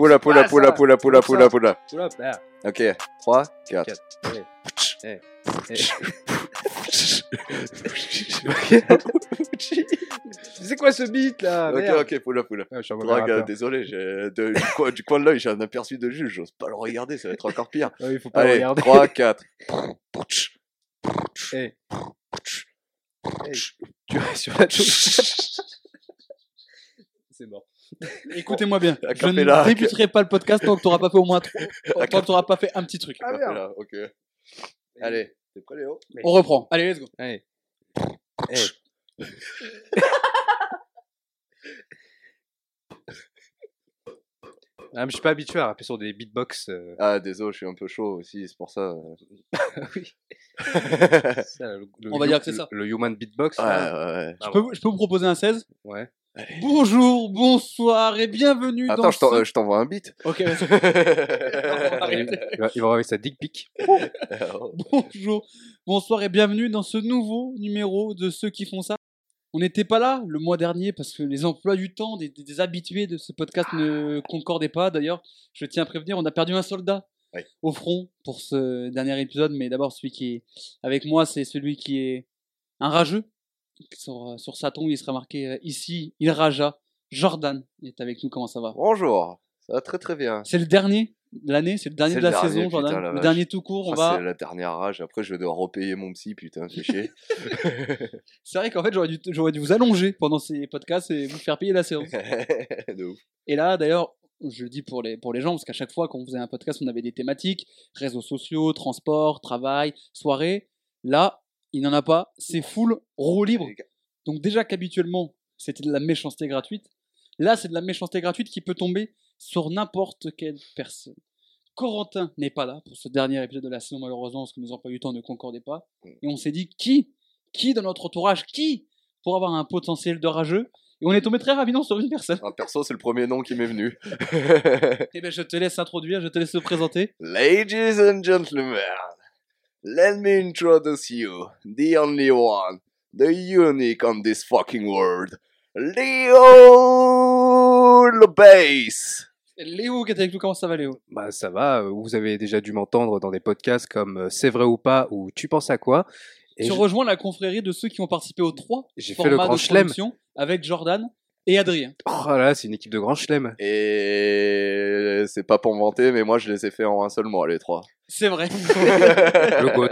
Poula, poula, poula, poula, poula, poula. Oula, là. Ok, 3, 4. Quatre. Eh, eh, C'est quoi ce beat là? Ok, Merde. ok, Faudra que- rappeur. désolé, de- du, coin, du coin de l'œil, j'ai un aperçu de juge, j'ose pas le regarder, ça va être encore pire. Il faut pas le Allez, regarder. 3, 4. Eh. Eh, Tu vas sur la touche. C'est mort. Écoutez-moi bien. Je ne débuterai pas le podcast tant que tu n'auras pas fait au moins trois. Tant que tu n'auras pas fait un petit truc. Ah, merde. Ok. Allez, t'es prêt, Léo? On reprend. Allez, let's go. Allez. Eh. Ah, mais je suis pas habitué à rapper sur des beatbox. euh, Ah, désolé, je suis un peu chaud aussi, c'est pour ça. euh. oui. Ça, le- le On va dire que c'est ça. Le human beatbox. Ouais, là. ouais, ouais. Ah, Je peux, je peux vous proposer un 16 ouais. Bonjour, bonjour et bienvenue Attends, dans je ce... euh, je t'envoie un beat. Ok, vas-y. Il va, il va envoyer sa dick pic. Bonjour, bonsoir et bienvenue dans ce nouveau numéro de ceux qui font ça. On n'était pas là le mois dernier parce que les emplois du temps des, des- des habitués de ce podcast ne concordaient pas. D'ailleurs, je tiens à prévenir, on a perdu un soldat Oui. au front pour ce dernier épisode. Mais d'abord, celui qui est avec moi, c'est celui qui est un rageux. Sur, sur sa tombe, il sera marqué euh, ici, il raja. Jordan est avec nous, comment ça va? Bonjour, ça va très très bien. C'est le dernier de l'année, c'est le dernier de la dernier, saison, putain, Jordan. la Le dernier tout court, on Ah, va. C'est la dernière rage, après je vais devoir repayer mon psy, putain, fais chier. C'est vrai qu'en fait, j'aurais dû, j'aurais dû vous allonger pendant ces podcasts et vous faire payer la séance. de ouf. Et là, d'ailleurs, je le dis pour les, pour les gens, parce qu'à chaque fois, quand on faisait un podcast, on avait des thématiques réseaux sociaux, transport, travail, soirée. Là, il n'en a pas. C'est full roue libre. Donc, déjà qu'habituellement, c'était de la méchanceté gratuite. Là, c'est de la méchanceté gratuite qui peut tomber sur n'importe quelle personne. Corentin n'est pas là pour ce dernier épisode de la saison, malheureusement, parce que nos emplois du temps ne concordaient pas. Et on s'est dit, qui Qui dans notre entourage Qui pour avoir un potentiel de rageux? Et on est tombé très rapidement sur une personne. Ah, perso, c'est le premier nom qui m'est venu. Eh ben, je te laisse introduire, je te laisse te présenter. Ladies and gentlemen, let me introduce you, the only one, the unique on this fucking world, Leo le bass. Léo qui est avec nous, comment ça va Léo? Bah ça va, vous avez déjà dû m'entendre dans des podcasts comme euh, C'est vrai ou pas ou Tu penses à quoi? Et Tu je- rejoins la confrérie de ceux qui ont participé aux trois J'ai fait le formats grand chelem. avec Jordan et Adrien. Oh là, c'est une équipe de grand chelem. Et c'est pas pour me vanter, mais moi je les ai fait en un seul mois, les trois. C'est vrai. Le GOAT.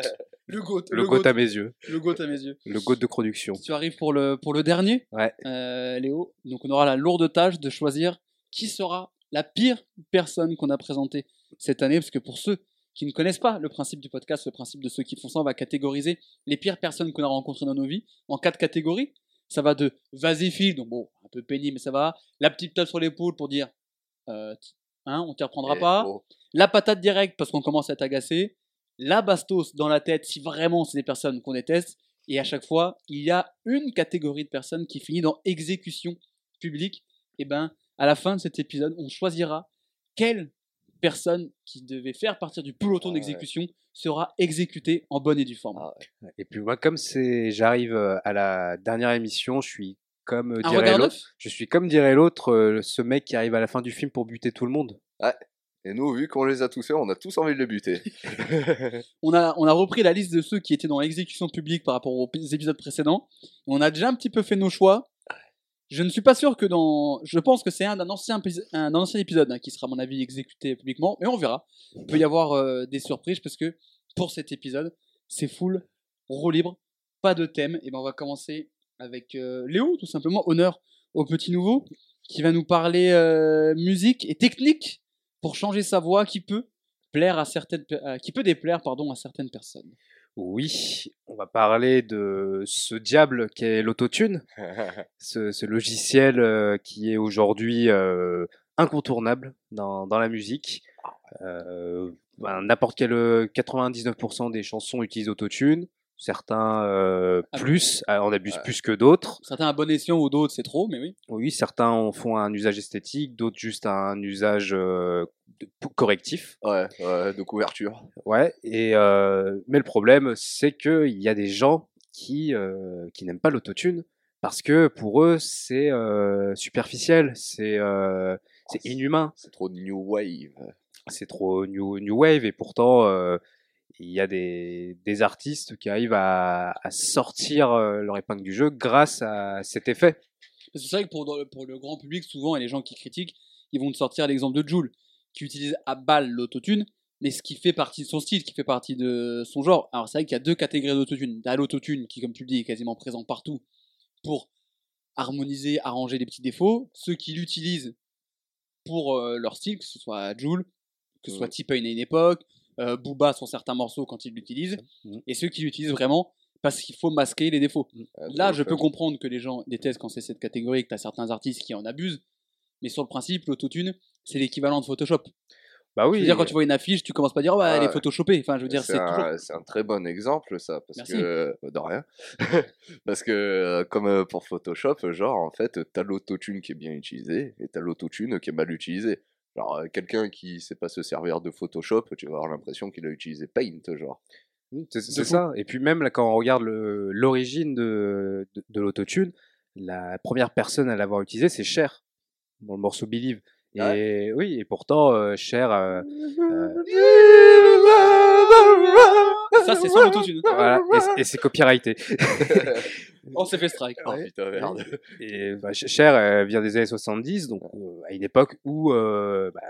le GOAT. Le GOAT à mes yeux. Le GOAT à mes yeux. Le GOAT de production. Tu arrives pour le, pour le dernier, Ouais. euh, Léo. Donc on aura la lourde tâche de choisir qui sera la pire personne qu'on a présentée cette année, parce que pour ceux qui ne connaissent pas le principe du podcast, le principe de ceux qui font ça, on va catégoriser les pires personnes qu'on a rencontrées dans nos vies en quatre catégories. Ça va de vas-y file, donc bon, un peu pénible, mais ça va. La petite tape sur l'épaule pour dire, euh, hein, on t'y reprendra Et pas. bon, La patate directe parce qu'on commence à être agacé. La bastos dans la tête si vraiment c'est des personnes qu'on déteste. Et à chaque fois, il y a une catégorie de personnes qui finit dans exécution publique. Et ben, à la fin de cet épisode, on choisira quelle personne qui devait faire partir du peloton Ah ouais. d'exécution sera exécutée en bonne et due forme. Ah ouais. Et puis moi, comme c'est, j'arrive euh, à la dernière émission, je suis comme euh, Un dirait l'autre. Je suis comme dirait l'autre, euh, ce mec qui arrive à la fin du film pour buter tout le monde. Et nous, vu qu'on les a tous fait, on a tous envie de les buter. on a, on a repris la liste de ceux qui étaient dans l'exécution publique par rapport aux épisodes précédents. On a déjà un petit peu fait nos choix. Je ne suis pas sûr que dans. Je pense que c'est un d'un ancien, un ancien épisode hein, qui sera, à mon avis, exécuté publiquement. Mais on verra. Il peut y avoir euh, des surprises parce que pour cet épisode, c'est full, roue libre, pas de thème. Et ben on va commencer avec euh, Léo, tout simplement. Honneur au petit nouveau qui va nous parler euh, musique et technique pour changer sa voix qui peut plaire à certaines qui peut déplaire pardon à certaines personnes. Oui, on va parler de ce diable qu'est l'autotune, ce, ce logiciel euh, qui est aujourd'hui euh, incontournable dans, dans la musique. Euh, ben, N'importe quel euh, 99% des chansons utilisent autotune, certains euh, Ah, plus, euh, on abuse ouais. plus que d'autres. Certains à bon escient ou d'autres c'est trop, mais oui. Oui, certains en font un usage esthétique, d'autres juste un usage euh, de- correctif. ouais, de couverture. Ouais, et euh, mais le problème, c'est qu'il y a des gens qui, euh, qui n'aiment pas l'autotune parce que pour eux, c'est euh, superficiel, c'est euh, c'est inhumain. C'est trop new wave. C'est trop new, new wave et pourtant euh, il y a des, des artistes qui arrivent à, à sortir euh, leur épingle du jeu grâce à cet effet. Parce que c'est vrai que pour, le- pour le grand public, souvent, et les gens qui critiquent, ils vont te sortir l'exemple de Joule, qui utilise à balle l'autotune, mais ce qui fait partie de son style, qui fait partie de son genre. Alors c'est vrai qu'il y a deux catégories d'autotune. T'as l'autotune, qui comme tu le dis, est quasiment présent partout pour harmoniser, arranger les petits défauts. Ceux qui l'utilisent pour euh, leur style, que ce soit Joule, que ce soit. T-Pain à une époque, euh, Booba sur certains morceaux quand il l'utilise, Mhm. et ceux qui l'utilisent vraiment parce qu'il faut masquer les défauts. Ah, Là, trop je peux comprendre que les gens détestent quand c'est cette catégorie que tu as certains artistes qui en abusent. Mais sur le principe, l'autotune, c'est l'équivalent de Photoshop. Bah Je oui. veux dire, quand tu vois une affiche, tu commences pas à dire, oh, bah, elle est Ouais. photoshopée. Enfin, je veux dire, C'est c'est toujours. un, c'est un très bon exemple, ça, parce Merci. que euh, de rien, parce que euh, comme euh, pour Photoshop, genre en fait, t'as l'autotune qui est bien utilisé et t'as l'autotune qui est mal utilisé. Genre euh, quelqu'un qui sait pas se servir de Photoshop, tu vas avoir l'impression qu'il a utilisé Paint, genre. Mm, C'est ça. Et puis même là, quand on regarde l'origine de, de, de l'autotune, la première personne à l'avoir utilisé, c'est Cher, dans le morceau Believe. Et Ah oui, et pourtant, euh, Cher, euh, Ça, c'est sans l'autotune. voilà, et c'est- et c'est copyrighté. On s'est fait strike. oh putain merde. Et bah, Ch- Cher euh, vient des années 70, donc euh, à une époque où euh, bah,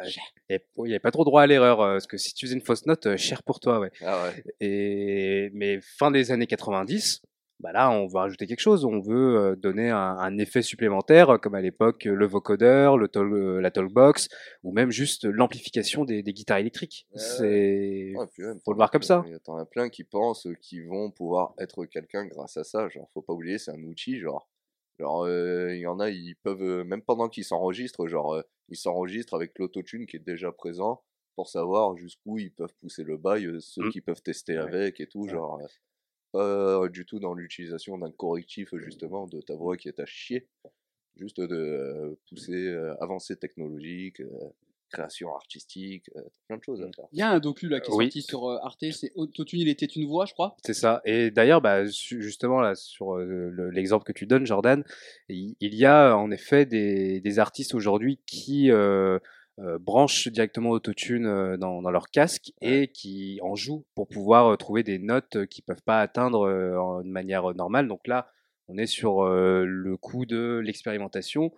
il n'y avait pas trop droit à l'erreur, euh, parce que si tu faisais une fausse note, euh, cher pour toi, ouais. Ah ouais. Et mais fin des années 90, bah là on veut rajouter quelque chose, on veut euh, donner un, un effet supplémentaire, euh, comme à l'époque euh, le vocodeur, le tol- la talkbox, ou même juste l'amplification des, des guitares électriques. C'est Ouais, faut le voir comme ça. plein- T'en as plein qui pensent qu'ils vont pouvoir être quelqu'un grâce à ça. Genre, faut pas oublier, c'est un outil. Genre, genre, euh, il y en a, ils peuvent même pendant qu'ils s'enregistrent, genre, euh, ils s'enregistrent avec l'autotune qui est déjà présent pour savoir jusqu'où ils peuvent pousser le bail, ceux Mm. qui peuvent tester Ouais. avec et tout. Ouais. Genre, pas du tout dans l'utilisation d'un correctif justement de ta voix qui est à chier. Juste de pousser avancée technologique, création artistique, plein de choses à faire. Il y a un docu là qui est Oui. sorti sur Arte, c'est Autotune, il était une voix, je crois. C'est ça. Et d'ailleurs, bah, justement, là, sur le- l'exemple que tu donnes, Jordan, il y a en effet des, des artistes aujourd'hui qui euh, branchent directement Autotune euh, dans, dans leur casque et qui en jouent pour pouvoir euh, trouver des notes euh, qu'ils peuvent pas atteindre euh, de manière euh, normale. Donc là, on est sur euh, le coup de l'expérimentation.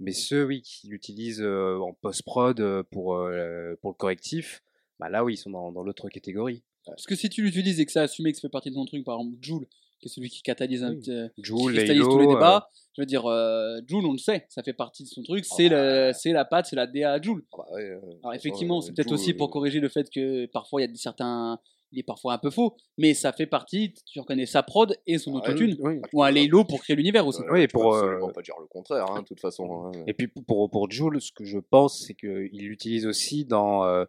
Mais ceux, oui, qui l'utilisent euh, en post-prod euh, pour, euh, pour le correctif, bah là, oui, ils sont dans, dans l'autre catégorie. Parce que si tu l'utilises et que ça assumé que ça fait partie de ton truc, par exemple, Joule, qui est celui qui catalyse, un Oui. petit- euh, qui Joule, cristallise Laylo, tous les euh, débats, je veux dire, euh, Joule, on le sait, ça fait partie de son truc, c'est le- c'est la patte, c'est la DA à Joule. Ah bah ouais, euh, Alors effectivement, euh, c'est peut-être aussi pour corriger le fait que parfois il y a des certains, il est parfois un peu faux, mais ça fait partie, tu reconnais sa prod et son Ah, autotune, oui. ou un Laylo pour créer l'univers aussi. Oui, pour, absolument euh, pas dire le contraire, hein, de toute façon. hein. Et puis pour, pour Joule, ce que je pense, c'est qu'il l'utilise aussi dans, euh,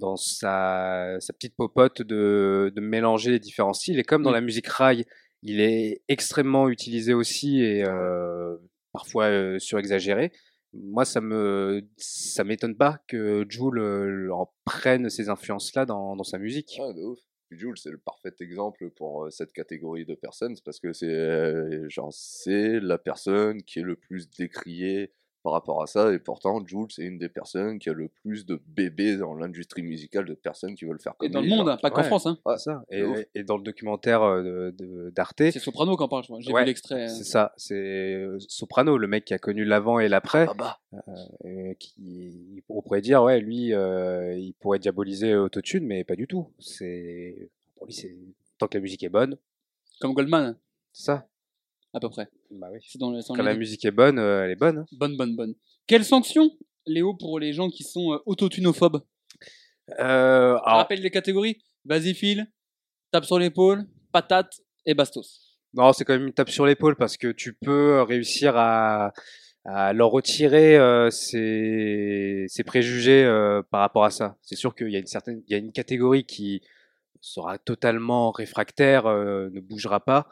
dans sa, sa petite popote de, de mélanger les différents styles. Et comme dans Mm. la musique rail, il est extrêmement utilisé aussi et euh, parfois euh, surexagéré. Moi, ça me ça m'étonne pas que Joule euh, en prenne ces influences-là dans, dans sa musique. Ah, de ouf. Jules, c'est le parfait exemple pour cette catégorie de personnes, parce que c'est genre c'est la personne qui est le plus décriée par rapport à ça, et pourtant Jules, c'est une des personnes qui a le plus de bébés dans l'industrie musicale de personnes qui veulent faire Et comme dans le monde, genre. hein, pas qu'en Ouais. France. Hein. Ouais, ça. Et, et dans le documentaire euh, d'Arte, C'est Soprano qui en parle, je crois. J'ai Ouais, vu l'extrait. euh. c'est ça. C'est euh, Soprano, le mec qui a connu l'avant et l'après. Ah bah, euh, qui on pourrait dire ouais lui euh, il pourrait diaboliser autotune mais pas du tout c'est pour lui c'est tant que la musique est bonne Comme Goldman, c'est ça à peu près. bah oui dans le, dans quand la musique est bonne euh, elle est bonne hein. Bonne, bonne, bonne. Quelle sanction, Léo, pour les gens qui sont euh, autotunophobes? Euh, Je alors, rappelle les catégories. Vas-y, file, tape sur l'épaule, patate et bastos. non c'est quand même une tape sur l'épaule parce que tu peux réussir à à leur retirer euh, ses, ses préjugés euh, par rapport à ça. C'est sûr qu'il y a une certaine, il y a une catégorie qui sera totalement réfractaire, euh, ne bougera pas.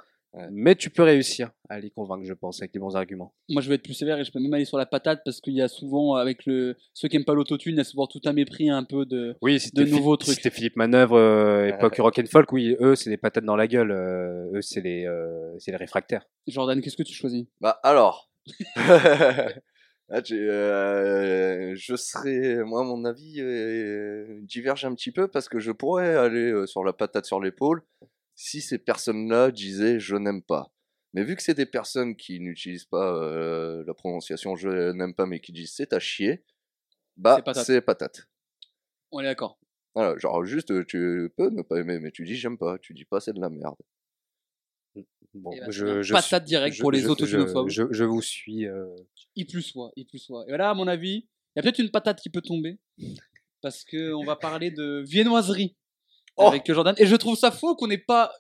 Mais tu peux réussir à les convaincre, je pense, avec les bons arguments. Moi, je vais être plus sévère et je peux même aller sur la patate parce qu'il y a souvent, avec le ceux qui aiment pas l'autotune, il y a souvent tout un mépris un peu de. Oui, si de nouveaux Philippe- trucs. t'es Philippe Manœuvre, euh, époque rock'n'folk, oui, eux, c'est des patates dans la gueule. euh, eux, c'est les, euh, c'est les réfractaires. Jordan, qu'est-ce que tu choisis? Bah alors. Ah, euh, je serais, moi, mon avis euh, diverge un petit peu parce que je pourrais aller euh, sur la patate sur l'épaule si ces personnes-là disaient je n'aime pas. Mais vu que c'est des personnes qui n'utilisent pas euh, la prononciation je n'aime pas, mais qui disent c'est à chier, bah C'est patate. On est d'accord. Voilà, genre juste tu peux ne pas aimer, mais tu dis j'aime pas, tu dis pas c'est de la merde. Bon, Eh ben, je, je patate direct je- pour les je- autotunophobes. Je, je vous suis. euh, Il plus soit, il plus soit. Et voilà, à mon avis, il y a peut-être une patate qui peut tomber. Parce que on va parler de viennoiserie Oh avec Jordan. Et je trouve ça faux qu'on n'ait pas,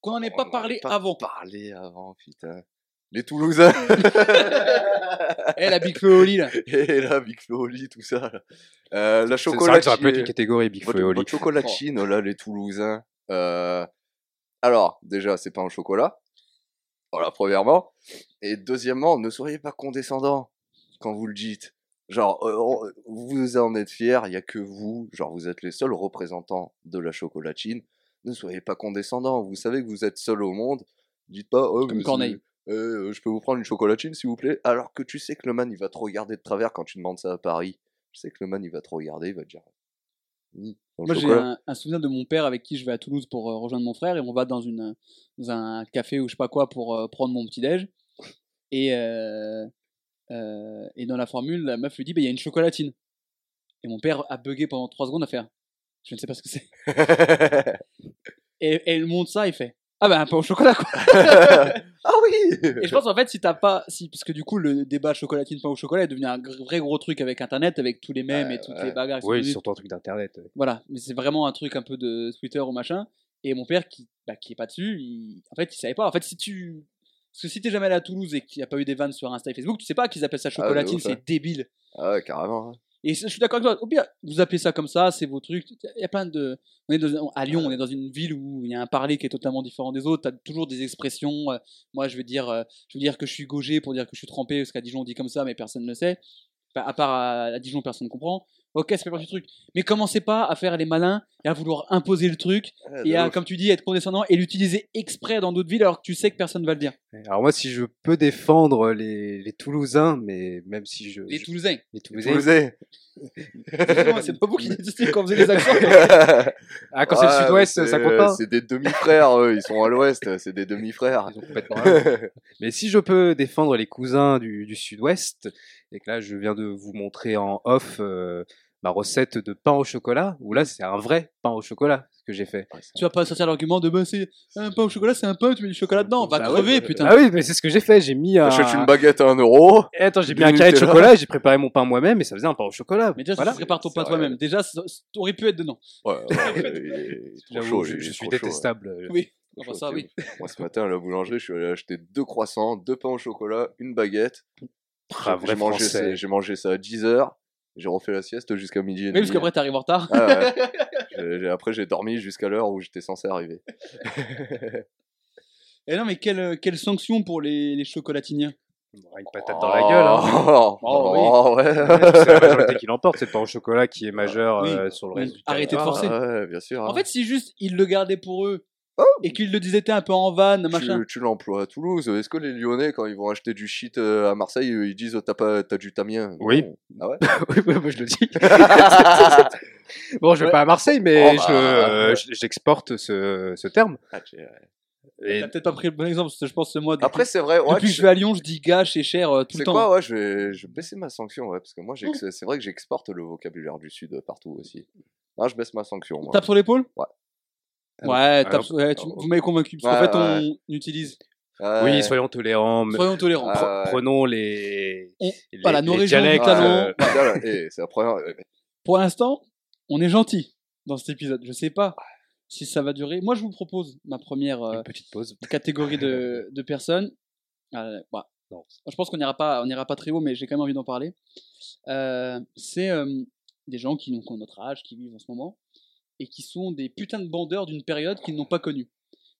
qu'on n'en ait On pas a parlé pas avant. Parlé avant, putain. Les Toulousains Eh, la Big Flo Oli, là. et là, Big Flo au lit, tout ça. là. Euh, la C'est vrai que ça pu être chocolatine. une catégorie Big Flo et Oli. votre chocolatine, là, les Toulousains. Euh, alors, déjà, c'est pas un chocolat. Voilà, premièrement. Et deuxièmement, ne soyez pas condescendants quand vous le dites. Genre, euh, vous en êtes fiers, il y a que vous. Genre, vous êtes les seuls représentants de la chocolatine. Ne soyez pas condescendants. Vous savez que vous êtes seul au monde. Dites pas, oh, Comme Corneille. c'est- euh, je peux vous prendre une chocolatine, s'il vous plaît? Alors que tu sais que le man, il va te regarder de travers quand tu demandes ça à Paris. Je sais que le man, il va te regarder, il va te dire. Le Moi, j'ai un, un souvenir de mon père avec qui je vais à Toulouse pour euh, rejoindre mon frère et on va dans, une, dans un café ou je sais pas quoi pour prendre mon petit-déj. Et, euh, et dans la formule, la meuf lui dit bah, il y a une chocolatine. Et mon père a bugué pendant 3 secondes à faire je ne sais pas ce que c'est. Et, et elle montre ça, il fait ah bah un pain au chocolat quoi. ah oui Et je pense en fait si t'as pas, si parce que du coup le débat chocolatine pain au chocolat est devenu un vrai gros truc avec internet, avec tous les mèmes et toutes ouais. les bagarres. Oui, surtout un truc d'internet. voilà, mais c'est vraiment un truc un peu de Twitter ou machin. Et mon père qui, bah, qui est pas dessus, il... en fait il savait pas. En fait si tu, parce que si t'es jamais allé à Toulouse et qu'il n'y a pas eu des vannes sur Insta et Facebook, tu sais pas qu'ils appellent ça chocolatine, ouf, ouais. c'est débile. Ah ouais, carrément. hein. Et je suis d'accord avec toi. Au pire, vous appelez ça comme ça, c'est vos trucs. Il y a plein de. On est dans- à Lyon, on est dans une ville où il y a un parler qui est totalement différent des autres. T'as toujours des expressions. euh, moi, je vais dire, euh, je veux dire que je suis gaugé pour dire que je suis trempé, parce qu'à Dijon on dit comme ça, mais personne ne le sait. Enfin, à part à, à Dijon, personne ne comprend. Ok, ça fait partie du truc. Mais commencez pas à faire les malins et à vouloir imposer le truc et à, ouf. comme tu dis, être condescendant et l'utiliser exprès dans d'autres villes alors que tu sais que personne va le dire. Alors moi, si je peux défendre les, les Toulousains, mais même si je... Les Toulousains. les Les Toulousains... Toulousains. C'est pas vous qui décidez quand vous avez les accents. Ah, quand c'est le sud-ouest, ça compte pas C'est des demi-frères, eux, ils sont à l'ouest, c'est des demi-frères. Ils ont complètement raison. Mais si je peux défendre les cousins du, du sud-ouest, et que là je viens de vous montrer en off euh, ma recette de pain au chocolat, où là c'est un vrai pain au chocolat que j'ai fait. Tu vas pas sortir l'argument de bah c'est un pain au chocolat, c'est un pain, tu mets du chocolat dedans, va Bah crever euh, putain. Ah oui, mais c'est ce que j'ai fait, j'ai mis un... T'achètes une baguette à 1 euro. Eh, attends, j'ai mis un carré de chocolat et j'ai préparé mon pain moi-même et ça faisait un pain au chocolat. Mais déjà, voilà. tu prépares ton pain toi-même, déjà, t'aurais pu être dedans. Ouais, trop chaud, je, suis détestable. Oui. Enfin, ça, oui. Moi, ce matin, à la boulangerie, je suis allé acheter deux croissants, deux pains au chocolat, une baguette. Ah, J'ai mangé, mangé ça à 10h. J'ai refait la sieste jusqu'à midi et Oui, demi. parce qu'après, t'arrives en retard. Ah ouais. J'ai- j'ai- après, j'ai dormi jusqu'à l'heure où j'étais censé arriver. Et non, mais quelle, quelle sanction pour les, les chocolatiniens? Une patate dans la gueule. Hein. Oh, Oh, ouais. c'est la majorité qui l'emporte, c'est le pain au chocolat qui est majeur Oui. euh, sur le Oui. reste du Arrêtez de forcer. Ouais, bien sûr. En hein. fait, si juste ils le gardaient pour eux Oh. et qu'ils le disaient un peu en vanne, machin. tu, tu l'emploies à Toulouse. Est-ce que les Lyonnais, quand ils vont acheter du shit euh, à Marseille, euh, ils disent oh, t'as pas t'as du tamien Oui. Non. Ah ouais? Oui, oui, je le dis. bon, je vais Ouais. pas à Marseille, mais Oh, bah, je- euh, ouais. j'exporte ce, ce terme. Ah, Et T'as peut-être pas pris le bon exemple, parce que je pense que moi, depuis, Après, c'est vrai. Ouais, depuis que je vais à Lyon, je dis gâche et cher euh, tout C'est le temps. quoi, ouais, je vais, je vais baisser ma sanction, ouais, parce que moi, j'ex- c'est vrai que j'exporte le vocabulaire du Sud partout aussi. Non, je baisse ma sanction, moi. Tape sur l'épaule? Ouais. Ouais, alors- tu- alors- vous m'avez convaincu. Parce qu'en fait, ouais. on utilise. Ouais. oui, soyons tolérants. Soyons tolérants. Pre- ouais. Prenons les, On- les, voilà, nos les régions dialectes. euh, eh, c'est la première. euh, Pour l'instant, on est gentil dans cet épisode. Je sais pas si ça va durer. Moi, je vous propose ma première euh, Une petite pause. catégorie de, de personnes. Euh, bah, Non. Je pense qu'on n'ira pas, on n'ira pas très haut, mais j'ai quand même envie d'en parler. Euh, c'est euh, des gens qui ont notre âge, qui vivent en ce moment, et qui sont des putains de bandeurs d'une période qu'ils n'ont pas connue.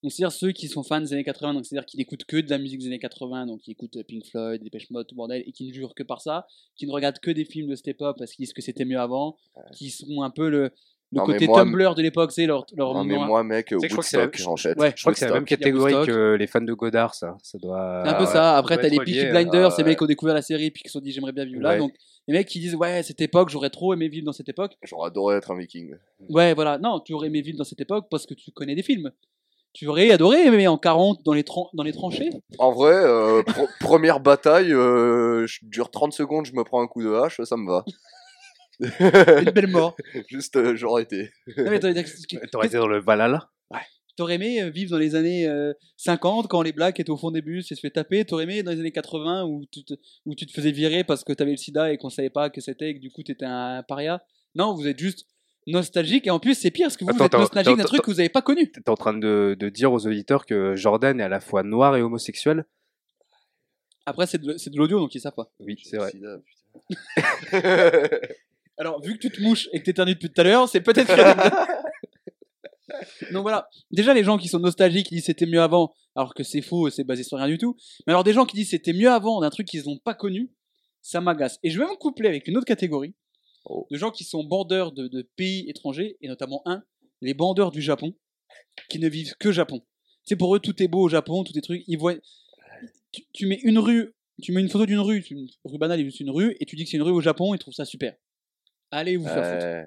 Donc c'est-à-dire ceux qui sont fans des années 80, donc c'est-à-dire qui n'écoutent que de la musique des années 80, donc qui écoutent Pink Floyd, Depeche Mode, tout bordel, et qui ne jurent que par ça, qui ne regardent que des films de époque parce qu'ils disent que c'était mieux avant, qui sont un peu le, le Non, mais côté moi, Tumblr de l'époque, c'est leur, leur Non, mais noir. moi, mec, Woodstock, en fait. Ouais, Je crois que c'est la même catégorie que les fans de Godard, ça. Ça doit. C'est un peu Ah ça. Après, t'as les Peaky Blinders, ces mecs qui ont découvert la série puis qui se sont dit j'aimerais bien vivre là. Donc, les mecs qui disent ouais, cette époque, j'aurais trop aimé vivre dans cette époque. J'aurais adoré être un viking. Ouais, voilà. Non, tu aurais aimé vivre dans cette époque parce que tu connais des films. Tu aurais adoré aimer en 40 dans les, tran- dans les tranchées. En vrai, euh, première bataille, euh, je dure 30 secondes, je me prends un coup de hache, ça me va. Une belle mort. Juste, euh, j'aurais été. Non, mais t'aurais- T'aurais été dans le Valhalla T'aurais aimé euh, vivre dans les années euh, 50 quand les blacks étaient au fond des bus et se fait taper. T'aurais aimé dans les années 80 où tu te, où tu te faisais virer parce que t'avais le sida et qu'on savait pas que c'était et que du coup t'étais un paria. Non, vous êtes juste nostalgique et en plus c'est pire parce que vous, Attends, vous êtes nostalgique d'un truc que vous avez pas connu. T'es en train de, de dire aux auditeurs que Jordan est à la fois noir et homosexuel Après c'est de, c'est de l'audio donc ils savent pas. Oui, c'est vrai. Sida, putain. Alors vu que tu te mouches et que t'éternues depuis tout à l'heure, c'est peut-être. Donc voilà, déjà les gens qui sont nostalgiques qui disent c'était mieux avant, alors que c'est faux, c'est basé sur rien du tout. Mais alors des gens qui disent c'était mieux avant d'un truc qu'ils n'ont pas connu, ça m'agace. Et je vais me coupler avec une autre catégorie Oh. de gens qui sont bandeurs de, de pays étrangers, et notamment un, les bandeurs du Japon, qui ne vivent que Japon. Tu sais, pour eux tout est beau au Japon, tout est truc. Ils voient, tu, tu mets une rue, tu mets une photo d'une rue, une rue banale, c'est une rue, et tu dis que c'est une rue au Japon, ils trouvent ça super. Allez vous faire foutre. Ouais.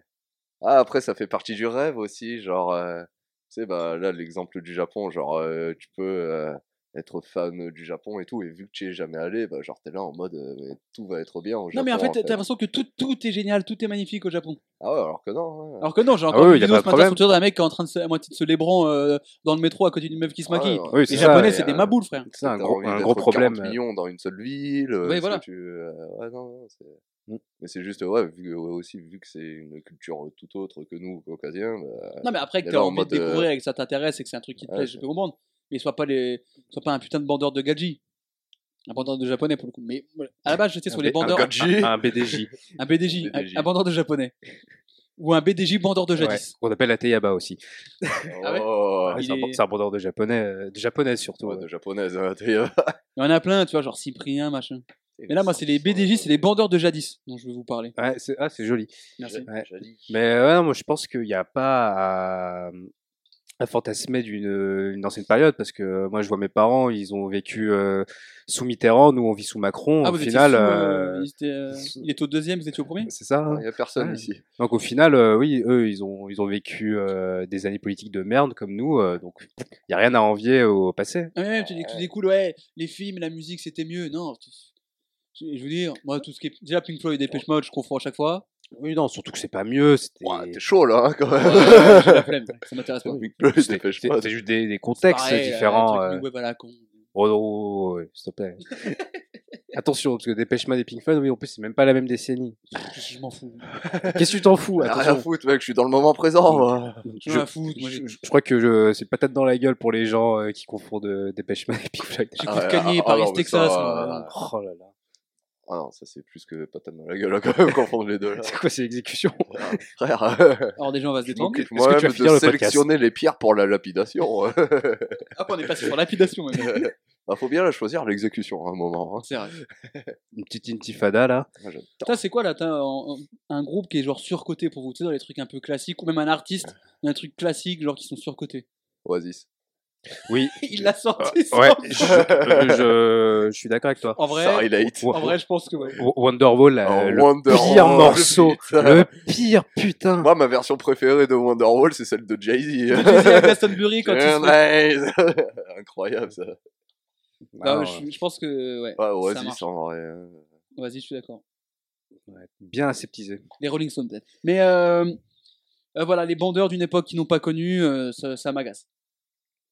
Ah, après, ça fait partie du rêve aussi. Genre, euh, tu sais, bah, là, l'exemple du Japon, genre, euh, tu peux euh, être fan du Japon et tout, et vu que tu es jamais allé, bah, genre, t'es là en mode, euh, mais tout va être bien au Japon. Non mais en fait, t'as l'impression que tout, tout est génial, tout est magnifique au Japon. Ah ouais, alors que non. ouais. Alors que non, j'ai Ah encore oui, une y a vidéo pas ce de matin sur d'un mec qui est en train de se, à moitié de se lébran euh, dans le métro à côté d'une meuf qui se Ah maquille. ouais, Oui, Les c'est japonais, c'est des euh, maboules, frère. C'est un gros, un gros problème. 40 millions dans une seule ville. euh, Ouais, voilà. tu, euh, ouais, non, non, c'est-. Mais c'est juste, ouais, vu, ouais, aussi, vu que c'est une culture tout autre que nous, caucasiens, bah, Non mais après que t'as en envie mode, de découvrir euh, et que ça t'intéresse et que c'est un truc qui te ouais, plaît, je peux comprendre. Mais sois pas les, sois pas un putain de bandeur de gadji. Un bandeur de japonais pour le coup. Mais à la base, j'étais sur les B- un bandeurs. gadji. Un, un BDJ. Un BDJ, un- BDJ. Un, bandeur de japonais. Ou un BDJ bandeur de Ouais, jadis. qu'on appelle la Teyaba aussi. Ah ouais? Oh, Ouais, Il c'est un, est- c'est un bandeur de japonais, euh, de japonaise surtout. ouais, ouais. de japonaise. hein, Il y en a plein, tu vois, genre Cyprien, machin. Mais là, moi, c'est les BDJ, c'est les bandeurs de jadis dont je vais vous parler. Ouais, c'est ah, c'est joli. Merci. Ouais. Mais ouais, non, moi je pense qu'il n'y a pas à, à fantasmer d'une une ancienne période parce que moi je vois mes parents, ils ont vécu euh, sous Mitterrand, nous on vit sous Macron. Ah, au vous étiez final, sous, euh, euh, il, était, euh, il était au deuxième, vous étiez au premier? C'est ça. hein. Il y a personne Ouais. ici. Donc au final, euh, oui, eux ils ont ils ont vécu euh, des années politiques de merde comme nous, euh, donc il y a rien à envier au passé. Ah, mais même, tu dis, tu dis cool, ouais, les films, la musique, c'était mieux. Non, tu- je je veux dire, moi, tout ce qui est. Déjà, Pink Floyd et Depeche Mode, je confonds à chaque fois. Oui, non, surtout que c'est pas mieux. C'était Ouah, T'es chaud là, hein, quand Ouais, même. j'ai la flemme, ça m'intéresse pas. Big Plus, c'est- juste des, contextes pareil, là, différents. truc euh. À la con. Oh, oh, oh, ouais, s'il te plaît. Attention, parce que Dépêche Mode et Pink Floyd, oui, en plus, c'est même pas la même décennie. Je, m'en fous? Qu'est-ce que tu t'en fous? Ah, rien à Attention. foutre, mec, je suis dans le moment présent. moi. Je. Moi, crois que je- c'est peut-être dans la gueule pour les gens euh, qui confondent euh, Dépêche Mode et Pink Floyd. J'écoute Ah, Kanye, ah, Paris, non, mais Texas. ça, moi. euh, Oh là là. Ah non, ça c'est plus que patate dans la gueule, hein, quand même, confondre les deux. C'est quoi ces exécutions? Frère, Alors, déjà, on va se détendre. m'occupe que tu vas de finir le podcast? sélectionner les pierres pour la lapidation. Ah, on est passé sur lapidation, même. bah, faut bien la choisir l'exécution à un moment. Hein. C'est vrai. Une petite intifada là. Ça, c'est quoi là T'as un, un groupe qui est genre surcoté pour vous, tu sais, dans les trucs un peu classiques, ou même un artiste, un truc classique, genre qui sont surcotés? Oasis. Oui. Il l'a sorti, Ouais, sans- je, je- je suis d'accord avec toi. En vrai, en vrai, je pense que ouais. Wa- Wonderwall, euh, Oh, le pire morceau. putain. Le pire putain. Moi, ma version préférée de Wonderwall, c'est celle de Jay-Z. Jay-Z avec Glastonbury quand il se fait- Nice. Incroyable ça. Bah, Non, ouais, je, je pense que ouais. Ouais, Ça Oasis en vrai. euh. Vas-y, je suis d'accord. ouais, bien aseptisé. Les Rolling Stones peut-être. Mais euh, euh, voilà, les bandeurs d'une époque qui n'ont pas connu, euh, ça, ça m'agace.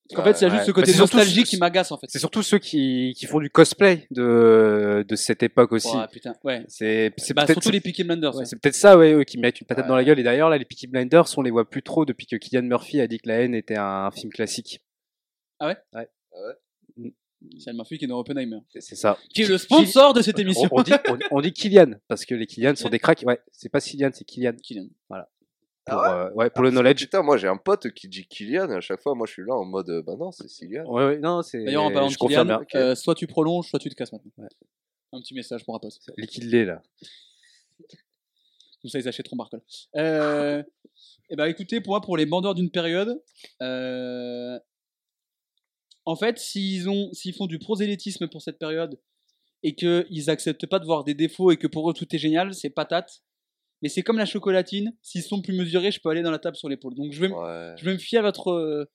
Parce qu'en fait, il y a Ouais. juste ce Bah, côté c'est surtout- nostalgique qui m'agace en fait. C'est surtout ceux qui, qui font du cosplay de, de cette époque aussi. Ouais, putain, ouais. C'est c'est Bah, peut-être surtout les Peaky Blinders. ouais, ouais. c'est peut-être ça, ouais, eux, qui mettent une patate Ouais. dans la gueule. Et d'ailleurs, là, les Peaky Blinders, on les voit plus trop depuis que Killian Murphy a dit que La haine était un film classique. C'est Murphy qui est dans Oppenheimer. C'est- ça. Qui est le sponsor de cette émission. On, on dit, on, on dit Killian, parce que les Killian sont des cracks. Ouais, c'est pas Cillian, c'est Killian. Kylian. Pour, euh, ouais, pour le knowledge. Putain, moi j'ai un pote qui dit Kylian, à chaque fois, moi je suis là en mode, euh, bah non, c'est Kylian. Ouais, ouais, non, c'est. D'ailleurs, en parlant de Kylian, bien. euh, soit tu prolonges, soit tu te casses maintenant. Ouais. Un petit message pour un poste. Liquide-les, là. Comme ça, ils achèteront Barcol. Euh, Eh ben écoutez, pour moi, pour les bandeurs d'une période, euh, en fait, s'ils ont, s'ils font du prosélytisme pour cette période et qu'ils acceptent pas de voir des défauts et que pour eux tout est génial, c'est patate. Mais c'est comme la chocolatine, s'ils sont plus mesurés, je peux aller dans la table sur l'épaule. Donc je vais, Ouais. je vais me fier à votre, euh,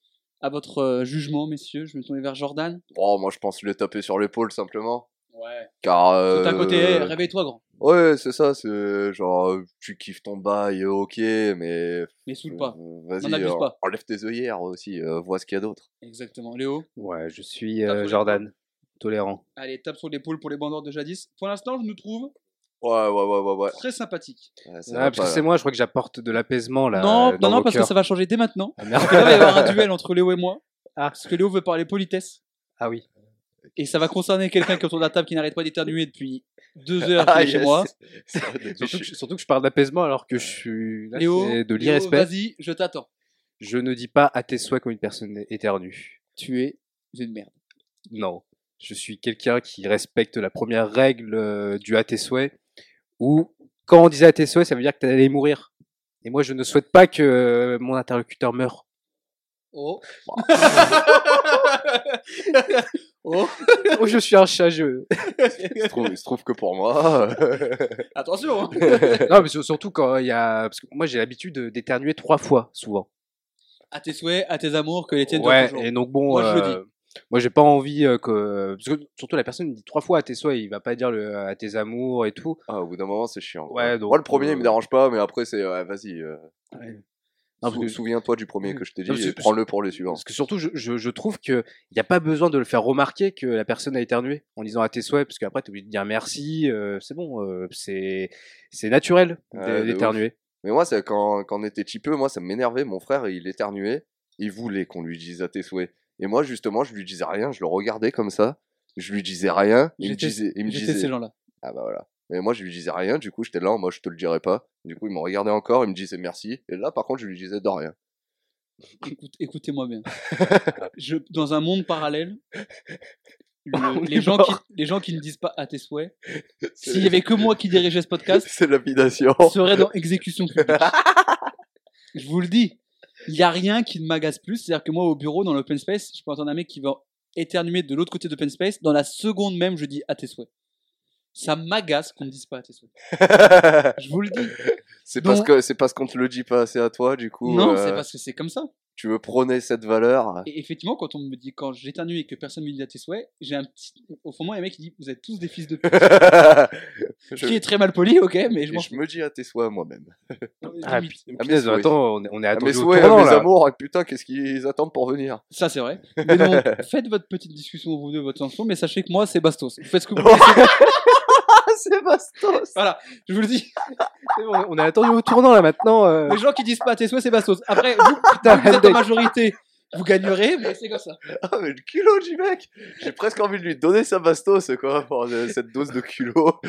à votre euh, jugement, messieurs. Je vais me tourner vers Jordan. Oh, moi je pense lui taper sur l'épaule simplement. Ouais. Car. Tout à euh, côté, hey, réveille-toi, grand. Ouais, c'est ça, c'est genre, euh, tu kiffes ton bail, ok, mais. Mais saoule pas. euh, Vas-y, euh, pas. enlève tes œillères aussi, euh, vois ce qu'il y a d'autre. Exactement. Léo, Ouais, je suis euh, Jordan, tolérant. allez, tape sur l'épaule pour les bandeurs de jadis. Pour l'instant, je nous trouve Ouais, ouais, ouais, ouais, ouais. très. Ouais, va parce pas, que c'est moi, je crois que j'apporte de l'apaisement là. non, euh, non, dans non, vos parce que cœurs. ça va changer dès maintenant. Ah, merde. Parce que là, il va y avoir un duel entre Léo et moi. Ah. Parce que Léo veut parler politesse. Ah oui. Et ça va concerner quelqu'un qui est autour de la table qui n'arrête pas d'éternuer depuis deux heures Ah, qu'il est chez yes. moi. Surtout que, méchant. surtout que je parle d'apaisement alors que je suis là, Léo, c'est de Léo, l'irrespect. vas-y, je t'attends. Je ne dis pas à tes souhaits comme une personne éternue. Tu es une merde. Non. Je suis quelqu'un qui respecte la première règle euh, du à tes souhaits, où quand on disait à tes souhaits, ça veut dire que tu allais mourir. Et moi, je ne souhaite pas que euh, mon interlocuteur meure. Oh. oh. Oh, je suis un chat, je... Il se trouve, il se trouve que pour moi. Attention. hein. Non, mais sur- surtout quand il y a... Parce que moi, j'ai l'habitude de- d'éternuer trois fois, souvent. À tes souhaits, à tes amours, que les tiennes Ouais, toujours. et donc bon... Moi, je le euh, Moi, j'ai pas envie euh, que... Parce que surtout, la personne dit trois fois à tes souhaits, il va pas dire le, à tes amours et tout. ah, au bout d'un moment, c'est chiant. Ouais, donc, Moi, le premier, il euh, me dérange pas, mais après, c'est. ouais, vas-y. euh, sou- que- Souviens-toi du premier que je t'ai dit et prends-le pour les suivants. Parce que surtout, je, je, je trouve qu'il n'y a pas besoin de le faire remarquer que la personne a éternué en disant à tes souhaits, parce qu'après, tu es obligé de dire merci, euh, c'est bon, euh, c'est naturel d'éternuer. Mais moi, quand, quand on était petit peu, moi, ça m'énervait. Mon frère, il éternuait. Il voulait qu'on lui dise à tes souhaits. Et moi, justement, je lui disais rien. Je le regardais comme ça. Je lui disais rien. Il me disait. Il me disait ces gens-là. Ah bah voilà. Mais moi, je lui disais rien. Du coup, j'étais là. Moi, je te le dirais pas. Du coup, il me regardait encore. Il me disait merci. Et là, par contre, je lui disais de rien. Écoute- Écoutez-moi bien. Je, dans un monde parallèle, le- les, gens qui, les gens qui ne disent pas à tes souhaits, s'il y avait que moi qui dirigeais ce podcast, C'est seraient dans exécution publique. Je vous le dis, il n'y a rien qui ne m'agace plus. C'est-à-dire que moi, au bureau, dans l'open space, je peux entendre un mec qui va éternuer de l'autre côté de l'open space. Dans la seconde même, je dis à tes souhaits. Ça m'agace qu'on ne dise pas à tes souhaits. Je vous le dis. c'est parce Donc- que c'est parce qu'on te le dit pas assez à toi. Du coup, non, euh, c'est parce que c'est comme ça. tu veux prôner cette valeur. Et effectivement, quand on me dit, quand j'éternue et que personne me dit à tes souhaits, j'ai un petit. Au fond, moi, il y a un mec qui dit Vous êtes tous des fils de pute. je, Qui est très mal poli, ok, mais je et m'en je me dis à tes souhaits moi-même. Ah, Ah, mes souhaits. attends, on est, on est attendu mes souhaits, tournant, mes là. amours, putain, qu'est-ce qu'ils attendent pour venir? Ça, c'est vrai. Mais non, faites votre petite discussion, vous deux, votre chanson, mais sachez que moi, c'est Bastos. Vous faites ce que vous voulez. C'est bastos voilà, je vous le dis. Bon, On est attendu au tournant, là, maintenant. euh. Les gens qui disent pas tes souhaits, c'est Bastos. Après, vous, Putain, vous êtes en majorité, vous gagnerez, mais c'est comme ça. Ah, mais le culot du mec J'ai presque envie de lui donner sa bastos, quoi, pour euh, cette dose de culot.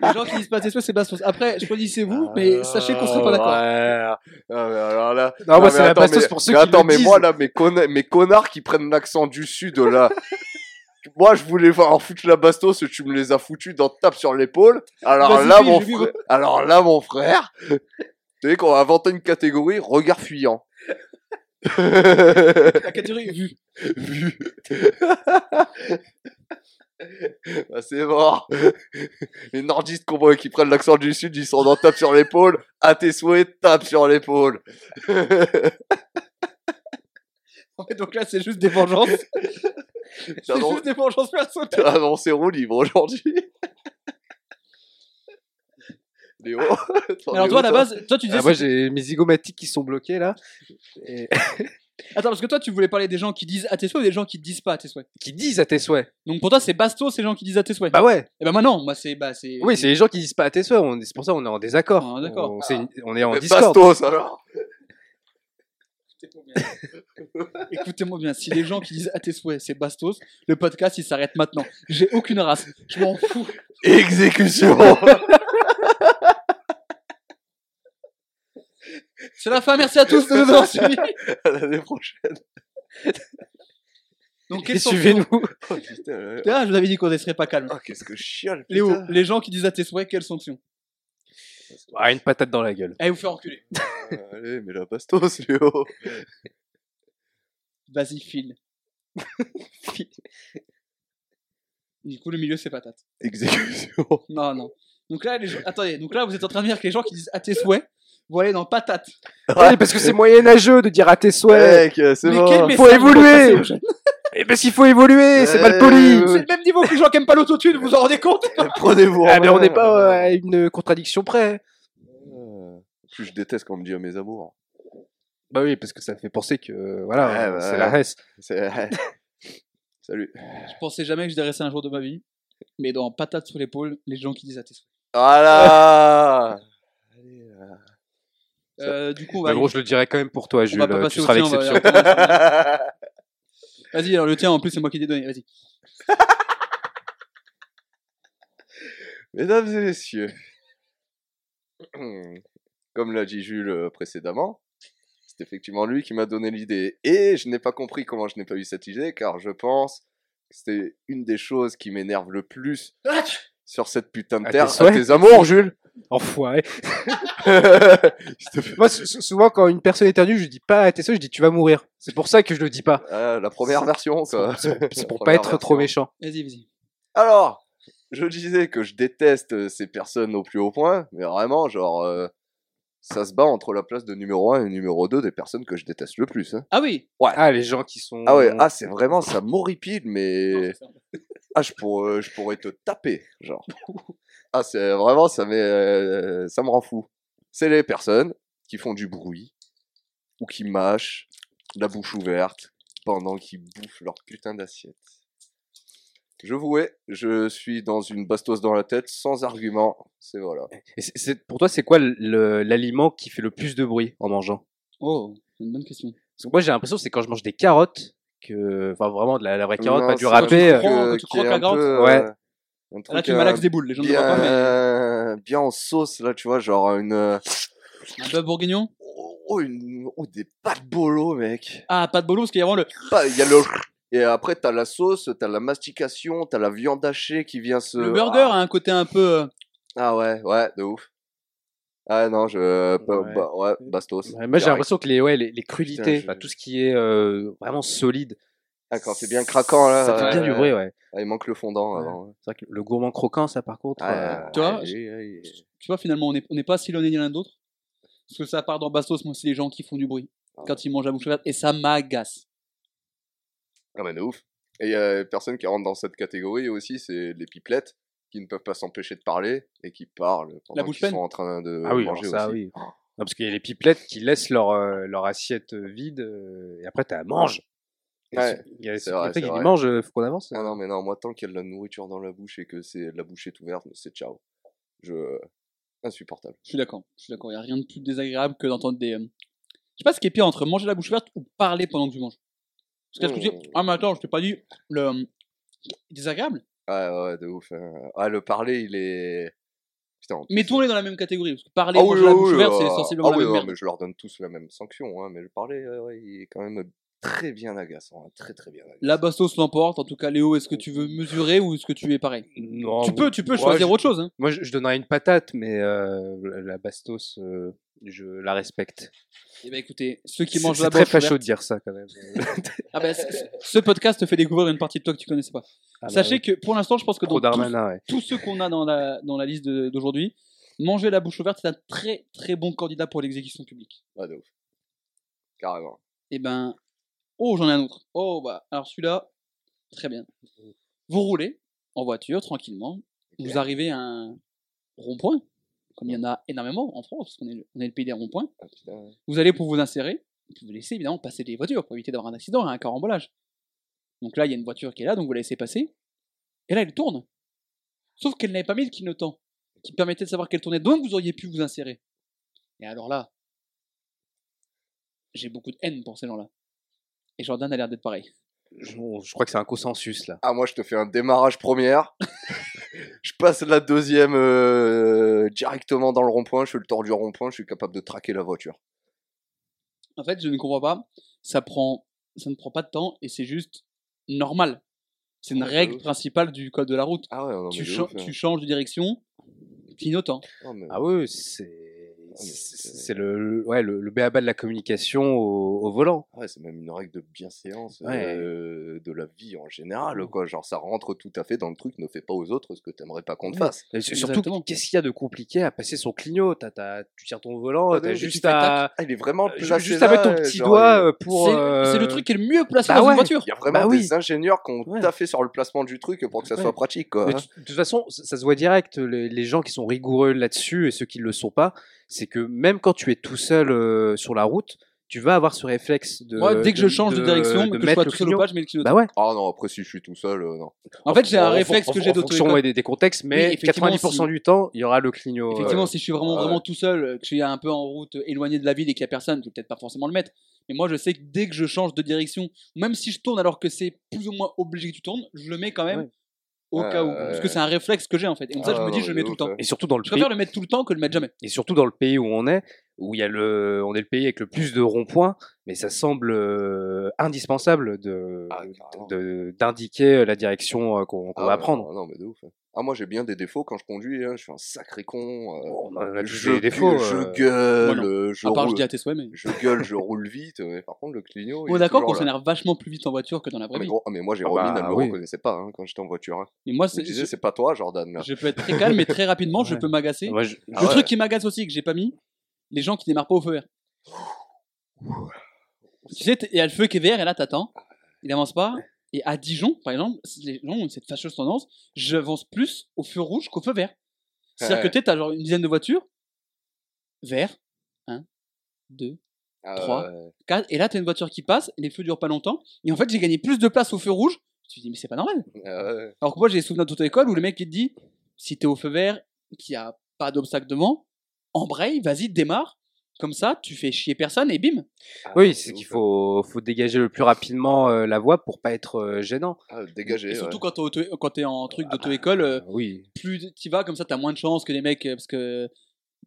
Les gens qui disent pas tes souhaits, c'est Bastos. Après, je dis c'est vous, mais sachez qu'on sera pas d'accord. Ouais. Ah, mais alors là... Non, moi, mais c'est la attends, bastos mais- pour ceux mais qui attends, le mais disent. moi, là, mes, conna- mes connards qui prennent l'accent du sud, là... Moi, je voulais voir foutre la bastos, tu me les as foutus dans tape sur l'épaule. Alors là, mon frère... Alors là, mon frère... Tu sais qu'on va inventer une catégorie regard fuyant. La catégorie vue. Vu. Bah, c'est mort. Les nordistes qu'on voit qui prennent l'accent du sud, ils sont dans tape sur l'épaule. À tes souhaits, tape sur l'épaule. Donc là, c'est juste des vengeances. C'est juste des vengeances personnelles. t'as annoncé roue libre aujourd'hui. Léo t'en Alors toi, à la base, toi, tu disais... Ah, moi, j'ai mes zygomatiques qui sont bloqués, là. Et... Attends, parce que toi, tu voulais parler des gens qui disent à tes souhaits ou des gens qui disent pas à tes souhaits? Qui disent à tes souhaits. Donc pour toi, c'est Bastos, ces gens qui disent à tes souhaits? Bah ouais. Et ben moi non, moi c'est bah c'est. Oui, c'est les gens qui disent pas à tes souhaits. on- C'est pour ça qu'on est en désaccord. Ah, d'accord. On, c'est une- on est en Mais discord. Bastos alors Écoutez-moi bien, si les gens qui disent à tes souhaits, c'est Bastos, le podcast il s'arrête maintenant. J'ai aucune race, je m'en fous. Exécution C'est la fin, merci à tous de nous avoir suivis. À l'année prochaine. Donc Et suivez-nous. Oh putain, Ah, je vous avais dit qu'on ne serait pas calme. oh, qu'est-ce que je chiale. Léo, les gens qui disent à tes souhaits, quelle sanction Ah, une patate dans la gueule. Allez vous faire enculer. Allez, mais la bastos, Léo. Vas-y, file. Du coup, le milieu, c'est patate. Exécution. Non, non. Donc là, les gens... attendez, donc là, vous êtes en train de dire que les gens qui disent à tes souhaits, vous allez dans patate. Oui, parce que c'est moyenâgeux de dire à tes souhaits. Mec, c'est Mais bon. quel faut évoluer. Et parce qu'il faut évoluer, c'est mal Euh, poli. ouais. C'est le même niveau que les gens qui aiment pas l'autotune, vous vous en rendez compte Prenez-vous en Ah, mais on n'est pas euh, à une contradiction près. Euh, En plus, je déteste quand on me dit à mes amours. Bah oui, parce que ça fait penser que voilà, Ouais, bah, c'est ouais. la res. C'est... Salut. Je pensais jamais que je dirais ça un jour de ma vie. Mais dans patate sur l'épaule, les gens qui disent à tes souhaits. Voilà Allez, euh. Euh, du coup, Bah, gros, je le dirais quand même pour toi, Jules. pas euh, Tu seras va- l'exception. Vas-y, alors le tien, en plus, c'est moi qui t'ai donné. Vas-y. Mesdames et messieurs, comme l'a dit Jules euh, précédemment, c'est effectivement lui qui m'a donné l'idée. Et je n'ai pas compris comment je n'ai pas eu cette idée, car je pense que c'était une des choses qui m'énerve le plus sur cette putain de À terre. À tes amours, Jules Enfoiré. Moi, sou- sou- souvent, quand une personne éternue, je dis pas à tes souhaits, je dis tu vas mourir. C'est pour ça que je le dis pas. Ah, La première version, quoi. C'est pour pas première être trop version. méchant. Vas-y, vas-y. Alors, je disais que je déteste euh, ces personnes au plus haut point, mais vraiment, genre, euh, ça se bat entre la place de numéro 1 et numéro 2 des personnes que je déteste le plus. hein. Ah oui Ah, les gens qui sont. Ah ouais, ah, c'est vraiment, ça m'horripile, mais. Ah, je pourrais, je pourrais te taper, genre. Ah, c'est vraiment, ça, m'est, euh, ça me rend fou. C'est les personnes qui font du bruit, ou qui mâchent la bouche ouverte pendant qu'ils bouffent leur putain d'assiette. Je vous hais, je suis dans une bastos dans la tête, sans argument, c'est voilà. Et c'est- c'est- pour toi, c'est quoi l'aliment qui fait le plus de bruit en mangeant? Oh, c'est une bonne question. Parce que moi, j'ai l'impression que c'est quand je mange des carottes, que, enfin vraiment de la, la vraie carotte, Non, pas du râpé. euh, Quand euh, tu qui est croques la un carotte peu, Ouais. Euh, Là, tu euh, malaxes des boules. Les gens ne le voient pas, mais bien, bien en sauce, là, tu vois, genre une, euh, un bœuf bourguignon. oh, une, oh, des pâtes bolo, mec. Ah, pas de bolo, parce qu'il y a vraiment le. Pas- Il y a le, et après, t'as la sauce, t'as la mastication, t'as la viande hachée qui vient se. Le burger a un côté un peu. euh, Ah, ah ouais, ouais, de ouf. Ah non, je, bah, Ouais. bah, ouais, bastos. Ouais, moi, j'ai l'impression que les, ouais, les, les crudités, Putain, je- enfin, tout ce qui est euh, vraiment solide, Ah, quand c'est bien craquant, là. ça fait bien ouais, du bruit, ouais. Ah, il manque le fondant Ouais. avant. C'est vrai que le gourmand croquant, ça, par contre. Ah, euh, Tu vois, je- ouais. Tu vois, finalement, on n'est on pas si loin ni l'un de l'autre? Parce que ça part dans Bastos, moi, c'est les gens qui font du bruit. Ah. Quand ils mangent à bouche ouverte. Et ça m'agace. Ah bah de ouf. Et il y a personne qui rentre dans cette catégorie aussi, c'est les pipelettes qui ne peuvent pas s'empêcher de parler et qui parlent pendant bouche qu'ils sont en train de Ah oui, manger ça, aussi. oui. Non, parce qu'il y a les pipelettes qui laissent leur, euh, leur assiette euh, vide euh, et après, tu manges. Et Ouais, c'est- Il y a vrai, qui vrai. mange, euh, faut qu'on avance. Ah non mais non, moi tant qu'il y a de la nourriture dans la bouche et que c'est la bouche est ouverte, c'est ciao. Je insupportable. Je suis d'accord. Je suis d'accord. Il n'y a rien de plus désagréable que d'entendre des. euh, Je sais pas ce qui est pire entre manger la bouche ouverte ou parler pendant que tu manges. Parce que je me dis, Mmh. ah, mais attends, je t'ai pas dit. Le. euh, Désagréable? Ouais ouais, de ouf. hein. Ah le parler, il est Putain. en plus, Mettons-les dans la même catégorie. Parce que parler Ah oui, manger la oui, bouche oui, ouverte, ah, c'est sensiblement ah la oui, même non, merde. mais je leur donne tous la même sanction, hein, mais le parler, euh, ouais, il est quand même très bien agaçant, hein, très très bien agaçant. La bastos l'emporte. En tout cas, Léo, est-ce que tu veux mesurer ou est-ce que tu es pareil? Non, Tu peux, tu peux choisir je- autre chose. Hein. Moi, je, je donnerais une patate, mais euh, la- bastos, euh, je la respecte. Eh ben écoutez, ceux qui C'est mangent c'est la très bouche facho ouverte. de dire ça quand même. Ah ben, ce podcast te fait découvrir une partie de toi que tu connaissais pas. Ah bah Sachez que pour l'instant, je pense que dans tous, Darmanin, ouais. tous ceux qu'on a dans la, dans la liste d'aujourd'hui, manger la bouche ouverte, c'est un très très bon candidat pour l'exécution publique. Ah, de ouf. Carrément. Eh ben, oh, j'en ai un autre. Oh, bah, alors celui-là, très bien. Vous roulez en voiture tranquillement, vous arrivez à un rond-point, comme il y en a énormément en France, parce qu'on est, on est le pays des ronds-points. Ah. Vous allez pour vous insérer, vous laissez évidemment passer des voitures pour éviter d'avoir un accident, un carambolage. Donc là, il y a une voiture qui est là, donc vous la laissez passer. Et là, elle tourne. Sauf qu'elle n'avait pas mis le clignotant qui permettait de savoir qu'elle tournait, donc vous auriez pu vous insérer. Et alors là, j'ai beaucoup de haine pour ces gens-là. Et Jordan a l'air d'être pareil. Je, je crois que c'est un consensus là. Ah, moi, je te fais un démarrage première. je passe la deuxième euh, directement dans le rond-point. Je fais le tour du rond-point. Je suis capable de traquer la voiture. En fait, je ne comprends pas. Ça prend, ça ne prend pas de temps et c'est juste normal. C'est une Ouais, règle principale du code de la route. Ah ouais, non, tu, mais de cha- ouf, hein. tu changes de direction, clignotant. Oh, mais- Ah oui, c'est c'est c'est le ouais le, le béaba de la communication au, au volant. Ouais, c'est même une règle de bienséance Ouais. euh, de la vie en général, quoi. Genre, ça rentre tout à fait dans le truc, ne fais pas aux autres ce que t'aimerais pas qu'on te fasse. Et surtout, qu'est-ce qu'il y a de compliqué à passer son clignot? T'as- t'as- Tu tires ton volant, Ah, t'as juste à Ah, il est vraiment placé juste à mettre ton euh, petit genre, doigt euh, pour. C'est euh, le truc qui est le mieux placé bah dans ouais. une voiture. Il y a vraiment Bah oui. des ingénieurs qui ont Ouais. taffé sur le placement du truc pour que ça Ouais. soit pratique, quoi. De toute façon, ça, se voit direct. Les, les gens qui sont rigoureux là-dessus et ceux qui ne le sont pas, c'est que même quand tu es tout seul euh, sur la route, tu vas avoir ce réflexe de. Moi, dès que je change de, direction, de que je mettre sois le tout seul ou pas, je mets le clignotant. Bah ouais. Ah non, après, si je suis tout seul, euh, non. En fait, j'ai un réflexe en- que j'ai en fonction d'auto-école. ouais, des, des contextes, mais effectivement, 90% si- du temps, il y aura le clignot. euh, Effectivement, si je suis vraiment, Ouais. vraiment tout seul, que je suis un peu en route éloigné de la ville et qu'il n'y a personne, je vais peut-être pas forcément le mettre. Mais moi, je sais que dès que je change de direction, même si je tourne alors que c'est plus ou moins obligé que tu tournes, je le mets quand même Ouais. Au cas où. Parce que c'est un réflexe que j'ai en fait. Et comme ça, je Ah, me dis, je le mets tout le temps. Et surtout dans le Je pays, préfère le mettre tout le temps que le mettre jamais. et surtout dans le pays où on est, où il y a le, on est le pays avec le plus de ronds-points, mais ça semble euh, indispensable de Ah, d'indiquer la direction euh, qu'on qu'on Ah, va ouais, prendre. Non, non, mais de ouf. Ah, moi, j'ai bien des défauts quand je conduis. hein, Je suis un sacré con. euh, On a tous je, des défauts, euh. Je gueule, euh, je À part, je roule. dis à tes souhaits, mais. Je gueule, je roule vite. Mais par contre, le clignot. On est d'accord qu'on s'énerve vachement plus vite en voiture que dans la Ah, vraie mais, vie. gros, ah, mais moi, Jérôme, bah, elle me oui. reconnaissait pas hein, quand j'étais en voiture. hein. Mais moi, Je c'est- me disais, je, c'est pas toi, Jordan. Là. je peux être très calme, mais très rapidement, je peux m'agacer. Je- Ah le ouais. truc qui m'agace aussi, que j'ai pas mis, les gens qui démarrent pas au feu vert. tu sais, il y a le feu qui est vert et là t'attends, il avance pas. Et à Dijon, par exemple, les gens ont cette fâcheuse tendance, j'avance plus au feu rouge qu'au feu vert. C'est-à-dire que tu t'as genre une dizaine de voitures, vert, 1, 2, Ah, Trois. ouais. 4, et là t'as une voiture qui passe, les feux durent pas longtemps, et en fait j'ai gagné plus de place au feu rouge. Tu te dis, mais c'est pas normal. Ah. Alors que moi j'ai des souvenirs d'auto-école où le mec il te dit, si t'es au feu vert, qu'il n'y a pas d'obstacle devant, embraye, vas-y, démarre. Comme ça, tu fais chier personne et bim. Oui, Ah, c'est qu'il ouf. faut, faut dégager le plus rapidement euh, la voie pour pas être euh, gênant. Ah, dégagé. Et surtout ouais. quand t'es auto- quand t'es en truc d'auto-école, euh, oui. plus tu vas comme ça, t'as moins de chances que les mecs. Parce que.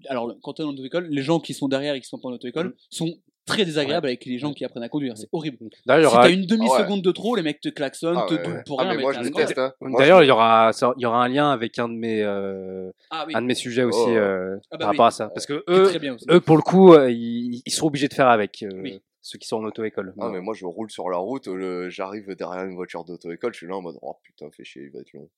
Alors, quand t'es en auto-école, les gens qui sont derrière et qui sont pas en auto-école sont très désagréables avec les gens qui apprennent à conduire. C'est horrible. D'ailleurs, il y Si aura, t'as une demi-seconde de trop, les mecs te klaxonnent, Ah, te ouais, doublent pour Ah, rien. hein. D'ailleurs, il y aura, il y aura un lien avec un de mes, euh, Ah oui, un de mes sujets aussi Oh. euh, Ah bah par oui. rapport à ça, parce que eux, eux pour le coup, euh, ils, ils seront obligés de faire avec euh, Oui. ceux qui sont en auto-école. Ah, mais moi, je roule sur la route, j'arrive derrière une voiture d'auto-école, je suis là en mode, oh putain, fais chier, il va être long.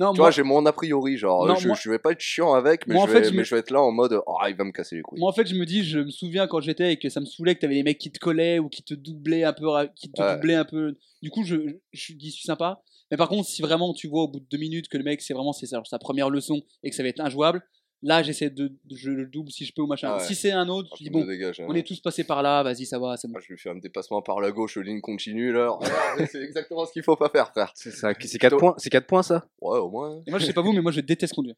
Non, Tu moi, vois, j'ai mon a priori, genre, Non, je, moi- je vais pas être chiant avec, mais, Moi, je, vais, je mais me- je vais être là en mode, oh, il va me casser les couilles. moi, en fait, je me dis, je me souviens quand j'étais et que ça me saoulait que t'avais des mecs qui te collaient ou qui te doublaient un peu, qui te Ouais. doublaient un peu. Du coup, je, je dis, je suis sympa. Mais par contre, si vraiment tu vois au bout de deux minutes que le mec, c'est vraiment c'est sa, sa première leçon et que ça va être injouable, là, j'essaie de, je le double si je peux ou machin. Ah ouais. Si c'est un autre, Ah, je dis bon, dégage, hein. on est tous passés par là, vas-y, ça va, c'est bon. Ah, je lui fais un dépassement par la gauche, ligne continue, là. C'est exactement ce qu'il faut pas faire, frère. C'est ça, c'est 4 points, c'est quatre points ça? Ouais, au moins. Et moi, je sais pas vous, mais moi, je déteste conduire.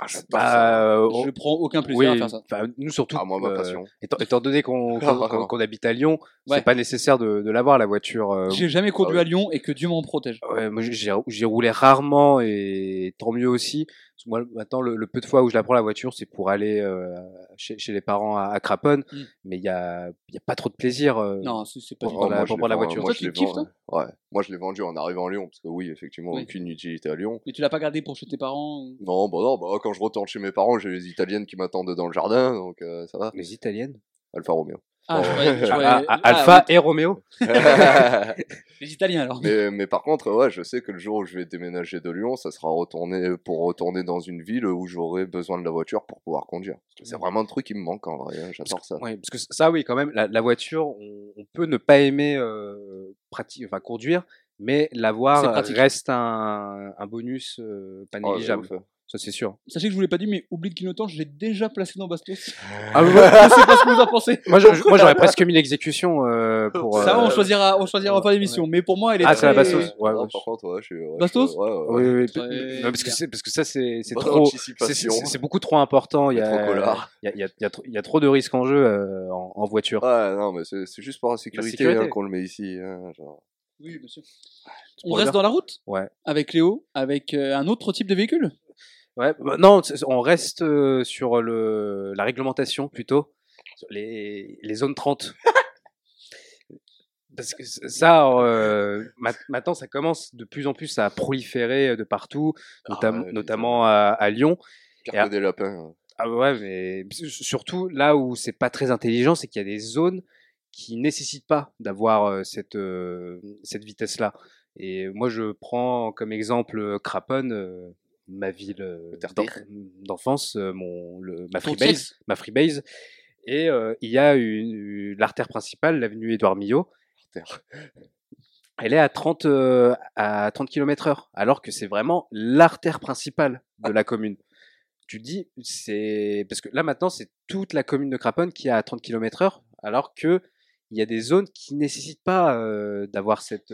Ah. Bah, euh, Je prends aucun plaisir oui, à faire ça. nous surtout. Ah, moi, ma euh, passion. étant, étant donné qu'on qu'on habite à Lyon, Ouais. c'est pas nécessaire de, de l'avoir la voiture. euh, J'ai jamais conduit ouais. à Lyon et que Dieu m'en protège. Ouais, moi j'ai roulé rarement et tant mieux aussi. Parce que moi maintenant le, le peu de fois où je la prends la voiture c'est pour aller euh, chez, chez les parents à, à Craponne, Mm. mais il y a, il y a pas trop de plaisir. euh, Non, c'est c'est pas Pour du la- tout. moi, je pour l'ai prendre la voiture. Moi, Toi, je kiffes, vendu. Ouais. Moi, je l'ai vendu en arrivant à Lyon, parce que oui, effectivement, Oui. aucune utilité à Lyon. Mais tu l'as pas gardé pour chez tes parents ou- Non, bah non, bah quand je retourne chez mes parents, j'ai les italiennes qui m'attendent dans le jardin, donc euh, ça va. Les italiennes? Alfa Romeo. Ah, je Ah, croyais- ah, ah, Alpha et Romeo. mais, Les Italiens alors. mais par contre, ouais, je sais que le jour où je vais déménager de Lyon, ça sera retourner pour retourner dans une ville où j'aurai besoin de la voiture pour pouvoir conduire. C'est vraiment un truc qui me manque en vrai, hein, j'adore ça. Oui, parce que ça oui quand même la, la voiture on, on peut ne pas aimer euh, prati- enfin conduire, mais l'avoir pratique. reste un, un bonus euh, pas Oh, négligeable. Ça c'est sûr. Sachez que je vous l'ai pas dit, mais oublie le clignotant, je l'ai déjà placé dans Bastos. Ah, je sais pas ce que vous en pensez. Moi, je- je- moi, j'aurais presque mis l'exécution euh, pour. Ça, euh, on choisira, on choisira pas l'émission. Mais pour moi, elle est Ah, c'est la très- Bastos. Ouais, ouais. par contre, ouais, je suis. ouais, Bastos je suis- ouais, ouais, Oui, ouais. oui, Très oui. Non, parce que bien. c'est parce que ça c'est c'est Bonne trop. C'est anticipation. c'est- c'est beaucoup trop important. Il y trop a collard. il y a, il y a- il y a trop- il y a trop de risques en jeu euh, en, en voiture. Ouais, non, mais c'est c'est juste pour la sécurité, sécurité. hein, qu'on le met ici. hein, genre. Oui, bien sûr. Tu On reste dans la route Ouais. avec Léo, avec euh, un autre type de véhicule? Ouais. bah, non, on reste euh, sur le la réglementation plutôt, sur les les zones 30. Parce que ça, euh, ma- maintenant, ça commence de plus en plus à proliférer de partout, Ah ouais, notamment à, à Lyon. Pire à- que des lapins. Ah ouais, mais surtout là où c'est pas très intelligent, c'est qu'il y a des zones qui nécessitent pas d'avoir euh, cette, euh, cette vitesse-là. Et moi, je prends comme exemple euh, Craponne, euh, ma ville d'enfance, mon, le, ma freebase, ma freebase. Et euh, il y a une, une- l'artère principale, l'avenue Édouard Millot. Elle est à 30, euh, à 30 km heure, alors que c'est vraiment l'artère principale de la commune. Tu dis, c'est, parce que là maintenant, c'est toute la commune de Craponne qui est à 30 km heure, alors que il y a des zones qui nécessitent pas euh, d'avoir cette,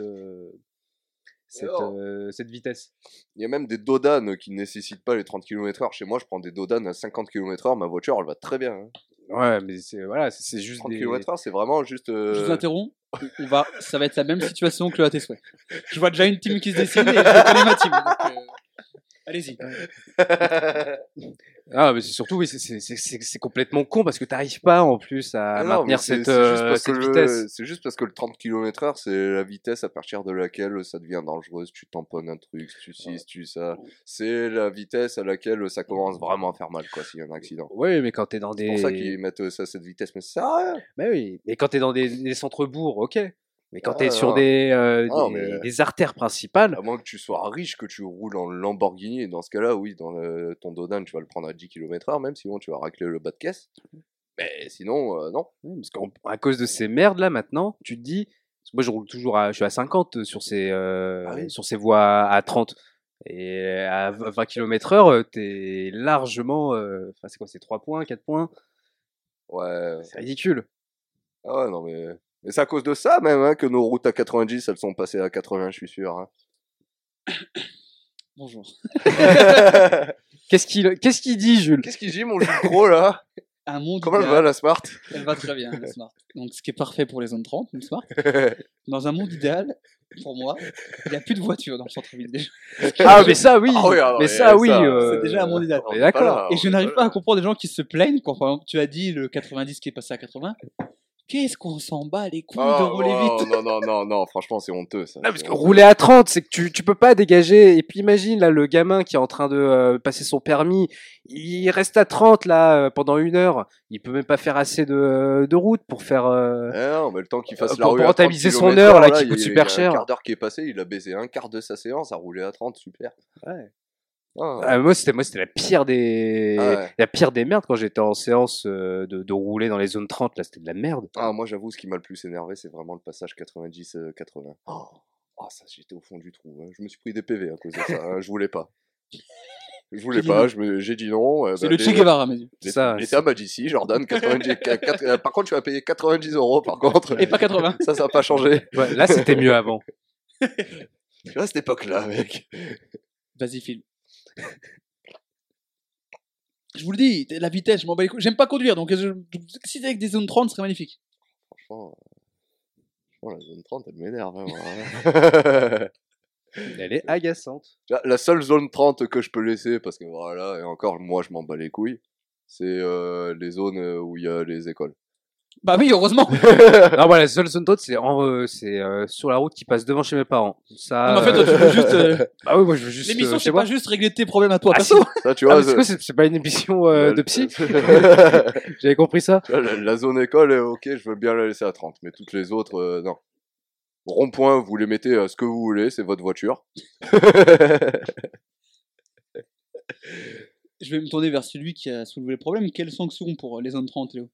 cette, alors euh, cette vitesse. Il y a même des dodanes qui ne nécessitent pas les 30 km/h. Chez moi, je prends des dodanes à 50 km/h. Ma voiture, elle va très bien. hein. Ouais, mais c'est, voilà, c'est- juste 30 des... km/h, c'est vraiment juste. euh, Je vous interromps. On va, ça va être la même situation que le AT souhait. Je vois déjà une team qui se dessine et je connais ma team. donc, euh, Allez-y. Ah, mais c'est surtout, oui, c'est- c'est c'est- c'est- c'est complètement con parce que t'arrives pas en plus à Ah non, mais maintenir c'est- cette, c'est euh, cette vitesse. C'est juste parce que le 30 km/h, c'est la vitesse à partir de laquelle ça devient dangereux. Si tu tamponnes un truc, tu ci, si tu ça. C'est la vitesse à laquelle ça commence vraiment à faire mal, quoi, s'il y a un accident. Oui, mais quand t'es dans C'est des. pour ça qu'ils mettent euh, ça à cette vitesse, mais ça sert à rien. Bah oui, et quand t'es dans des, des centres-bourgs, ok. Mais quand Ah, t'es sur non. des, euh, Non, des, mais- des artères principales, À moins que tu sois riche, que tu roules en Lamborghini, et dans ce cas-là, oui, dans le- ton Dodan, tu vas le prendre à 10 km/h, même sinon tu vas racler le bas de caisse. Mais sinon, euh, non. Parce qu'à cause de ces merdes là maintenant, tu te dis, moi je roule toujours à, je suis à 50 sur ces, euh, Ah oui. sur ces voies à 30. Et à 20 km heure, t'es largement, euh, enfin c'est quoi, c'est 3 points, 4 points, Ouais. c'est ridicule. Ah ouais, non, mais. Mais c'est à cause de ça, même, hein, que nos routes à 90, elles sont passées à 80, je suis sûr. hein. Bonjour. Qu'est-ce qu'il, qu'est-ce qu'il dit, Jules? Qu'est-ce qu'il dit, mon jus gros, là? Un monde Comment elle idéal. va, la Smart? Elle va très bien, la Smart. Donc, ce qui est parfait pour les zones 30, une Smart. Dans un monde idéal, pour moi, il n'y a plus de voitures dans le centre-ville déjà. Ah mais ça oui, Ah oui, ah mais ça oui, euh, c'est déjà un monde idéal. on est d'accord. Et je n'arrive pas à comprendre des gens qui se plaignent quand, par exemple, tu as dit le 90 qui est passé à 80. Qu'est-ce qu'on s'en bat les couilles de Oh, rouler oh, vite Non, non, non, non, franchement, c'est honteux, ça. Non, parce que rouler à 30, c'est que tu, tu peux pas dégager. Et puis imagine, là, le gamin qui est en train de euh, passer son permis, il reste à 30, là, euh, pendant une heure. Il peut même pas faire assez de, de route pour faire... euh, Eh non, mais le temps qu'il fasse Euh, la pour- rue pour à 30 rentabiliser son heure, là, qui il- coûte super il y a cher. Un quart d'heure qui est passé, il a baisé un quart de sa séance à rouler à 30, super. Ouais. Ah, Ah, moi, c'était moi, c'était la pire des... Ah ouais. La pire des merdes quand j'étais en séance euh, de, de rouler dans les zones 30, là, c'était de la merde. Ah, moi, j'avoue, ce qui m'a le plus énervé, c'est vraiment le passage 90-80. Oh, ah, ça, j'étais au fond du trou. hein. Je me suis pris des PV à cause de ça. hein. Je voulais pas. Je voulais pas, non. je me- j'ai dit non. euh, C'est bah, le Che Guevara, à mes yeux. L'État m'a dit si, Jordan, 90, qua- quatre- euh, par contre, tu vas payer 90 euros, par contre. Et pas 80. Ça, ça va pas. Ouais, là, c'était mieux avant. Tu vois, cette époque-là, mec. Vas-y, filme. Je vous le dis, la vitesse, je m'en bats les couilles. J'aime pas conduire, donc je- si c'est avec des zones 30, ce serait magnifique. Franchement, franchement, la zone 30, elle m'énerve. hein, hein. Elle est agaçante. La- La seule zone 30 que je peux laisser, parce que voilà, et encore, moi, je m'en bats les couilles, c'est euh, les zones où il y a les écoles. Bah oui, heureusement. Non, voilà, la seule zone d'autre, c'est en, euh, c'est euh, sur la route qui passe devant chez mes parents. Ça. Non, mais en fait, toi, tu veux juste. euh, Bah oui, moi je veux juste. L'émission, euh, c'est chez moi. pas juste régler tes problèmes à toi, Ah, perso. Ça, tu Ah, vois, mais c'est quoi, c'est- c'est c'est pas une émission euh, de psy la, J'avais compris ça. la zone école, euh, ok, je veux bien la laisser à 30, mais toutes les autres, euh, non. Rond-point, vous les mettez à ce que vous voulez, c'est votre voiture. Je vais me tourner vers celui qui a soulevé le problème. Quelles sanctions pour euh, les zones 30, Léo?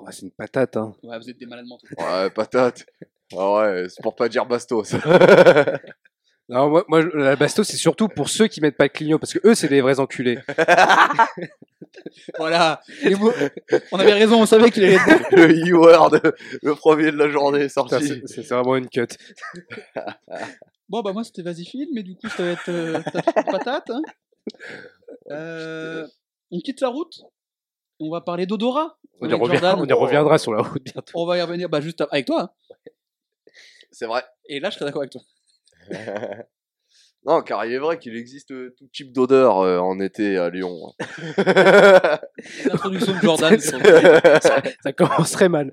Oh, c'est une patate, hein. Ouais, vous êtes des malades mentaux. Ouais, patate. Ah ouais, c'est pour pas dire bastos. Non, moi, moi, la basto, c'est surtout pour ceux qui mettent pas de clignot, parce que eux, c'est des vrais enculés. Voilà. On avait raison, on savait qu'il allait être le E-word, le premier de la journée sorti. c'est- vraiment une cut. Bon, bah moi, c'était Vas-y Phil, mais du coup, ça va être euh, ta petite patate. hein. Euh, on quitte la route. On va parler d'odorat. On y, on reviendra sur la route bientôt. On va y revenir bah, juste avec toi. hein. C'est vrai. Et là, je serais d'accord avec toi. non, car il est vrai qu'il existe euh, tout type d'odeur euh, en été à Lyon. L'introduction de Jordan. sur- Ça commencerait mal.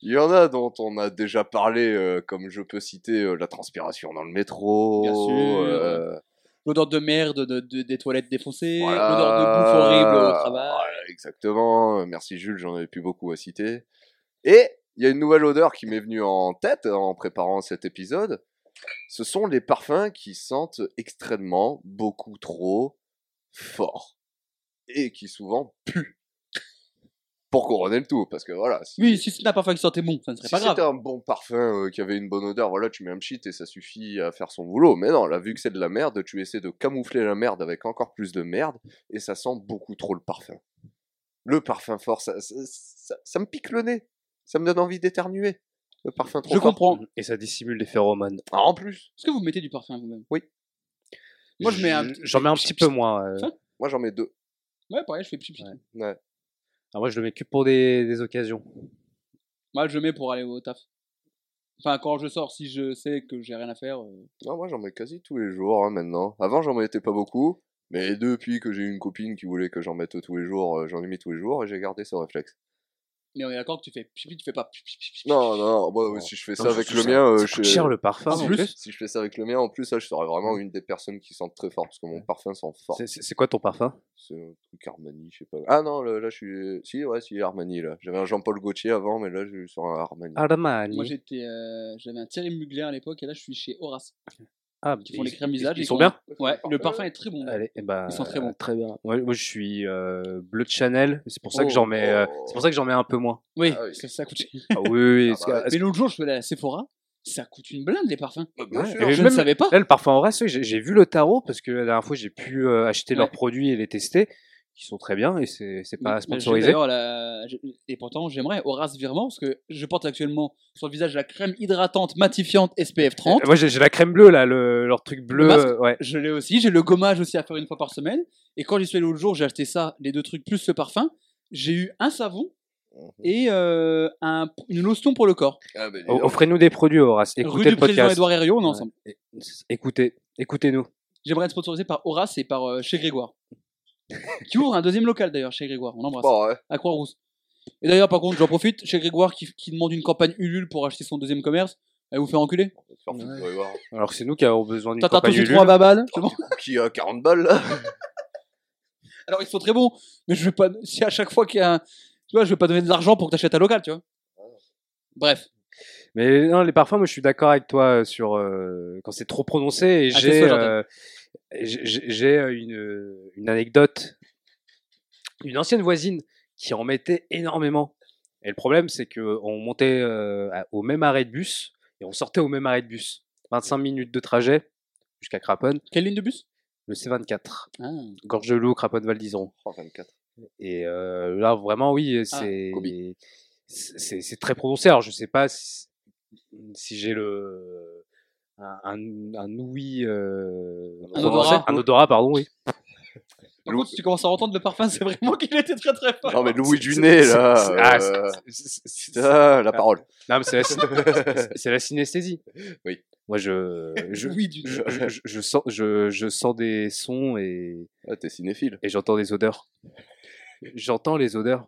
il y en a dont on a déjà parlé, euh, comme je peux citer euh, la transpiration dans le métro. Bien sûr. L'odeur de merde de, de- des toilettes défoncées, Voilà. l'odeur de bouffe horrible au travail. Voilà, exactement. Merci Jules, j'en avais plus beaucoup à citer. Et il y a une nouvelle odeur qui m'est venue en tête en préparant cet épisode. Ce sont les parfums qui sentent extrêmement, beaucoup trop fort. Et qui souvent puent. Pour couronner le tout, parce que voilà. si- Oui, si c'était un parfum qui sentait bon, ça ne serait si pas grave. c'était un bon parfum euh, qui avait une bonne odeur, voilà, tu mets un pchit et ça suffit à faire son boulot. Mais non, là, vu que c'est de la merde, tu essaies de camoufler la merde avec encore plus de merde et ça sent beaucoup trop le parfum. Le parfum fort, ça, ça, ça- ça me pique le nez. Ça me donne envie d'éternuer. Le parfum trop Je fort. comprends. Et ça dissimule les phéromones. Ah, en plus, Est-ce que vous mettez du parfum vous-même? Oui. Moi, je mets un. J'en mets un petit peu moins. euh. Moi j'en mets deux. Ouais, pareil, je fais pchit pchit. Ouais. Ouais. Alors moi, je le mets que pour des, des occasions. Moi, je mets pour aller au taf. Enfin, quand je sors, si je sais que j'ai rien à faire. euh, Non, moi j'en mets quasi tous les jours hein, maintenant. Avant j'en mettais pas beaucoup. Mais depuis que j'ai eu une copine qui voulait que j'en mette tous les jours, euh, j'en ai mis tous les jours et j'ai gardé ce réflexe. Mais on est d'accord que tu fais pchit, tu fais pas pchit, pchit, pchit. Non, non, moi Non. si je fais Non, ça avec le ça- mien, euh, ça je cher le parfum. En en plus, plus. Si je fais ça avec le mien, en plus, là, je serais vraiment une des personnes qui sentent très fort, parce que mon parfum sent fort. C'est- quoi ton parfum? C'est un truc Armani, je sais pas. Ah non, là, là, je suis. Si, ouais, si, Armani, là. J'avais un Jean-Paul Gaultier avant, mais là, je suis sur un Armani. Armani. Moi, j'étais, euh, j'avais un Thierry Mugler à l'époque, et là, je suis chez Horace. Ah, Qui font ils- les crèmes visage. Ils et sont bien Ouais, le parfum est très bon. Allez, eh ben, Ils sont très bons. Très bien. Moi, moi, je suis euh, bleu de Chanel. C'est pour ça que Oh, j'en mets. euh, c'est pour ça que j'en mets un peu moins. Oui, Ah oui. parce que ça coûte. Ah oui, oui. Ah bah que-. Mais l'autre jour, je suis allé à la Sephora, ça coûte une blinde les parfums. Bah, bien Ouais, sûr. et je même- ne savais pas. Là, le parfum en reste, oui, j'ai j'ai vu le tarot parce que la dernière fois, j'ai pu euh, acheter Ouais. leurs produits et les tester. Ils sont très bien et c'est pas sponsorisé. la- Et pourtant, j'aimerais Horace Virement, parce que je porte actuellement sur le visage la crème hydratante matifiante SPF 30. Euh, Moi, j'ai la crème bleue là, le, leur truc bleu. masque ouais. Je l'ai aussi, j'ai le gommage aussi à faire une fois par semaine. Et quand j'y suis allé l'autre jour, j'ai acheté ça, les deux trucs plus le parfum. J'ai eu un savon Mhm. et euh, un, une lotion pour le corps. Ah, bah. Offrez-nous des produits, Horace. Rue Écoutez du le président podcast. Édouard Herriot, on est Ouais. ensemble. Écoutez, écoutez-nous. J'aimerais être sponsorisé par Horace et par euh, chez Grégoire. Qui ouvre un deuxième local d'ailleurs chez Grégoire, on l'embrasse. Bon, ouais. à Croix-Rousse. Et d'ailleurs, par contre, j'en profite, chez Grégoire qui, qui demande une campagne Ulule pour acheter son deuxième commerce, elle vous fait enculer. Alors que c'est nous qui avons besoin d'une T'as t'as campagne Ulule. 3 babales, bon Qui a 40 balles, là Alors ils sont très bons, mais je vais pas. Si à chaque fois qu'il y a un. Tu vois, je vais pas donner de l'argent pour que t'achètes un local, tu vois. Bref. Mais non, les parfums, moi, je suis d'accord avec toi sur euh, quand c'est trop prononcé. Et Ah, j'ai euh, j'ai j'ai, euh, une, une anecdote. Une ancienne voisine qui en mettait énormément. Et le problème, c'est que on montait euh, au même arrêt de bus et on sortait au même arrêt de bus. 25 minutes de trajet jusqu'à Craponne, Quelle ligne de bus? Le C24. ah. Gorge de Loup, Craponne, Val d'Iseron. Oh, 24. Et euh, là, vraiment, oui, Ah, c'est très prononcé. Alors, je sais pas si, si j'ai le un, un, un ouïe, euh, Un odorat. un odorat, pardon, oui. Par contre, si tu commences à entendre le parfum, c'est vraiment qu'il était très très fort. Non, mais Louis du nez, là. c'est- ah, euh, la parole. Non, mais c'est la, c'est la synesthésie. Oui. Moi, je je, Oui, du je, je, sens je, je sens des sons et, Ah, t'es cinéphile. et j'entends des odeurs. J'entends les odeurs.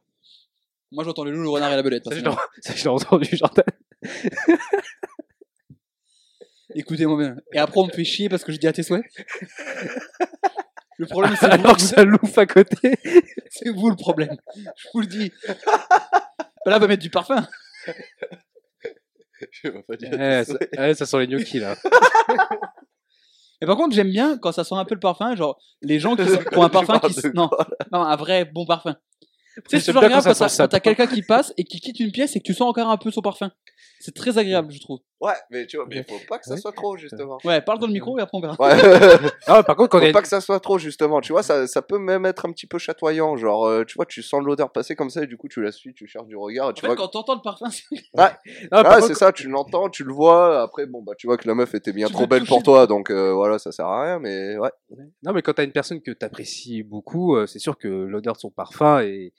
Moi j'entends le loup, le renard et la belette. Ça, je l'ai- entendu, Jordan. Écoutez-moi bien. Et après, on me fait chier parce que je dis à tes souhaits. Le problème, c'est Alors que ça louffe à côté. c'est vous le problème. Je vous le dis. Là, on va mettre du parfum. Je vais pas dire. Ouais, ça, ouais, ça sent les gnocchis là. Et par contre, j'aime bien quand ça sent un peu le parfum, genre les gens qui, sont- un parfum qui. Non, non, un vrai bon parfum. Tu sais, c'est toujours bien agréable quand t'as quand quelqu'un qui passe et qui quitte une pièce et que tu sens encore un peu son parfum. C'est très agréable, je trouve. Ouais, mais tu vois, mais faut pas que ça soit trop, justement. Ouais, parle dans le micro et après on verra. Ouais. Ah, par contre, quand Faut pas que ça soit trop, justement. Tu vois, ça, ça peut même être un petit peu chatoyant. Genre, euh, tu vois, tu sens l'odeur passer comme ça et du coup, tu la suis, tu cherches du regard. Et tu En fait, vois, quand t'entends le parfum, c'est- Ah, Ah, contre, c'est ça, tu l'entends, tu le vois. Après, bon, bah, tu vois que la meuf était bien Tu trop belle pour toi, donc euh, voilà, ça sert à rien, mais ouais. Non, mais quand t'as une personne que t'apprécies beaucoup, euh, c'est sûr que l'odeur de son parfum est.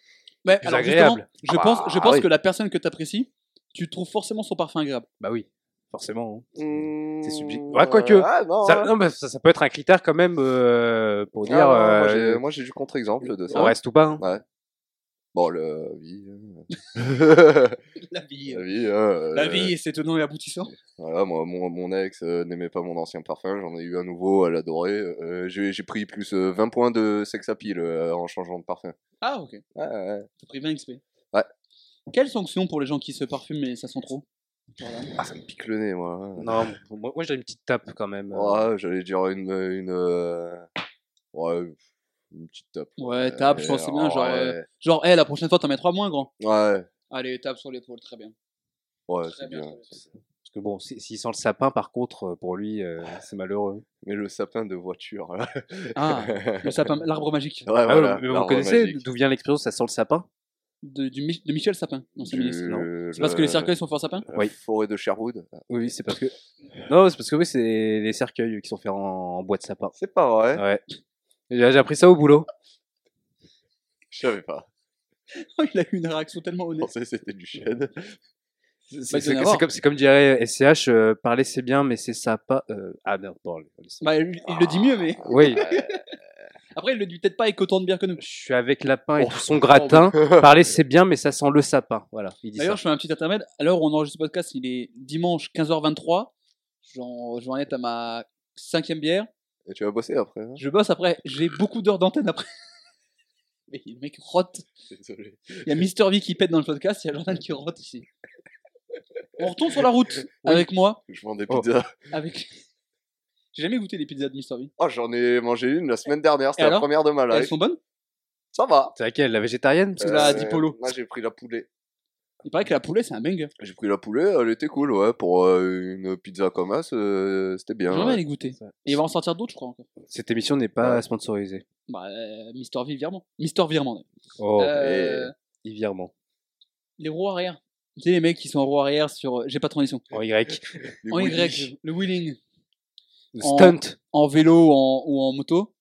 Ouais, Plus alors agréable. justement, je Ah pense, bah, je pense oui. que la personne que t'apprécies, tu trouves forcément son parfum agréable. Bah oui, forcément. hein. C'est subjectif. Ouais, quoique, Ah, non, Ça, ouais. non, mais ça, ça peut être un critère quand même euh, pour Ah, dire euh, j'ai- moi, j'ai du contre-exemple de ça. on reste ou pas. hein. Ouais. Bon, la vie. hein. La vie. la vie, hein, La euh, vie, c'est tenant et aboutissant. Voilà, moi, mon, mon ex euh, n'aimait pas mon ancien parfum, j'en ai eu un nouveau, elle adorait. Euh, j'ai j'ai pris plus euh, 20 points de sex appeal euh, en changeant de parfum. Ah, ok. Ouais, ouais. T'as pris 20 XP. Ouais. Quelle sanction pour les gens qui se parfument mais ça sent trop? Ah, ça me pique le nez, moi. Non, moi, moi j'ai une petite tape quand même. Ouais, j'allais dire une. une euh, Ouais, une petite tape. Ouais, tape, je pense que c'est bien. Genre, ouais. euh, genre hey, la prochaine fois, t'en mets 3 moins, grand. Ouais, Allez, tape sur l'épaule, très bien. ouais, Très c'est bien. Parce que bon, si- s'il sent le sapin, par contre, pour lui, euh, c'est malheureux. Mais le sapin de voiture, là. Ah, le sapin, l'arbre magique. Ouais, Ah, voilà, mais vous connaissez magique. d'où vient l'expression ça sent le sapin? De, du, Mi- de Michel Sapin. Non, c'est Du- ministre. Non? C'est parce que les cercueils sont faits en sapin? Oui. Forêt de Sherwood. Oui, c'est parce que. Non, c'est parce que oui, c'est les cercueils qui sont faits en, en bois de sapin. C'est pas vrai. Ouais. J'ai appris ça au boulot. Je savais pas. Oh, Il a eu une réaction tellement Je honnête. pensais que c'était du chêne. C'est Bah, comme, dirait SCH, euh, parler c'est bien, mais c'est sapin. Euh... Ah merde, bon. Bah, il, il le dit mieux, mais Oui, après, il le dit peut-être pas avec autant de bière que nous. je suis avec lapin et Oh. tout son gratin. Parler c'est bien, mais ça sent le sapin. Voilà, il dit ça. D'ailleurs, je fais un petit intermède. À l'heure où on enregistre ce podcast, il est dimanche 15h23. J'en- Je vais en être à ma cinquième bière. Et tu vas bosser après. hein? Je bosse après. J'ai beaucoup d'heures d'antenne après. Mais le mec rote. Désolé. Il y a Mister V qui pète dans le podcast. Il y a Jordan qui rote ici. On retourne sur la route avec moi. Je vends des Oh. pizzas. Avec. J'ai jamais goûté les pizzas de Mister V. Oh, j'en ai mangé une la semaine dernière. C'était la alors première de ma Elles life. sont bonnes? Ça va. C'est laquelle La végétarienne? La Euh, Dipolo. Moi, j'ai pris la poulet. Il paraît que la poulet, c'est un banger. J'ai pris la poulet, elle était cool, ouais. Pour euh, une pizza comme ça, euh, c'était bien. J'ai jamais ouais. les goûter. Et il va en sortir d'autres, je crois. Encore. Cette émission n'est pas Ouais. sponsorisée. Bah, euh, Mister V virement. Mister virement. d'ailleurs. Oh, Euh, et virement. Les roues arrière. Tu sais, les mecs qui sont en roue arrière sur. J'ai pas de transition. En Y. En. Y, le wheeling. En- Stunt. En vélo en- ou en moto.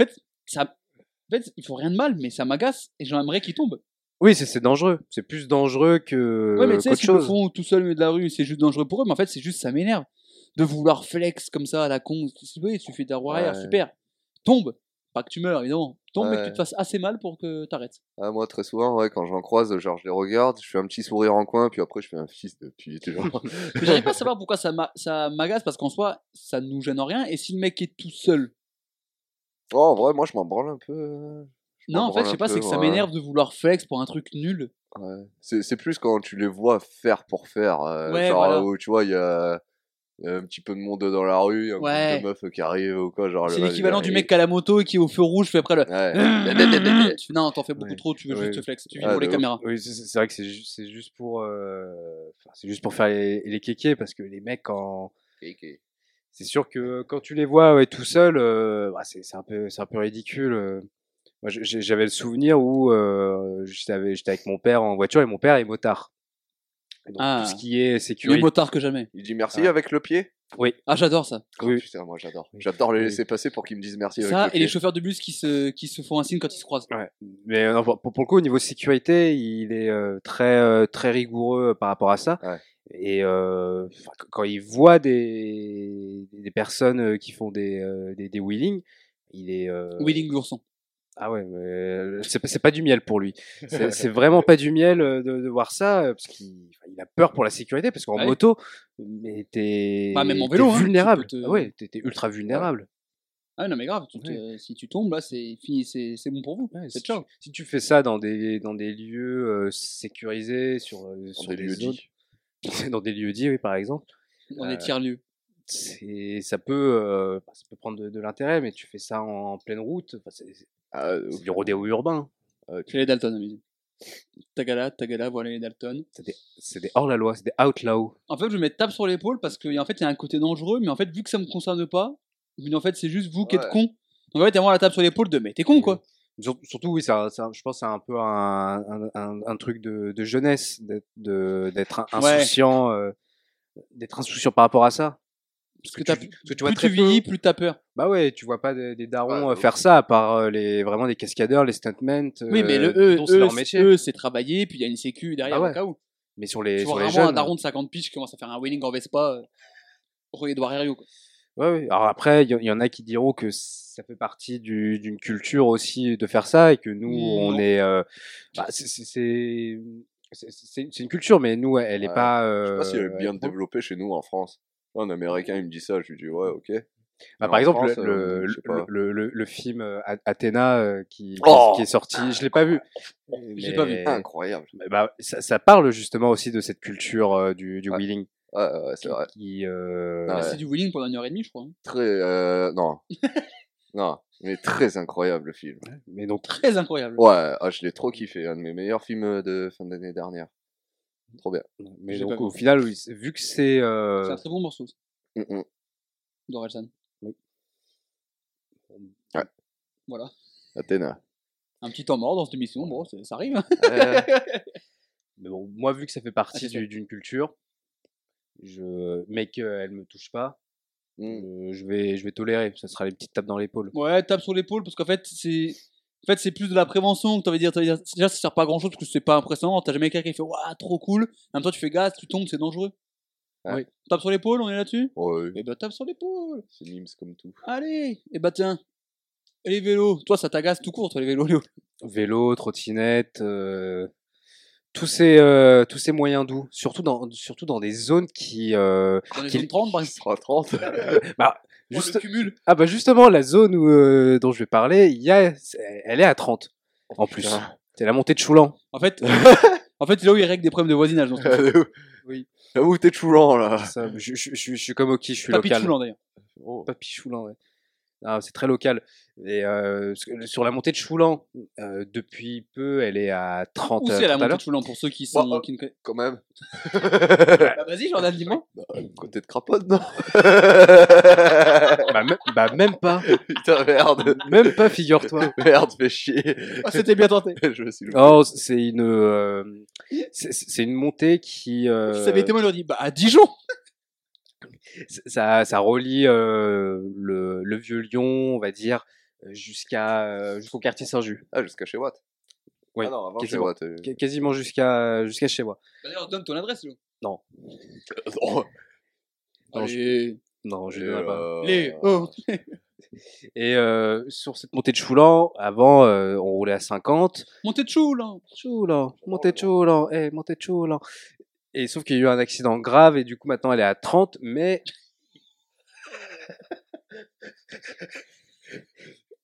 En fait, ça. En fait, il faut rien de mal, mais ça m'agace et j'aimerais qu'il tombe. Oui, c'est dangereux. C'est plus dangereux que ouais, mais tu sais, s'ils le font tout seul au milieu de la rue, c'est juste dangereux pour eux, mais en fait, c'est juste ça m'énerve. De vouloir flex comme ça à la con. Oui, tu fais ta roue arrière, Ouais. super. Tombe. Pas que tu meurs, évidemment. Tombe, mais que tu Ouais. te fasses assez mal pour que t'arrêtes. Ah, moi, très souvent, ouais, quand j'en croise, genre, je les regarde, je fais un petit sourire en coin, puis après, je fais un fils de pute. genre. J'arrive pas à savoir pourquoi ça m'a- ça m'agace, parce qu'en soi, ça nous gêne en rien. Et si le mec est tout seul, oh, en vrai, moi, je m'en branle un peu. euh, je non, en fait, je sais pas, c'est que ça m'énerve de vouloir flex pour un truc nul. Ouais. C'est plus quand tu les vois faire pour faire. euh, Ouais, genre, voilà. où, tu vois, il y a un petit peu de monde dans la rue, un Ouais. de meufs qui arrivent ou quoi. genre C'est le- l'équivalent le- du mec qui a la moto et qui est au feu rouge, fait après le. Ouais. tu fais, non, t'en fais beaucoup Ouais. trop, tu veux Ouais. juste te flex, tu vis Ah, pour les caméras. Oui, c'est c'est vrai que c'est ju- c'est juste pour euh, enfin, c'est juste pour faire les, les kékés parce que les mecs quand ok. c'est sûr que quand tu les vois ouais, tout seuls euh, bah, c'est c'est un peu c'est un peu ridicule. euh. Moi j'avais le souvenir où euh, j'étais avec mon père en voiture et mon père est motard. Donc, Ah. tout ce qui est sécurité. motard que jamais. Il dit merci Ah. avec le pied? Oui. Ah, j'adore ça. Oh, Oui. Putain, moi j'adore. Oui. J'adore les laisser passer pour qu'ils me disent merci avec Ça le et pied. les chauffeurs de bus qui se, qui se font un signe quand ils se croisent. Ouais. Mais euh, non, pour, pour le coup, au niveau sécurité, il est euh, très, euh, très rigoureux par rapport à ça. Ouais. Et euh, enfin, qu- quand il voit des, des personnes euh, qui font des, euh, des, des wheelings, il est. euh, Wheeling l'ourson. Ah ouais, mais euh, c'est pas- du miel pour lui. C'est vraiment pas du miel euh, de, de voir ça, euh, parce qu'il il a peur pour la sécurité, parce qu'en Ah moto, mais t'es Bah, même en t'es vélo, hein, tu vulnérable. peux te- Ah ouais, t'es ultra vulnérable. Ah non, mais grave, tu si tu tombes là, c'est fini, c'est bon pour vous. Ouais, c'est si, tu, si tu fais ça dans des, dans des lieux euh, sécurisés, sur, euh, Dans sur des des, lieux dits. dans des lieux dits, oui, par exemple, Dans des Euh, tiers-lieux. C'est, ça peut, euh, bah, ça peut prendre de, de l'intérêt, mais tu fais ça en, pleine route, enfin, c'est, Ah, c'est du rodéo urbain. C'est les Dalton, amis. Tagala, Tagala, voilà les Dalton. C'est des, c'est des hors la loi, c'est des outlaws. En fait, je me mets tape sur l'épaule parce qu'en fait, il y a un côté dangereux, mais en fait, vu que ça me concerne pas, mais en fait, c'est juste vous qui êtes Ouais. con. Donc en fait, il y a moi la tape sur l'épaule de mais t'es con quoi. Sur- Surtout, oui, ça, ça- je pense que c'est un peu un, un, un- un truc de, de jeunesse, d'être, de- d'être in- Ouais. insouciant, euh, d'être insouciant par rapport à ça. Parce que, tu, parce que tu vois plus très tu peu- vieillis, plus t'as peur. Bah ouais, tu vois pas des, des darons Ouais, euh, faire ça, à part euh, les, vraiment des cascadeurs, les stuntmen. Oui, mais le, euh, eux, c'est eux, leur c'est- métier. eux, c'est travailler, puis il y a une sécu derrière Ah ouais. au cas où. mais sur les, Tu sur vois les vraiment un daron de 50 piges qui commence à faire un wheeling en Vespa, euh, rue Edouard Herriot. Quoi. Ouais, ouais. Alors après, il y, y en a qui diront que ça fait partie du- d'une culture aussi de faire ça et que nous, on Non. est. euh, bah, c'est- une culture, mais nous, elle est Ouais. pas. Je sais euh, pas si elle est bien elle- développée chez nous en France. Un Américain, il me dit ça, je lui dis ouais, ok. Bah, par exemple, France, le, euh, le, le, le- le film euh, Athéna euh, qui, qui- Oh qui est sorti, je l'ai pas vu. J'ai pas vu. Mais- Incroyable. Bah, ça, ça parle justement aussi de cette culture euh, du, du Ouais. wheeling. Ouais, ouais, c'est vrai. qui, euh, Ah Bah, ouais. C'est du wheeling pendant une heure et demie, je crois. hein. Très. euh, non. non, mais très incroyable le film. Mais donc, Très incroyable. Ouais, ah, je l'ai trop kiffé. Un de mes meilleurs films de fin d'année dernière. Trop bien. mais donc au final, oui, c'est- vu que c'est. euh, C'est un très bon morceau, ça, Mm, mm. d'Orelsan. Ouais. Voilà. Athéna. Un petit temps mort dans cette émission, bon, c'est- ça arrive. Euh, Mais bon, moi, vu que ça fait partie Ah, c'est du- d'une culture, je, mais qu'elle me touche pas, mm. euh, je vais, je vais tolérer. Ça sera les petites tapes dans l'épaule. Ouais, tape sur l'épaule parce qu'en fait, c'est. En fait, c'est plus de la prévention que dire. t'avais dire- Déjà, ça sert pas à grand chose parce que c'est pas impressionnant. T'as jamais quelqu'un qui fait Waouh, trop cool. En même temps, tu fais gaz, tu tombes, c'est dangereux. Ouais. Oui. Tape sur l'épaule, on est là-dessus? Ouais, Eh ben, tape sur l'épaule. c'est Nims comme tout. Allez Et bah, tiens. Et les vélos? Toi, ça t'agace tout court, toi, les vélos, Léo? Vélo, trottinette, euh, tous ces, euh, tous ces moyens doux, surtout dans, surtout dans des zones qui, euh, Dans les Qu'il- zones 30, par Il exemple. sera 30. bah, Oh, juste, cumul. ah bah justement, la zone où, euh, dont je vais parler, il y a, elle est à 30 en plus. C'est la montée de Choulan. En fait, en fait, là où il règle des problèmes de voisinage. Dans ce truc. Oui. Là où t'es choulant là. Ça, je, je- je- je suis comme Oki, je suis Papy local. Choulan, d'ailleurs. Oh. Papy Choulan, ouais. Ah, c'est très local. Et euh, sur la montée de Choulan, euh, depuis peu, elle est à 30 Où euh, c'est la 30 à montée de Choulan pour ceux qui sont. Bah, qui ne connaissent- Quand même. Bah, vas-y, Jordan, dis-moi. Côté de crapote, non Bah, me- bah, même pas. Putain, merde. Même pas, figure-toi. Merde, fais chier. Ah, C'était bien tenté. Je me suis loupé. Oh, c'est une, euh, c'est une montée qui, euh, Si ça avait été moi, dit Bah, à Dijon ça, ça relie euh, le, le vieux Lyon, on va dire, jusqu'à euh, jusqu'au quartier Saint-Just, Ah, jusqu'à chez Watt. Oui, Ah non, avant chez quasiment. Watt. euh. Qu- quasiment jusqu'à jusqu'à chez moi. Bah, D'ailleurs, donne ton adresse, Léo. Oh, Non, je- Allez. Non, je et, ne donnerai pas. euh, Les. Oh. Et euh, sur cette montée de Choulan, avant, euh, on roulait à 50. Montée de Choulan. Choulan, montée de Choulan, eh, montée de Choulan. Et sauf qu'il y a eu un accident grave et du coup maintenant elle est à 30, mais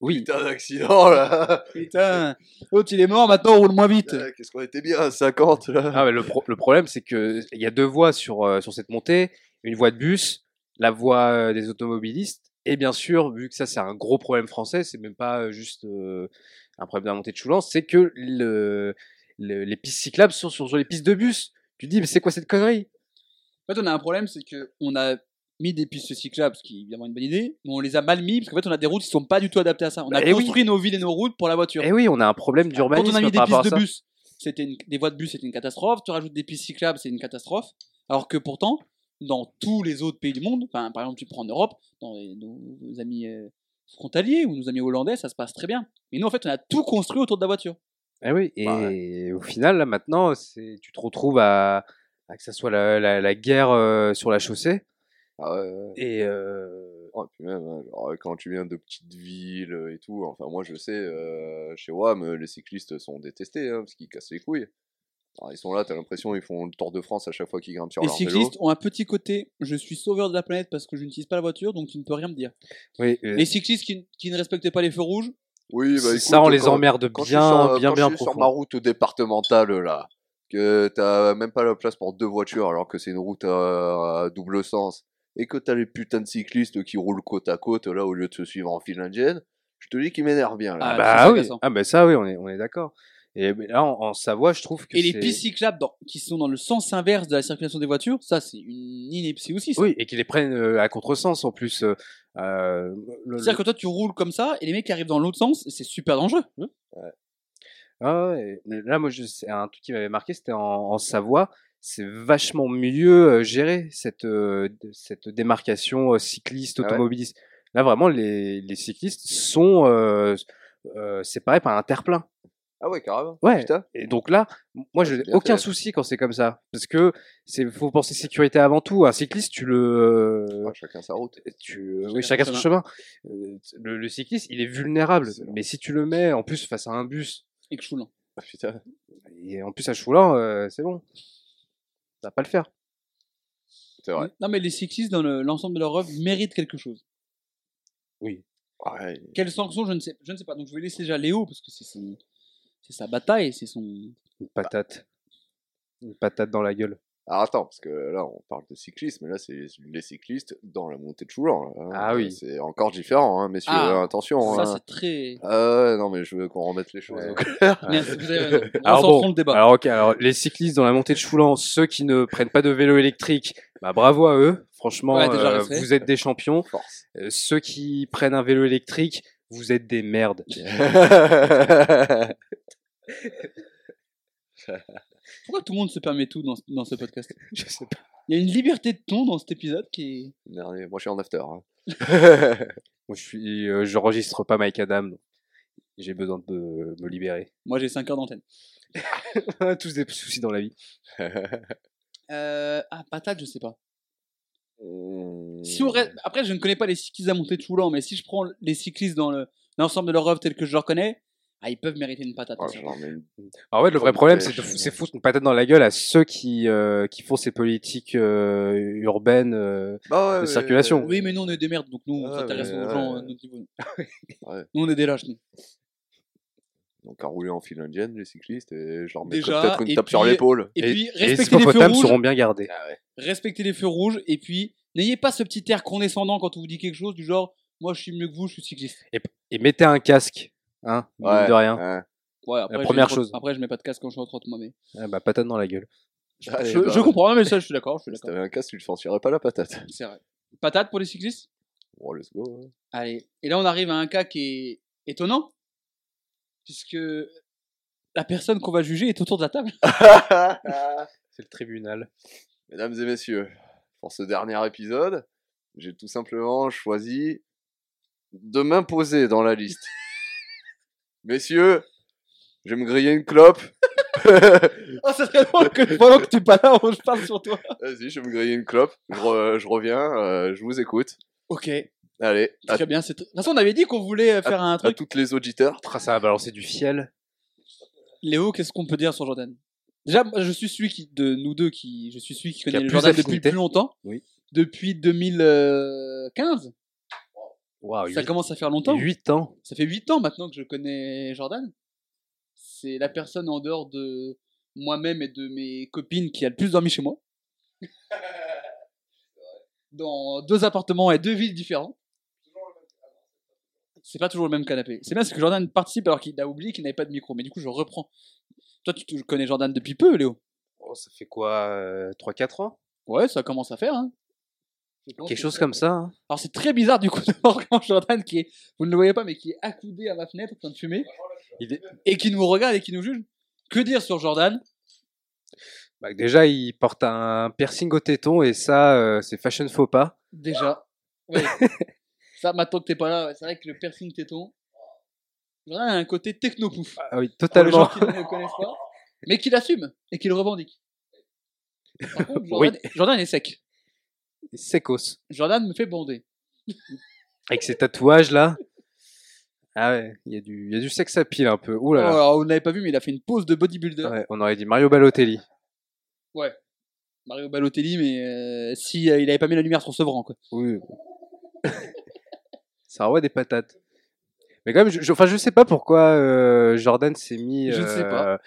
oui, Putain d'accident là. Putain. L'autre, il est mort, maintenant, on roule moins vite. Putain, Qu'est-ce qu'on était bien à 50 là. Ah, mais le, pro- le problème, c'est que il y a deux voies sur, euh, sur cette montée. Une voie de bus, la voie euh, des automobilistes. Et bien sûr, vu que ça, c'est un gros problème français, c'est même pas euh, juste un problème de la montée de Choulan, c'est que le, le- les pistes cyclables sont sur, sur les pistes de bus. Tu te dis, mais c'est quoi cette connerie? En fait, on a un problème, c'est que on a mis des pistes cyclables, ce qui est évidemment une bonne idée, mais on les a mal mis, parce qu'en fait, on a des routes qui sont pas du tout adaptées à ça. On a eh oui. construit nos villes et nos routes pour la voiture. Eh oui, on a un problème Quand d'urbanisme on a mis des pistes de bus, c'était une- des voies de bus, c'était une catastrophe. Tu rajoutes des pistes cyclables, c'est une catastrophe. Alors que pourtant, dans tous les autres pays du monde, enfin, par exemple, tu prends en Europe, dans les- nos, nos amis euh, frontaliers ou nos amis hollandais, ça se passe très bien. Mais nous, en fait, on a tout construit autour de la voiture. Eh oui, et Bah au final, là maintenant, c'est, tu te retrouves à, à que ça soit la, la, la guerre euh, sur la chaussée. Ah ouais, ouais. Et euh, Ouais, puis même, hein, quand tu viens de petites villes euh, et tout, enfin moi je sais, euh, chez WAM, euh, les cyclistes sont détestés, hein, parce qu'ils cassent les couilles. Alors, ils sont là, t'as l'impression ils font le Tour de France à chaque fois qu'ils grimpent sur Les leur cyclistes vélo. ont un petit côté, je suis sauveur de la planète parce que je n'utilise pas la voiture, donc tu ne peux rien me dire. oui, euh, Les cyclistes qui, qui ne respectaient pas les feux rouges, Oui, bah ça, on les quand- emmerde quand je suis bien, sur, bien, quand bien je suis sur ma route départementale là, que t'as même pas la place pour deux voitures alors que c'est une route à, à double sens, et que t'as les putains de cyclistes qui roulent côte à côte là au lieu de se suivre en file indienne, je te dis qu'ils m'énervent bien là. Ah, bah c'est oui, ah bah ça oui, on est, on est d'accord. Et là, en, en Savoie, je trouve que et les pistes cyclables dans- qui sont dans le sens inverse de la circulation des voitures, ça c'est une ineptie aussi. ça. Oui, et qui les prennent euh, à contresens en plus. euh, euh, le- C'est-à-dire que toi tu roules comme ça et les mecs qui arrivent dans l'autre sens, c'est super dangereux. Ah ouais, mais là, moi, je- c'est un truc qui m'avait marqué, c'était en, en Savoie. C'est vachement mieux euh, géré cette euh, cette démarcation euh, cycliste Ah ouais automobiliste. Là, vraiment, les, les cyclistes sont euh, euh, séparés par un terre-plein. Ah ouais, carrément. Ouais. Putain. Et donc là, moi, je n'ai aucun fait. souci quand c'est comme ça. Parce que c'est faut penser sécurité avant tout. Un cycliste, tu le. Ouais, chacun sa route. Tu, Chacun oui, son chacun son chemin. chemin. Euh, Le, le cycliste, il est vulnérable. Mais si tu le mets en plus face à un bus, Et que choulant. Ah, putain. et en plus à Choulan, euh, c'est bon. Ça va pas le faire. C'est vrai. Non, mais les cyclistes, dans le- l'ensemble de leur œuvre, méritent quelque chose. Oui. Ouais. Quelle sanction, je ne sais, je ne sais pas. Donc je vais laisser déjà Léo, parce que c'est c'est sa bataille, c'est son. Une patate. Une patate dans la gueule. Alors attends, parce que là, on parle de cyclisme, mais là, c'est les cyclistes dans la montée de Choulan. hein. Ah oui. C'est encore différent, hein, messieurs. Ah, attention. Ça, hein. c'est très. Ah ouais, non, mais je veux qu'on remette les choses Ouais. au clair. Merci, vous avez raison. On Alors s'en bon, le débat. Alors, ok, alors les cyclistes dans la montée de Choulan, ceux qui ne prennent pas de vélo électrique, bah bravo à eux. Franchement, Ouais, déjà, euh, vous êtes des champions. Force. Euh, ceux qui prennent un vélo électrique, vous êtes des merdes. Pourquoi tout le monde se permet tout dans, ce- dans ce podcast? Je sais pas. Il y a une liberté de ton dans cet épisode qui est. Dernier. Moi, je suis en after. hein. Moi, je suis, euh, j'enregistre pas Mike Adam. donc J'ai besoin de me libérer. Moi, j'ai 5 heures d'antenne. Tous des soucis dans la vie. Euh... Ah, patate, je sais pas. Si on reste- Après, je ne connais pas les cyclistes à montée de Choulan, mais si je prends les cyclistes dans le- l'ensemble de leur œuvre tel que je le reconnais, ah, ils peuvent mériter une patate. Ouais, j'en mets une- Alors ouais, le vrai problème, c'est de c'est foutre une patate dans la gueule à ceux qui euh, qui font ces politiques euh, urbaines. euh, Bah ouais, de circulation. Oui, mais nous, on est des merdes, donc nous, on Ouais, s'intéresse aux gens ouais. à notre niveau. Ouais. Nous, on est des lâches, nous. Donc, à rouler en file indienne, les cyclistes, et je leur mettrai Déjà, peut-être une tape sur l'épaule. Et, puis, respectez les feux rouges. seront bien gardés. Ah ouais. Respectez les feux rouges, et puis, n'ayez pas ce petit air condescendant quand on vous dit quelque chose du genre, moi, je suis mieux que vous, je suis cycliste. Et mettez un casque, hein, Ouais, de rien. ouais. Ouais, après, La première chose. Après, je mets pas de casque quand je suis en trotte, moi, mais. Ah bah patate dans la gueule. Allez, je, bah, je comprends, mais ça, je suis d'accord, je suis Si d'accord. t'avais un casque, tu ne sentirais pas la patate. C'est vrai. Patate pour les cyclistes? Bon, let's go. Allez. Et là, on arrive à un cas qui est étonnant, puisque la personne qu'on va juger est autour de la table. C'est le tribunal. Mesdames et messieurs, pour ce dernier épisode, j'ai tout simplement choisi de m'imposer dans la liste. Messieurs, je vais me griller une clope. Oh, ça serait drôle que pendant que tu es pas là, je parle sur toi. Vas-y, je vais me griller une clope. Je, re- je reviens, euh, je vous écoute. Ok, Allez, à, très bien. De toute façon, on avait dit qu'on voulait euh, faire un à truc. toutes les auditeurs. Ah, ça va balancer du fiel. Léo, qu'est-ce qu'on peut dire sur Jordan? Déjà, je suis celui qui, de nous deux, qui, je suis celui qui a connaît le Jordan depuis le plus longtemps. Oui. Depuis 2015. Waouh, Ça commence à faire longtemps. 8 ans. Ça fait 8 ans maintenant que je connais Jordan. C'est la personne en dehors de moi-même et de mes copines qui a le plus dormi chez moi. Dans deux appartements et deux villes différentes. C'est pas toujours le même canapé. C'est bien, c'est que Jordan participe alors qu'il a oublié qu'il n'avait pas de micro. Mais du coup, je reprends. Toi, tu connais Jordan depuis peu, Léo Oh, ça fait quoi 3-4 ans? Ouais, ça commence à faire. Hein. Quelque que chose comme ça. hein. Alors, c'est très bizarre du coup de voir quand Jordan, qui est, vous ne le voyez pas, mais qui est accoudé à ma fenêtre en train de fumer, est- et qui nous regarde et qui nous juge. Que dire sur Jordan? Bah, déjà, il porte un piercing au téton et ça, euh, c'est fashion faux pas. Déjà. Ouais. Ça, maintenant que t'es pas là, c'est vrai que le piercing téton. Jordan a un côté techno-pouf. Ah oui, Pour les gens totalement. qui ne le connaissent pas, mais qui l'assume et qui le revendique. Par contre, Jordan, Jordan est sec. Secos. Jordan me fait bonder. Avec ses tatouages là. Ah ouais, il y, a du- il y a du sex appeal un peu. Ouh là là. Oh, alors, vous n'avez pas vu, mais il a fait une pause de bodybuilder. Ouais, on aurait dit Mario Balotelli. Ouais. Mario Balotelli, mais euh, si euh, il avait pas mis la lumière sur Sevran, quoi. Oui. Ça envoie des patates. Mais quand même, je, je- enfin, je sais pas pourquoi euh, Jordan s'est mis. Je ne sais pas. euh,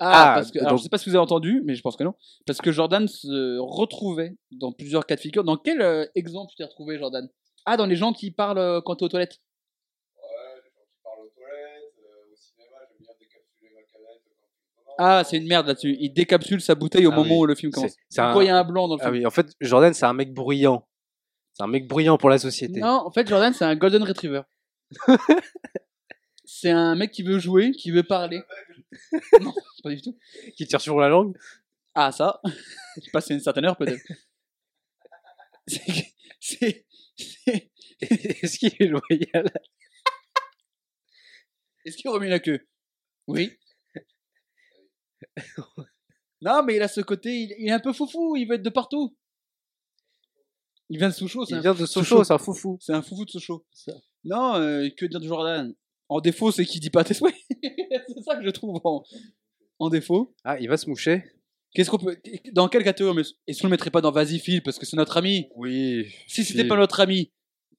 Ah, Ah, parce que, alors, donc- je sais pas si vous avez entendu, mais je pense que non. Parce que Jordan se retrouvait dans plusieurs cas de figure. Dans quel euh, exemple tu t'es retrouvé, Jordan? Ah, dans les gens qui parlent euh, quand t'es aux toilettes. Ah, c'est une merde là-dessus. Il décapsule sa bouteille au Ah moment oui. où le film commence. c'est- c'est un- Pourquoi il y a un blanc dans le Ah film? oui, en fait, Jordan, c'est un mec bruyant. C'est un mec bruyant pour la société. Non, en fait, Jordan, c'est un Golden Retriever. c'est un mec qui veut jouer, qui veut parler. non, pas du tout. Qui tire sur la langue. Ah, ça Passer une certaine heure, peut-être. C'est. Est-ce qu'il est loyal Est-ce qu'il remue la queue? Oui. non, mais il a ce côté, il, il est un peu foufou, il veut être de partout. Il vient de Sochaux, c'est Il un, vient de Sochaux. C'est un foufou. c'est un foufou de Sochaux. Non, euh, que dire de Jordan? En défaut, c'est qu'il dit pas tes souhaits. c'est ça que je trouve en, en défaut. Ah, il va se moucher Qu'est-ce qu'on peut, dans quelle catégorie Est-ce qu'on le mettrait pas dans Vas-y Phil parce que c'est notre ami? Oui. Si c'était pas notre ami,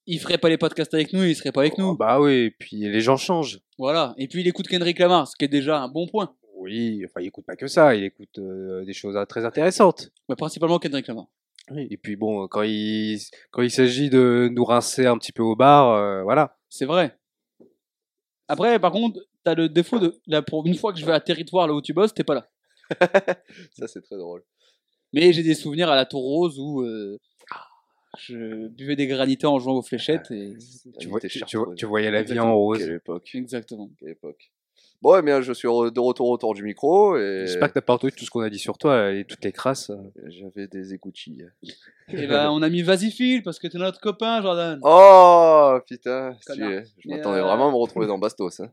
il ferait pas les podcasts avec nous, il serait pas avec nous. Bah oui, et puis les gens changent. Voilà. Et puis il écoute Kendrick Lamar, ce qui est déjà un bon point. Oui, enfin, il écoute pas que ça, il écoute euh, des choses très intéressantes. Mais principalement Kendrick Lamar. Et puis bon, quand il, quand il s'agit de nous rincer un petit peu au bar, euh, voilà. C'est vrai. Après, par contre, t'as le défaut de. Là, pour une fois que je vais à territoire là où tu bosses, t'es pas là. Ça, c'est très drôle. Mais j'ai des souvenirs à la Tour Rose où euh, je buvais des granités en jouant aux fléchettes. Et... Tu, Invité vois, tu, tu Chartreuse. vois- tu voyais la vie Exactement. en rose. Quelle époque. Exactement. Quelle époque. Bon, eh bien, je suis de retour autour du micro et J'espère que t'as pas entendu tout ce qu'on a dit sur toi et toutes les crasses. j'avais des écoutilles. Et ben, on a mis Vas-y Phil parce que t'es notre copain, Jordan. Oh putain, tu Connard. es. Je m'attendais euh, vraiment à me retrouver dans Bastos. Hein.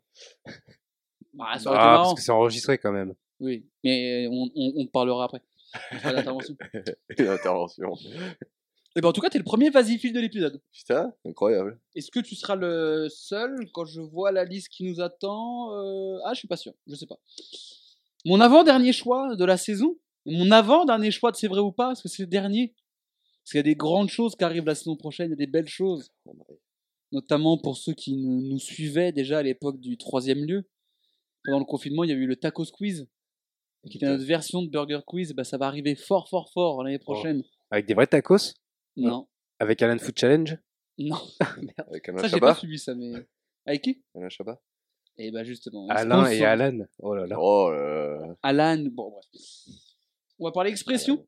Bah, Ah, parce que c'est enregistré quand même. Oui, mais on, on, parlera après. On fera l'intervention. Et ben, en tout cas, t'es le premier Vas-y Phil de l'épisode. Putain, incroyable. Est-ce que tu seras le seul quand je vois la liste qui nous attend euh, Ah, je suis pas sûr, je sais pas. Mon avant-dernier choix de la saison, mon avant-dernier choix de c'est vrai ou pas, parce que c'est le dernier? Parce qu'il y a des grandes choses qui arrivent la saison prochaine, il y a des belles choses, Oh notamment pour ceux qui nous, suivaient déjà à l'époque du troisième lieu. Pendant le confinement, il y a eu le Taco Squeeze, qui était notre version de Burger Quiz. Bah, ça va arriver fort, fort, fort l'année prochaine. Avec des vrais tacos? Non, Avec Alan Food Challenge non, Avec Alain ça j'ai pas Chabat. suivi ça, mais avec qui? Alain Chabat. Et bah justement. Alain et Alan. Oh là là. Oh là là. Alan, bon bref. On va parler expression.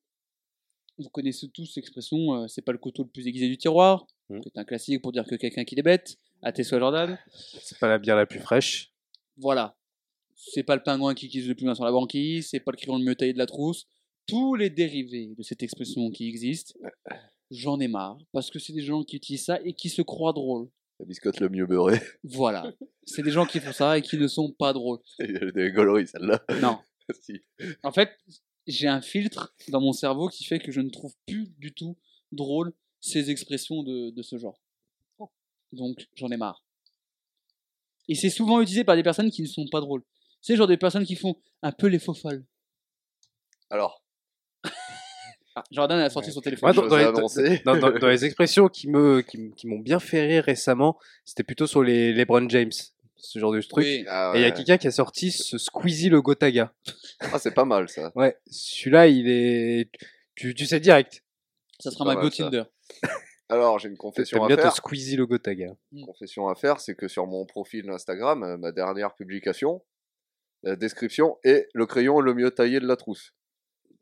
Vous connaissez tous l'expression euh, c'est pas le couteau le plus aiguisé du tiroir, Mm. qui est un classique pour dire que quelqu'un qui est bête, à tes souhaits Jordan. C'est pas la bière la plus fraîche. Voilà. C'est pas le pingouin qui glisse le plus loin sur la banquise, c'est pas le crayon le mieux taillé de la trousse. Tous les dérivés de cette expression qui existent, j'en ai marre, parce que c'est des gens qui utilisent ça et qui se croient drôles. La biscotte le mieux beurré. Voilà. c'est des gens qui font ça et qui ne sont pas drôles. Des gauleries, celle-là. Non. Si. En fait, j'ai un filtre dans mon cerveau qui fait que je ne trouve plus du tout drôle ces expressions de, de ce genre. Donc, j'en ai marre. Et c'est souvent utilisé par des personnes qui ne sont pas drôles. C'est le genre de personnes qui font un peu les faux folles. Alors, Ah, Jordan a sorti son téléphone. Ouais, dans, les, avancer. dans- dans- dans les expressions qui me qui, m'ont bien fait rire récemment, c'était plutôt sur les LeBron James, ce genre de truc. Oui. Ah, Et il y a quelqu'un qui a sorti ce Squeezie le Gotaga. Ah, c'est pas mal ça. Ouais, celui-là, il est. Tu, tu sais direct. Ça sera ma mal, go ça. Tinder. Alors, j'ai une confession à bien ton faire. Squeezie le Gotaga. confession à faire, c'est que sur mon profil Instagram, euh, ma dernière publication, la description est le crayon le mieux taillé de la trousse.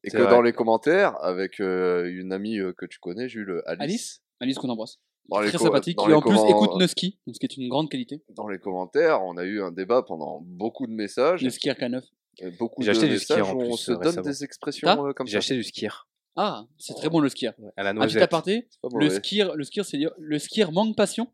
Et que vrai. dans les commentaires, avec euh, une amie euh, que tu connais, Jules, Alice, Alice Alice qu'on embrasse. dans les Très sympathique. Qui en plus écoute Nusky, ce qui est une grande qualité. Dans les commentaires, on a eu un débat pendant beaucoup de messages. Nusky RK9. et beaucoup J'ai de acheté du skier, où on plus, se euh, donne des expressions euh, comme J'ai ça. acheté du skier. Ah, c'est très bon le skier. À la Un petit aparté, Le skier, le skier, c'est le skier manque passion.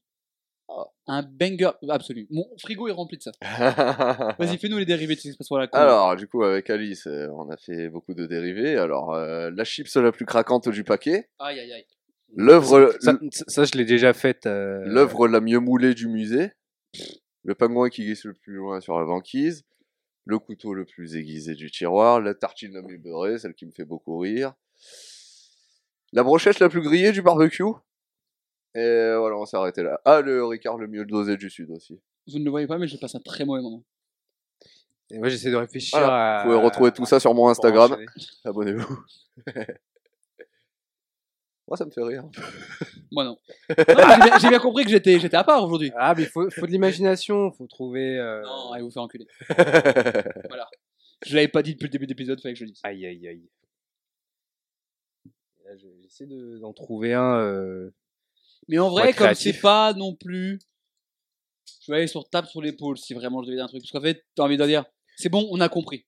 Un banger absolu. Mon frigo est rempli de ça. Vas-y, fais-nous les dérivés de ces expressions là. Alors, du coup, avec Alice, euh, on a fait beaucoup de dérivés. Alors, euh, la chips la plus craquante du paquet, Aïe aïe aïe. l'œuvre Ça, ça- ça, je l'ai déjà faite. euh, L'œuvre la mieux moulée du musée. Le pingouin qui glisse le plus loin sur la banquise. Le couteau le plus aiguisé du tiroir. La tartine la mieux beurrée, celle qui me fait beaucoup rire. La brochette la plus grillée du barbecue. Et voilà, on s'est arrêté là. Ah, le Ricard le mieux dosé du Sud aussi. Vous ne le voyez pas, mais je passe un très mauvais moment. Et moi, j'essaie de réfléchir Voilà, à. Vous pouvez retrouver tout ça sur mon Instagram. Abonnez-vous. Moi, ça me fait rire. Moi non. Non, J'ai bien, j'ai bien compris que j'étais, j'étais à part aujourd'hui. Ah, mais il faut, faut de l'imagination, faut trouver. euh, Non, allez vous faire enculer. Je l'avais pas dit depuis le début de l'épisode, fallait que je le dise. Aïe, aïe, aïe. Là, je vais essayer de- d'en trouver un. euh, Mais en vrai, comme c'est pas non plus. Je vais aller sur tape sur l'épaule si vraiment je devais dire un truc. Parce qu'en fait, t'as envie de dire, c'est bon, on a compris.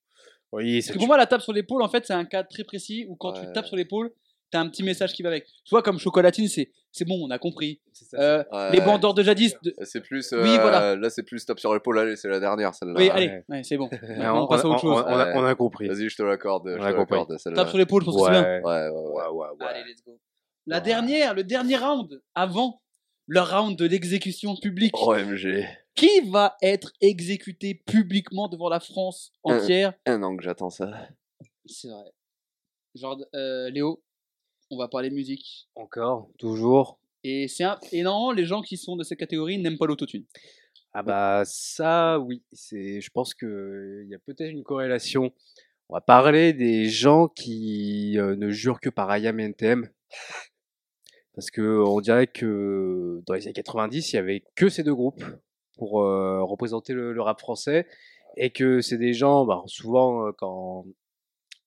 Oui, Parce ça que pour moi, la tape sur l'épaule, en fait, c'est un cas très précis où quand tu tapes sur l'épaule, t'as un petit message qui va avec. Soit comme chocolatine, c'est c'est bon, on a compris. Ça, Euh, Ouais. les bandeurs de jadis. de- C'est plus. Oui, euh, voilà. Là, c'est plus top sur l'épaule. Allez, c'est la dernière, celle-là. Oui, allez, ouais, c'est bon. On, on, passe à autre chose. on- on a, Ouais. on a compris. Vas-y, je te l'accorde. On a compris. Tape sur l'épaule, je pense que c'est bien. Ouais, ouais, ouais. Allez, let's go. La dernière, le dernier round, avant le round de l'exécution publique. OMG. Qui va être exécuté publiquement devant la France entière? Un an que j'attends ça. C'est vrai. Genre, euh, Léo, on va parler musique. Encore, toujours. Et c'est un... et non, les gens qui sont de cette catégorie n'aiment pas l'autotune. Ah bah ça, oui. C'est, je pense que il y a peut-être une corrélation. On va parler des gens qui euh, ne jurent que par IAM et NTM. Parce que on dirait que dans les années 90, il y avait que ces deux groupes pour euh, représenter le, le rap français. Et que c'est des gens, bah, souvent, euh, quand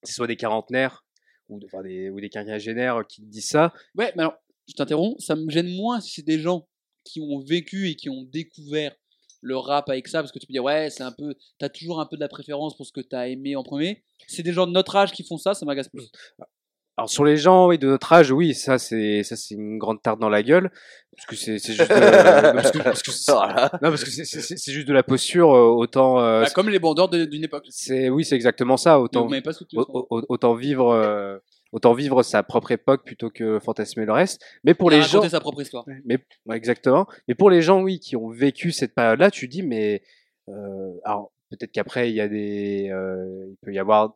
c'est soit des quarantenaires ou, enfin, des, ou des quinquagénaires qui disent ça, Ouais, mais alors, je t'interromps, ça me gêne moins si c'est des gens qui ont vécu et qui ont découvert le rap avec ça, parce que tu peux dire, ouais, c'est un peu, t'as toujours un peu de la préférence pour ce que t'as aimé en premier. C'est des gens de notre âge qui font ça, ça m'agace plus. Alors sur les gens oui, de notre âge, oui, ça c'est ça c'est une grande tarte dans la gueule, parce que c'est c'est juste de, parce que, parce que c'est- Voilà. non, parce que c'est- c'est c'est juste de la posture euh, autant euh, Bah, comme les bandeurs de- d'une époque. c'est oui c'est exactement ça autant vous m'avez pas soutenu. au- au- autant vivre euh, autant vivre sa propre époque plutôt que fantasmer le reste. Mais pour les gens sa propre histoire. mais ouais, exactement. Mais pour les gens, oui, qui ont vécu cette période-là, tu dis, mais euh, alors peut-être qu'après il y a des, euh, il peut y avoir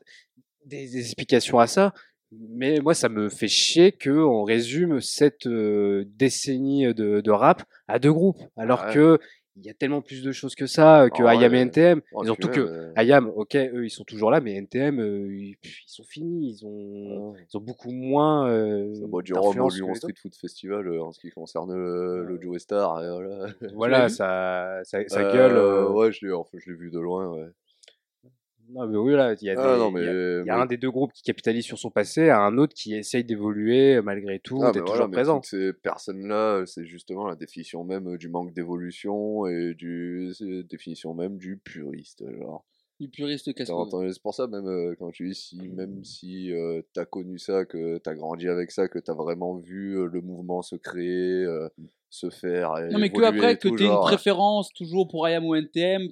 des, des explications à ça. Mais moi, ça me fait chier que on résume cette euh, décennie de, de rap à deux groupes, alors Ouais. que il y a tellement plus de choses que ça, que Ah IAM et. NTM. Oh, et surtout que IAM, ok, eux ils sont toujours là, mais NTM, euh, ils, sont finis, ils ont, ils ont beaucoup moins. Euh, boit du que Lyon Street Food Festival euh, en ce qui concerne euh, le Joe Star. Et voilà. Voilà, ça, ça, ça Euh, gueule. euh, Ouais, je l'ai enfin, je l'ai vu de loin. Ouais. Non, mais oui, là, il y a, des, non, il y a- mais. il y a mais- un des deux groupes qui capitalise sur son passé, un autre qui essaye d'évoluer euh, malgré tout, Ah, d'être voilà, toujours présent. ces personnes-là, c'est justement la définition même du manque d'évolution et du la définition même du puriste. Genre. Du puriste casse C'est pour ça, même euh, quand tu dis si, même si euh, t'as connu ça, que t'as grandi avec ça, que t'as vraiment vu euh, le mouvement se créer, euh, se faire. Non, mais que après, que tu une genre, préférence toujours pour IAM ou NTM,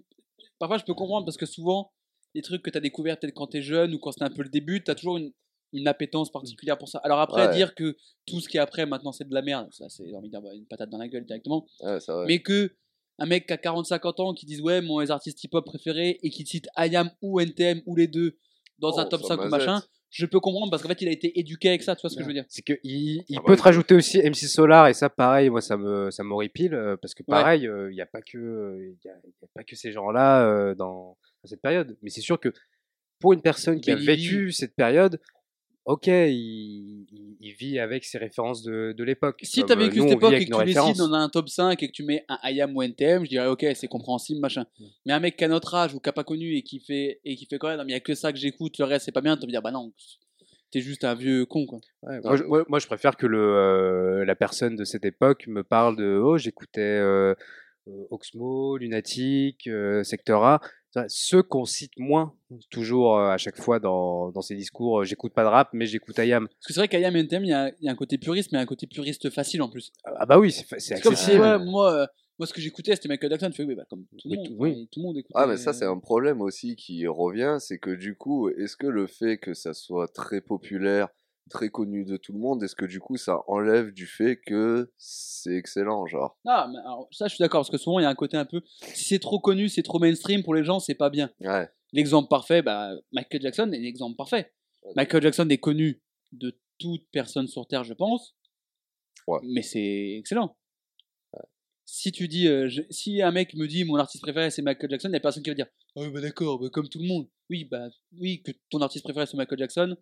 parfois je peux comprendre parce que souvent, les trucs que tu as découverts peut-être quand tu es jeune ou quand c'était un peu le début, tu as toujours une, une appétence particulière pour ça. Alors après, Ouais. dire que tout ce qui est après maintenant c'est de la merde, ça c'est envie de dire bah, une patate dans la gueule directement. Ouais. Mais que un mec qui a 40-50 ans qui dise ouais, mon artiste hip-hop préféré et qui cite IAM ou NTM ou les deux dans un Oh, top ça 5 ou machin, je peux comprendre parce qu'en fait il a été éduqué avec ça, tu vois ce que je veux dire. C'est que il, il Ah peut te rajouter aussi MC Solar et ça pareil moi ça me ça m'horripile euh, parce que pareil euh, il n'y a pas que euh, il y a, il y a pas que ces gens-là euh, dans, dans cette période. Mais c'est sûr que pour une personne qui a vécu cette période ok il, il, il vit avec ses références de, de l'époque Si Comme, t'as euh, vécu nous, cette on époque et que tu décides références. dans un top 5 et que tu mets un IAM ou NTM, je dirais ok, c'est compréhensible, machin. Mm. Mais un mec qui a notre âge ou qui a pas connu et qui fait, et qui fait quand même, il y a que ça que j'écoute, le reste c'est pas bien, tu vas me dire bah non, t'es juste un vieux con quoi. Ouais, moi, je, moi, moi, je préfère que le, euh, la personne de cette époque me parle de oh j'écoutais euh, euh, Oxmo, Lunatic, euh, Secteur A, ceux qu'on cite moins toujours euh, à chaque fois dans, dans ces discours. euh, j'écoute pas de rap, mais j'écoute IAM. Parce que c'est vrai qu'IAM et NTM, il y, a- il y a un côté puriste, mais un côté puriste facile en plus. Ah bah oui, c'est accessible. ouais, moi, euh, moi ce que j'écoutais c'était Michael Jackson, tu fais oui, bah, comme tout le Oui, monde, tout- oui. le monde écoutait. Ah, mais ça, c'est un problème aussi qui revient, c'est que du coup, est-ce que le fait que ça soit très populaire, très connu de tout le monde, est-ce que du coup, ça enlève du fait que c'est excellent, genre? Ah, mais alors, ça je suis d'accord, parce que souvent il y a un côté un peu. Si c'est trop connu, c'est trop mainstream pour les gens, c'est pas bien. Ouais. L'exemple parfait, bah, Michael Jackson est l'exemple parfait. Michael Jackson est connu de toute personne sur Terre, je pense. Ouais. Mais c'est excellent. Si tu dis, euh, je- si un mec me dit mon artiste préféré c'est Michael Jackson, il n'y a personne qui va dire Ah oui, bah d'accord, bah, comme tout le monde. Oui, bah oui, que ton artiste préféré c'est Michael Jackson,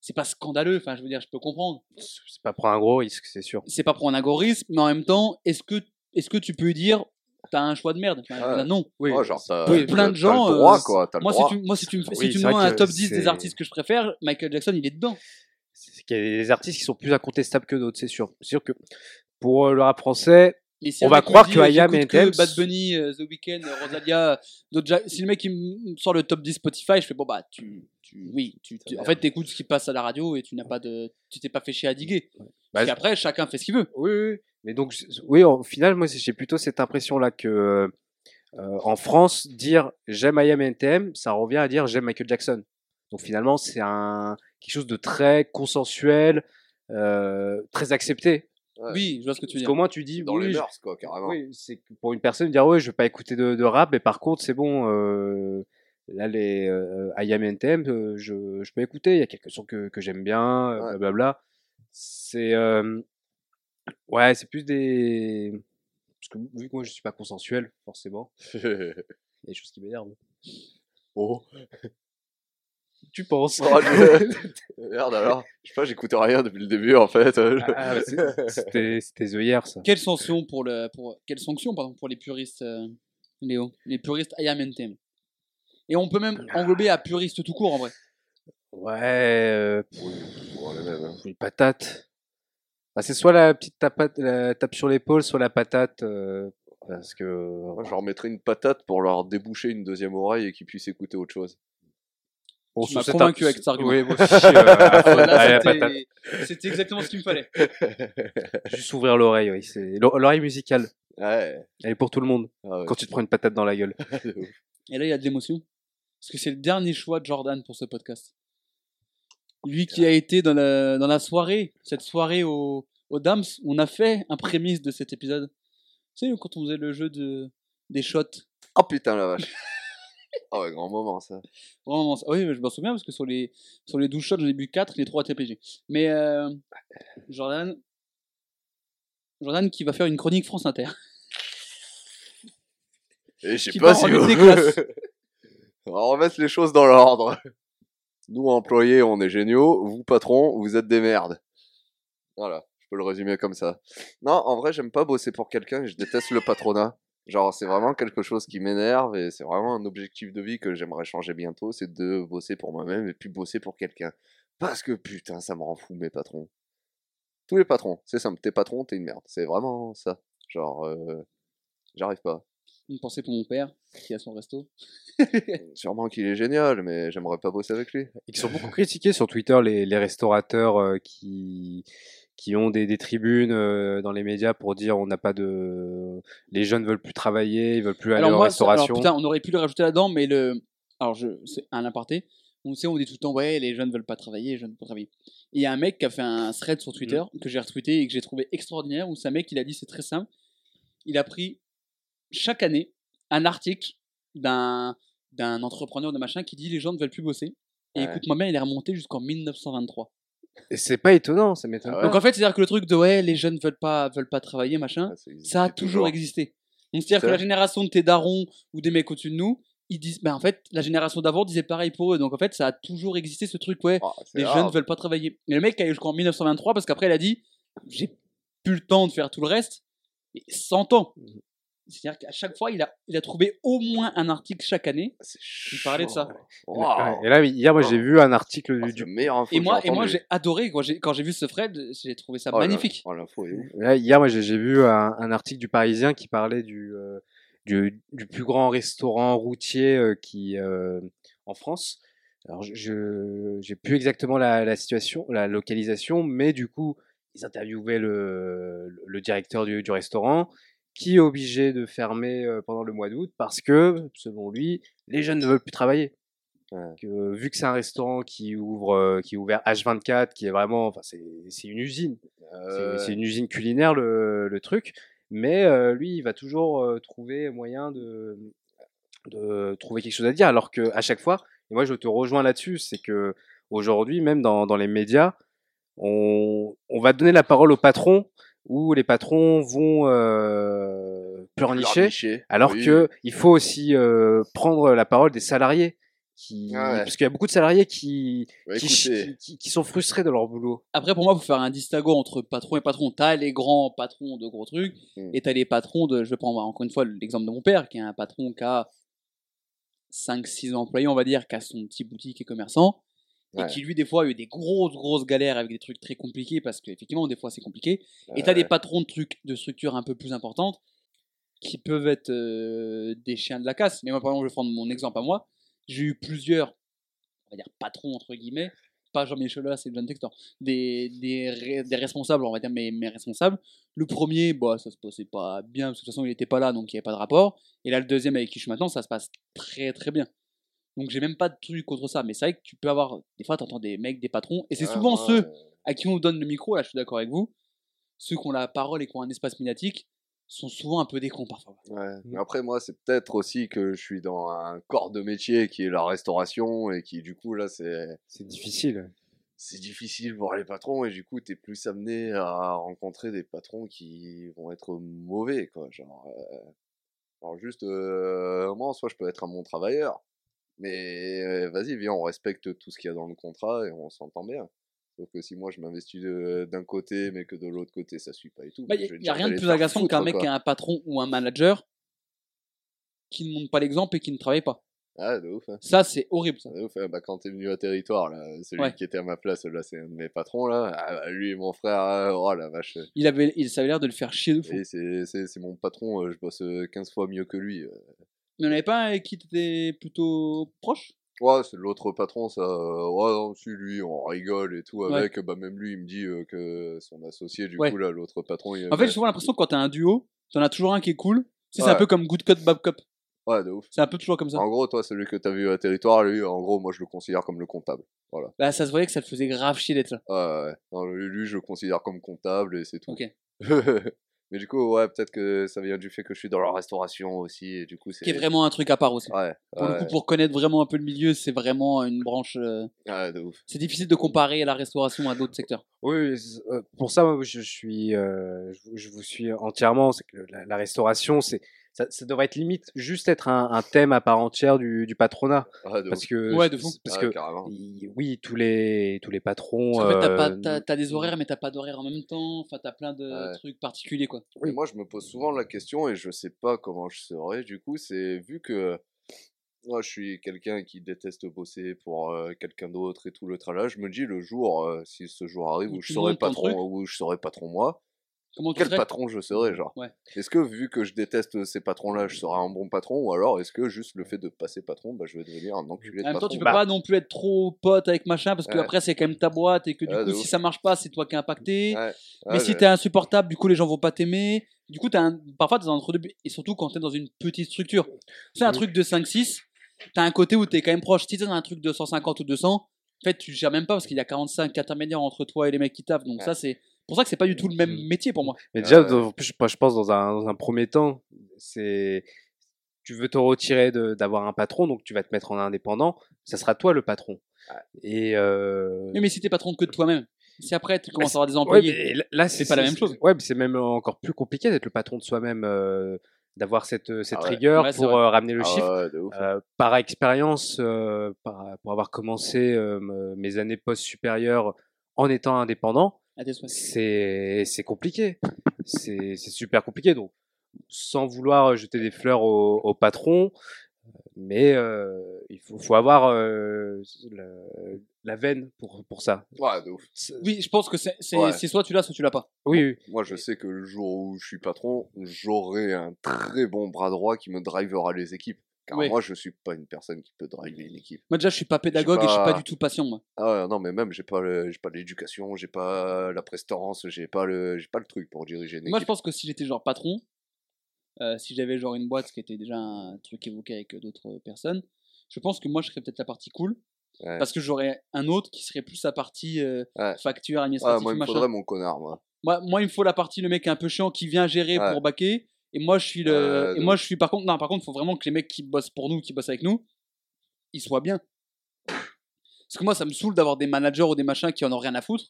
c'est pas scandaleux. Enfin, je veux dire, je peux comprendre. C'est pas prendre un gros risque, c'est sûr. C'est pas prendre un algorithme, mais en même temps, est-ce que, est-ce que tu peux dire t'as un choix de merde? Enfin, Ouais. Non. Oui, Oh, genre, t'as, Oui, plein de gens, T'as le droit, euh, quoi. T'as le Moi, si tu, moi, si tu me, si Oui, tu c'est me vrai demandes un top 10 des artistes que je préfère, Michael Jackson, il est dedans. C'est qu'il y a des artistes qui sont plus incontestables que d'autres, c'est sûr. C'est sûr que pour euh, le rap français, On va croire que IAM j'écoute et que Bad Bunny, euh, The Weeknd, Rosalia, d'autres si le mec il me sort le top 10 Spotify, je fais bon bah tu, tu, oui, tu, tu- en fait, t'écoutes ce qui passe à la radio et tu n'as pas de, tu t'es pas fait chier à diguer. Bah, Parce qu'après, chacun fait ce qu'il veut. Oui, oui. Mais donc, oui, au final, moi, j'ai plutôt cette impression-là que euh, en France, dire j'aime IAM NTM, ça revient à dire j'aime Michael Jackson. Donc finalement, c'est un quelque chose de très consensuel, euh, très accepté. Ouais. Oui, je vois ce que tu veux Parce dire. qu'au moins, tu dis Dans oui, les mœurs, quoi, carrément. oui, c'est pour une personne dire ouais, je vais pas écouter de, de rap, mais par contre, c'est bon. Euh, là, les euh, euh, je, je peux écouter. Il y a quelques sons que, que j'aime bien, euh, Ouais. blablabla. C'est euh, ouais, c'est plus des parce que vu que moi je suis pas consensuel, forcément, il y a des choses qui m'énervent. oh. Tu penses? Oh, je- Merde alors. Je sais pas, j'écoutais rien depuis le début en fait. Ah, bah, c'est- C'était c'était The Year, ça. Quelle sanction pour le, pour, quelle sanction, pardon, pour les puristes, euh, Léo? Les puristes IAM NTM. Et on peut même englober à puristes tout court, en vrai. Ouais, euh, Bon, les mêmes, hein. les patates. Bah, c'est soit la petite tapate, la tape sur l'épaule, soit la patate. euh, parce que. Moi, je leur mettrais une patate pour leur déboucher une deuxième oreille et qu'ils puissent écouter autre chose. Bon, Tu sur m'as cet convaincu avec cet argument. Oui, moi aussi, euh, Là, allez, la c'était- patate. C'était exactement ce qu'il me fallait. Juste ouvrir l'oreille, oui. c'est- l'o- L'oreille musicale, Ouais. elle est pour tout le monde. Ah ouais. Quand tu te prends une patate dans la gueule. Et là, il y a de l'émotion. Parce que c'est le dernier choix de Jordan pour ce podcast. Lui qui a été dans la, dans la soirée, cette soirée au, au Dams, on a fait un prémisse de cet épisode. Tu sais, quand on faisait le jeu de, des shots. Oh putain la vache. Ah ouais, grand moment ça. Vraiment, ça- oui, mais je m'en souviens parce que sur les, sur les 12 shots, j'en ai bu 4, les 3 TPG. Mais euh, Jordan, Jordan qui va faire une chronique France Inter. Et je sais pas si vous... On va remettre les choses dans l'ordre. Nous employés, on est géniaux. Vous patrons, vous êtes des merdes. Voilà, je peux le résumer comme ça. Non, en vrai, j'aime pas bosser pour quelqu'un. et Je déteste le patronat. Genre, c'est vraiment quelque chose qui m'énerve et c'est vraiment un objectif de vie que j'aimerais changer bientôt, c'est de bosser pour moi-même et puis bosser pour quelqu'un. Parce que putain, ça me rend fou mes patrons. Tous les patrons, c'est simple, t'es patron, t'es une merde. C'est vraiment ça. Genre, euh, j'arrive pas. Une pensée pour mon père qui a son resto. Sûrement qu'il est génial, mais j'aimerais pas bosser avec lui. Ils sont beaucoup critiqués sur Twitter, les, les restaurateurs euh, qui, qui ont des, des tribunes euh, dans les médias pour dire on n'a pas de. Les jeunes veulent plus travailler, ils veulent plus aller en moi, ça- alors, restauration. putain, on aurait pu le rajouter là-dedans, mais le. Alors, je... c'est un aparté. On sait, on dit tout le temps, ouais, les jeunes veulent pas travailler, les jeunes veulent pas travailler. Et il y a un mec qui a fait un thread sur Twitter Mm. que j'ai retweeté et que j'ai trouvé extraordinaire. Où c'est un mec, il a dit, c'est très simple. Il a pris chaque année un article d'un d'un entrepreneur de machin qui dit les gens ne veulent plus bosser. Et Ouais. écoute-moi bien, il est remonté jusqu'en 1923. Et c'est pas étonnant, ça m'étonne Ah. Donc en fait, c'est-à-dire que le truc de ouais, les jeunes veulent pas veulent pas travailler, machin, ça a c'est toujours existé. Donc c'est-à-dire que la génération de tes darons ou des mecs au-dessus de nous, ils disent, bah en fait, la génération d'avant disait pareil pour eux. Donc en fait, ça a toujours existé ce truc, ouais, Ah, les rare. jeunes veulent pas travailler. Et le mec a eu jusqu'en 1923 parce qu'après il a dit, j'ai plus le temps de faire tout le reste, et 100 ans. C'est-à-dire qu'à chaque fois, il a, il a trouvé au moins un article chaque année. C'est Il parlait de ça. Et là, hier, moi, j'ai vu un article Ah, du, la meilleure info Et moi, j'ai et moi j'ai adoré quand j'ai vu ce thread, j'ai trouvé ça Oh là- magnifique. Oh, l'info est ouf. Là, hier, moi, j'ai vu un, un article du Parisien qui parlait du, euh, du, du plus grand restaurant routier euh, qui euh, en France. Alors, je- j'ai plus exactement la, la situation, la localisation, mais du coup, ils interviewaient le, le- le directeur du, du restaurant qui est obligé de fermer pendant le mois d'août parce que, selon lui, les jeunes ne veulent plus travailler. Ouais. Que, vu que c'est un restaurant qui ouvre, qui est ouvert H24, qui est vraiment, enfin, c'est c'est une usine. C'est- Euh, C'est une usine culinaire le, le truc, mais euh, lui il va toujours euh, trouver moyen de, de trouver quelque chose à dire, alors que à chaque fois, et moi je te rejoins là-dessus, c'est que aujourd'hui même dans, dans les médias, on, on va donner la parole aux patrons où les patrons vont euh, pleurnicher, pleurnicher. alors Oui. que il faut aussi euh, prendre la parole des salariés. Qui, Ah ouais. Parce qu'il y a beaucoup de salariés qui, Ouais, qui, qui- qui- qui sont frustrés de leur boulot. Après, pour moi, il faut faire un distinguo entre patron et patron. T'as les grands patrons de gros trucs, Mm. et t'as les patrons de. Je vais prendre encore une fois l'exemple de mon père, qui est un patron qui a 5-6 employés, on va dire, qui a son petit boutique et commerçant, Ouais. et qui lui, des fois, a eu des grosses, grosses galères avec des trucs très compliqués, parce qu'effectivement, des fois, c'est compliqué. Et t'as des patrons de trucs, de structures un peu plus importantes, qui peuvent être euh, des chiens de la casse. Mais moi, par exemple, je vais prendre mon exemple à moi. J'ai eu plusieurs on va dire, patrons, entre guillemets, pas Jean-Michel Aulas et John Textor, des, des, responsables, on va dire mes, mes responsables. Le premier, bah, ça se passait pas bien, parce que de toute façon, il était pas là, donc il n'y avait pas de rapport. Et là, le deuxième avec qui je suis maintenant, ça se passe très très bien. Donc j'ai même pas de truc contre ça, mais c'est vrai que tu peux avoir, des fois, t'entends des mecs, des patrons, et c'est Ouais, souvent ceux à qui on donne le micro, là je suis d'accord avec vous, ceux qui ont la parole et qui ont un espace médiatique, sont souvent un peu des cons parfois. Ouais. Mm. Mais après, moi, c'est peut-être aussi que je suis dans un corps de métier qui est la restauration et qui, du coup, là, c'est C'est difficile. c'est difficile pour les patrons et du coup, t'es plus amené à rencontrer des patrons qui vont être mauvais, quoi. Genre, euh, alors juste, euh, moi, en soi, je peux être un bon travailleur, mais euh, vas-y, viens, on respecte tout ce qu'il y a dans le contrat et on s'entend bien. Sauf que si moi je m'investis d'un côté, mais que de l'autre côté ça suit pas et tout, Il vais n'y dire a rien de plus agaçant qu'un mec qui a un patron ou un manager qui ne montre pas l'exemple et qui ne travaille pas. Ah, de ouf, hein. Ça, c'est horrible. Ça. De ouf, hein. Bah, quand t'es venu à territoire, là, celui Ouais. qui était à ma place, là, c'est un de mes patrons, là. Ah, bah, lui et mon frère, ah, oh la vache. Il, avait, il ça avait l'air de le faire chier de fou. C'est, mon patron, je bosse euh, 15 fois mieux que lui. Il n'y en avait pas un qui t'étais plutôt proche? Ouais, c'est l'autre patron, ça. euh, Ouais, non, lui, on rigole et tout Ouais. avec. Bah, même lui, il me dit euh, que son associé, du Ouais. coup, là, l'autre patron, il En fait, j'ai souvent l'impression que quand t'as un duo, t'en as toujours un qui est cool. Tu sais, C'est un peu comme Good Cop, Bad Cop. Ouais, de ouf. C'est un peu toujours comme ça. En gros, toi, celui que t'as vu à territoire, lui, en gros, moi, je le considère comme le comptable. Voilà. Bah, ça se voyait que ça te faisait grave chier d'être là. Ouais, ouais. Non, lui, je le considère comme comptable et c'est tout. Ok. Mais du coup, ouais, peut-être que ça vient du fait que je suis dans la restauration aussi, et du coup, c'est. Qui est vraiment un truc à part aussi. Ouais, Pour le coup, pour connaître vraiment un peu le milieu, c'est vraiment une branche. euh, ouais, de ouf. C'est difficile de comparer la restauration à d'autres secteurs. Oui, euh, pour ça, moi, je, suis, euh, je, vous- je vous suis entièrement. C'est que la, la restauration, c'est, ça, ça devrait être limite juste être un, un thème à part entière du, du patronat, Ouais, de parce que, Ouais, de fou. parce Ouais, que carrément. il- oui, tous les, tous les patrons. Parce fait, t'as, pas, euh, t'as, t'as des horaires, mais t'as pas d'horaires en même temps. Enfin, t'as plein de Ouais. trucs particuliers, quoi. Et moi, je me pose souvent la question et je sais pas comment je serais. Du coup, c'est vu que moi, je suis quelqu'un qui déteste bosser pour euh, quelqu'un d'autre et tout le tralala. Je me dis le jour, euh, si ce jour arrive Où je serai patron, où je serai patron moi, Comment tu quel serais patron je serai, genre? Ouais. Est-ce que vu que je déteste ces patrons-là, je serai un bon patron? Ou alors est-ce que juste le fait de passer patron, bah, je vais devenir un enculé de En même temps, patron? tu peux Bah. pas non plus être trop pote avec machin parce que Ouais. après c'est quand même ta boîte et que du Ouais, coup si ouf. ça marche pas c'est toi qui es impacté. Ouais, Mais ouais, si t'es insupportable, du coup les gens vont pas t'aimer. Du coup, t'as un... parfois t'es dans entre deux et surtout quand t'es dans une petite structure. C'est un Oui. truc de 5-6, t'as un côté où t'es quand même proche. Si t'es dans un truc de 150 ou 200, en fait tu gères même pas parce qu'il y a 45 intermédiaires entre toi et les mecs qui taffent. Donc Ouais. ça c'est pour ça que c'est pas du tout le même Mm. métier pour moi. Mais déjà, Ouais. dans- en plus, je je pense dans un, dans un premier temps, c'est tu veux te retirer d'avoir un patron, donc tu vas te mettre en indépendant. Ça sera toi le patron. Et euh, Mais, mais si t'es patron que de toi-même, si après tu commences à avoir des ouais, employés, mais là- c'est pas la même chose. Ouais, mais c'est même encore plus compliqué d'être le patron de soi-même, euh, d'avoir cette cette Ah ouais. rigueur Ouais, c'est pour euh, ramener le Ah chiffre. ouais, ouf. Euh, par expérience, euh, par- pour avoir commencé euh, me- mes années post-supérieures en étant indépendant. C'est c'est compliqué. C'est c'est super compliqué. Donc, sans vouloir jeter des fleurs au, au patron, mais euh, il faut, faut avoir euh, la, la veine pour, pour ça. Ouais, de ouf. Oui, je pense que c'est c'est- Ouais. c'est soit tu l'as, soit tu l'as pas. Oui, oui. Moi, je sais que le jour où je suis patron, j'aurai un très bon bras droit qui me drivera les équipes. Car moi, je suis pas une personne qui peut driver une équipe. Moi déjà, je suis pas pédagogue et je suis pas- du tout patient moi. Ah ouais, non, mais même, j'ai pas le- j'ai pas l'éducation, j'ai pas la prestance, j'ai pas le, j'ai pas le truc pour diriger une Moi, je équipe. pense que si j'étais genre patron, euh, si j'avais genre une boîte, ce qui était déjà un truc évoqué avec d'autres personnes, je pense que moi, je serais peut-être la partie cool. Ouais. Parce que j'aurais un autre qui serait plus la partie euh, Ouais. facture, Ah, administrative, moi, il me faudrait mon connard, moi. Moi, moi, il me faut la partie, le mec un peu chiant qui vient gérer Ouais. pour baquer. Et moi, je suis le. Euh, et moi, je suis par contre. Non, par contre, il faut vraiment que les mecs qui bossent pour nous, qui bossent avec nous, ils soient bien. Parce que moi, ça me saoule d'avoir des managers ou des machins qui en ont rien à foutre.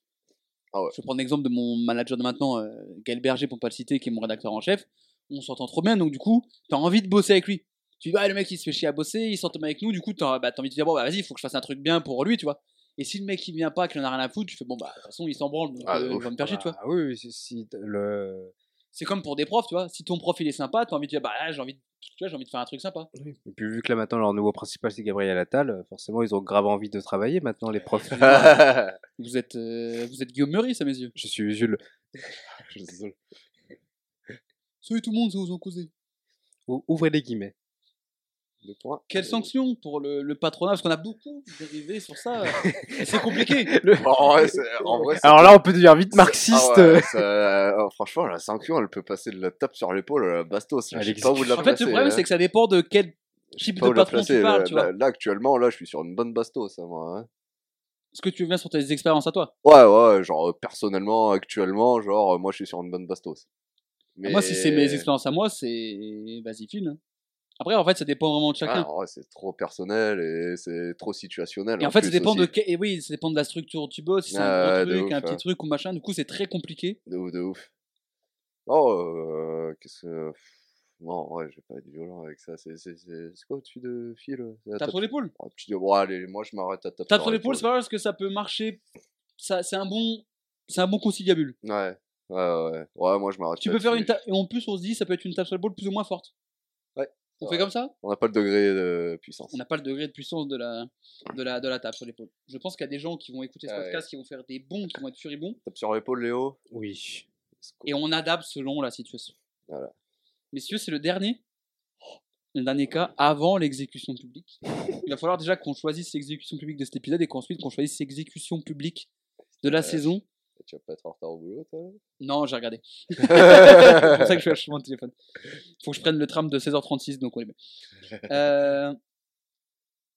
Ah ouais. Je vais prendre l'exemple de mon manager de maintenant, euh, Gaël Berger, pour pas le citer, qui est mon rédacteur en chef. On s'entend trop bien, donc du coup, t'as envie de bosser avec lui. Tu dis, bah, le mec, il se fait chier à bosser, il s'entend bien avec nous, du coup, t'as bah, envie de dire, bon, bah, vas-y, il faut que je fasse un truc bien pour lui, tu vois. Et si le mec, il vient pas, qu'il en a rien à foutre, tu fais, bon, bah, de toute façon, il s'en branle, donc Ah, euh, il va me faire chier, tu vois. Ah oui, si, le... C'est comme pour des profs, tu vois. Si ton prof il est sympa, t'as envie de dire bah là, j'ai envie de tu vois, j'ai envie de faire un truc sympa. Et puis vu que là maintenant leur nouveau principal c'est Gabriel Attal, euh, forcément ils ont grave envie de travailler maintenant les profs. Vous êtes euh, vous êtes Guillaume Meurice à mes yeux. Je suis Jules. Je suis désolé. Salut tout le monde, c'est causé. Ou- Ouvrez les guillemets. Deux points. Quelle sanction pour le, le patronat? Parce qu'on a beaucoup dérivé sur ça. C'est compliqué. Le- En vrai, c'est- en vrai, c'est- Alors là, on peut devenir vite marxiste. Ah ouais, ça- euh, franchement, la sanction, elle peut passer de la tape sur l'épaule à la bastos. Je sais pas où de la En fait, le problème, hein. c'est que ça dépend de quel type de patron tu parles, Là, tu vois. là, là, actuellement, là, je suis sur une bonne bastos, hein, moi. hein. Est-ce que tu viens sur tes expériences à toi Ouais, ouais, genre, euh, personnellement, actuellement, genre, euh, moi, je suis sur une bonne bastos. Mais... Moi, si c'est mes expériences à moi, c'est vas-y, file. Après, en fait, ça dépend vraiment de chacun. Ah, c'est trop personnel et c'est trop situationnel. Et en fait, ça dépend de et oui, ça dépend de la structure où tu bosses. Si c'est Ah, un gros truc, ouf, un petit hein. truc ou machin. Du coup, c'est très compliqué. De ouf, de ouf. Oh, euh, qu'est-ce que. Non, ouais, je vais pas être violent avec ça. C'est quoi au-dessus de fil euh, Tape sur l'épaule. Oh, tu dis, bon, allez, moi je m'arrête à tape, Tape sur l'épaule, c'est pas parce que ça peut marcher. Ça, c'est un bon, c'est un bon conciliabule. Ouais, ouais, ouais. Ouais, moi je m'arrête Tu peux faire une tape. Et en plus, on se dit, ça peut être une tape sur l'épaule plus ou moins forte. On Ouais. fait comme ça? On n'a pas le degré de puissance. On n'a pas le degré de puissance de la, de la, de la tape sur l'épaule. Je pense qu'il y a des gens qui vont écouter ce Ah ouais. podcast, qui vont faire des bons, qui vont être furibonds. Tape sur l'épaule, Léo. Oui. Et on adapte selon la situation. Voilà. Messieurs, c'est le dernier. Le dernier cas avant l'exécution publique. Il va falloir déjà qu'on choisisse l'exécution publique de cet épisode et qu'ensuite qu'on choisisse l'exécution publique de la Ouais. saison. Tu vas pas être en retard au boulot, toi Non, j'ai regardé. c'est pour ça que je suis à mon téléphone. Faut que je prenne le tram de 16h36, donc on est bien. Euh,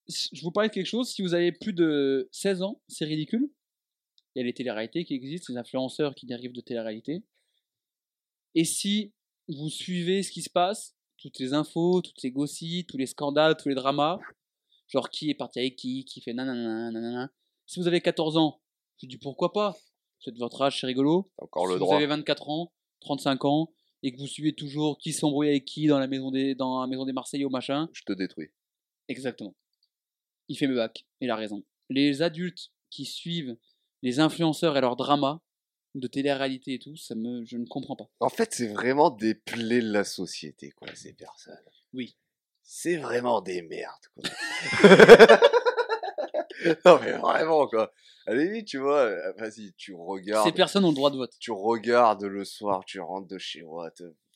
je vous parlais de quelque chose. Si vous avez plus de 16 ans, c'est ridicule. Il y a les téléréalités qui existent, les influenceurs qui dérivent de téléréalités. Et si vous suivez ce qui se passe, toutes les infos, toutes les gossips, tous les scandales, tous les dramas, genre qui est parti avec qui, qui fait nanana, nanana. Si vous avez 14 ans, je dis pourquoi pas? C'est de votre âge, c'est rigolo encore si le vous droit. avez 24 ans, 35 ans, et que vous suivez toujours qui s'embrouille avec qui dans la maison des, dans la maison des Marseillais au machin, Je te détruis. exactement. Il fait me bac, il a raison. Les adultes qui suivent les influenceurs et leurs dramas de télé-réalité et tout, ça me, je ne comprends pas. En fait, c'est vraiment des plaies de la société, quoi, ces personnes. Oui. C'est vraiment des merdes, quoi. non, mais vraiment, quoi. Allez, vite, tu vois, euh, vas-y, tu regardes. Ces personnes ont le droit de vote. Tu regardes le soir, tu rentres de chez moi,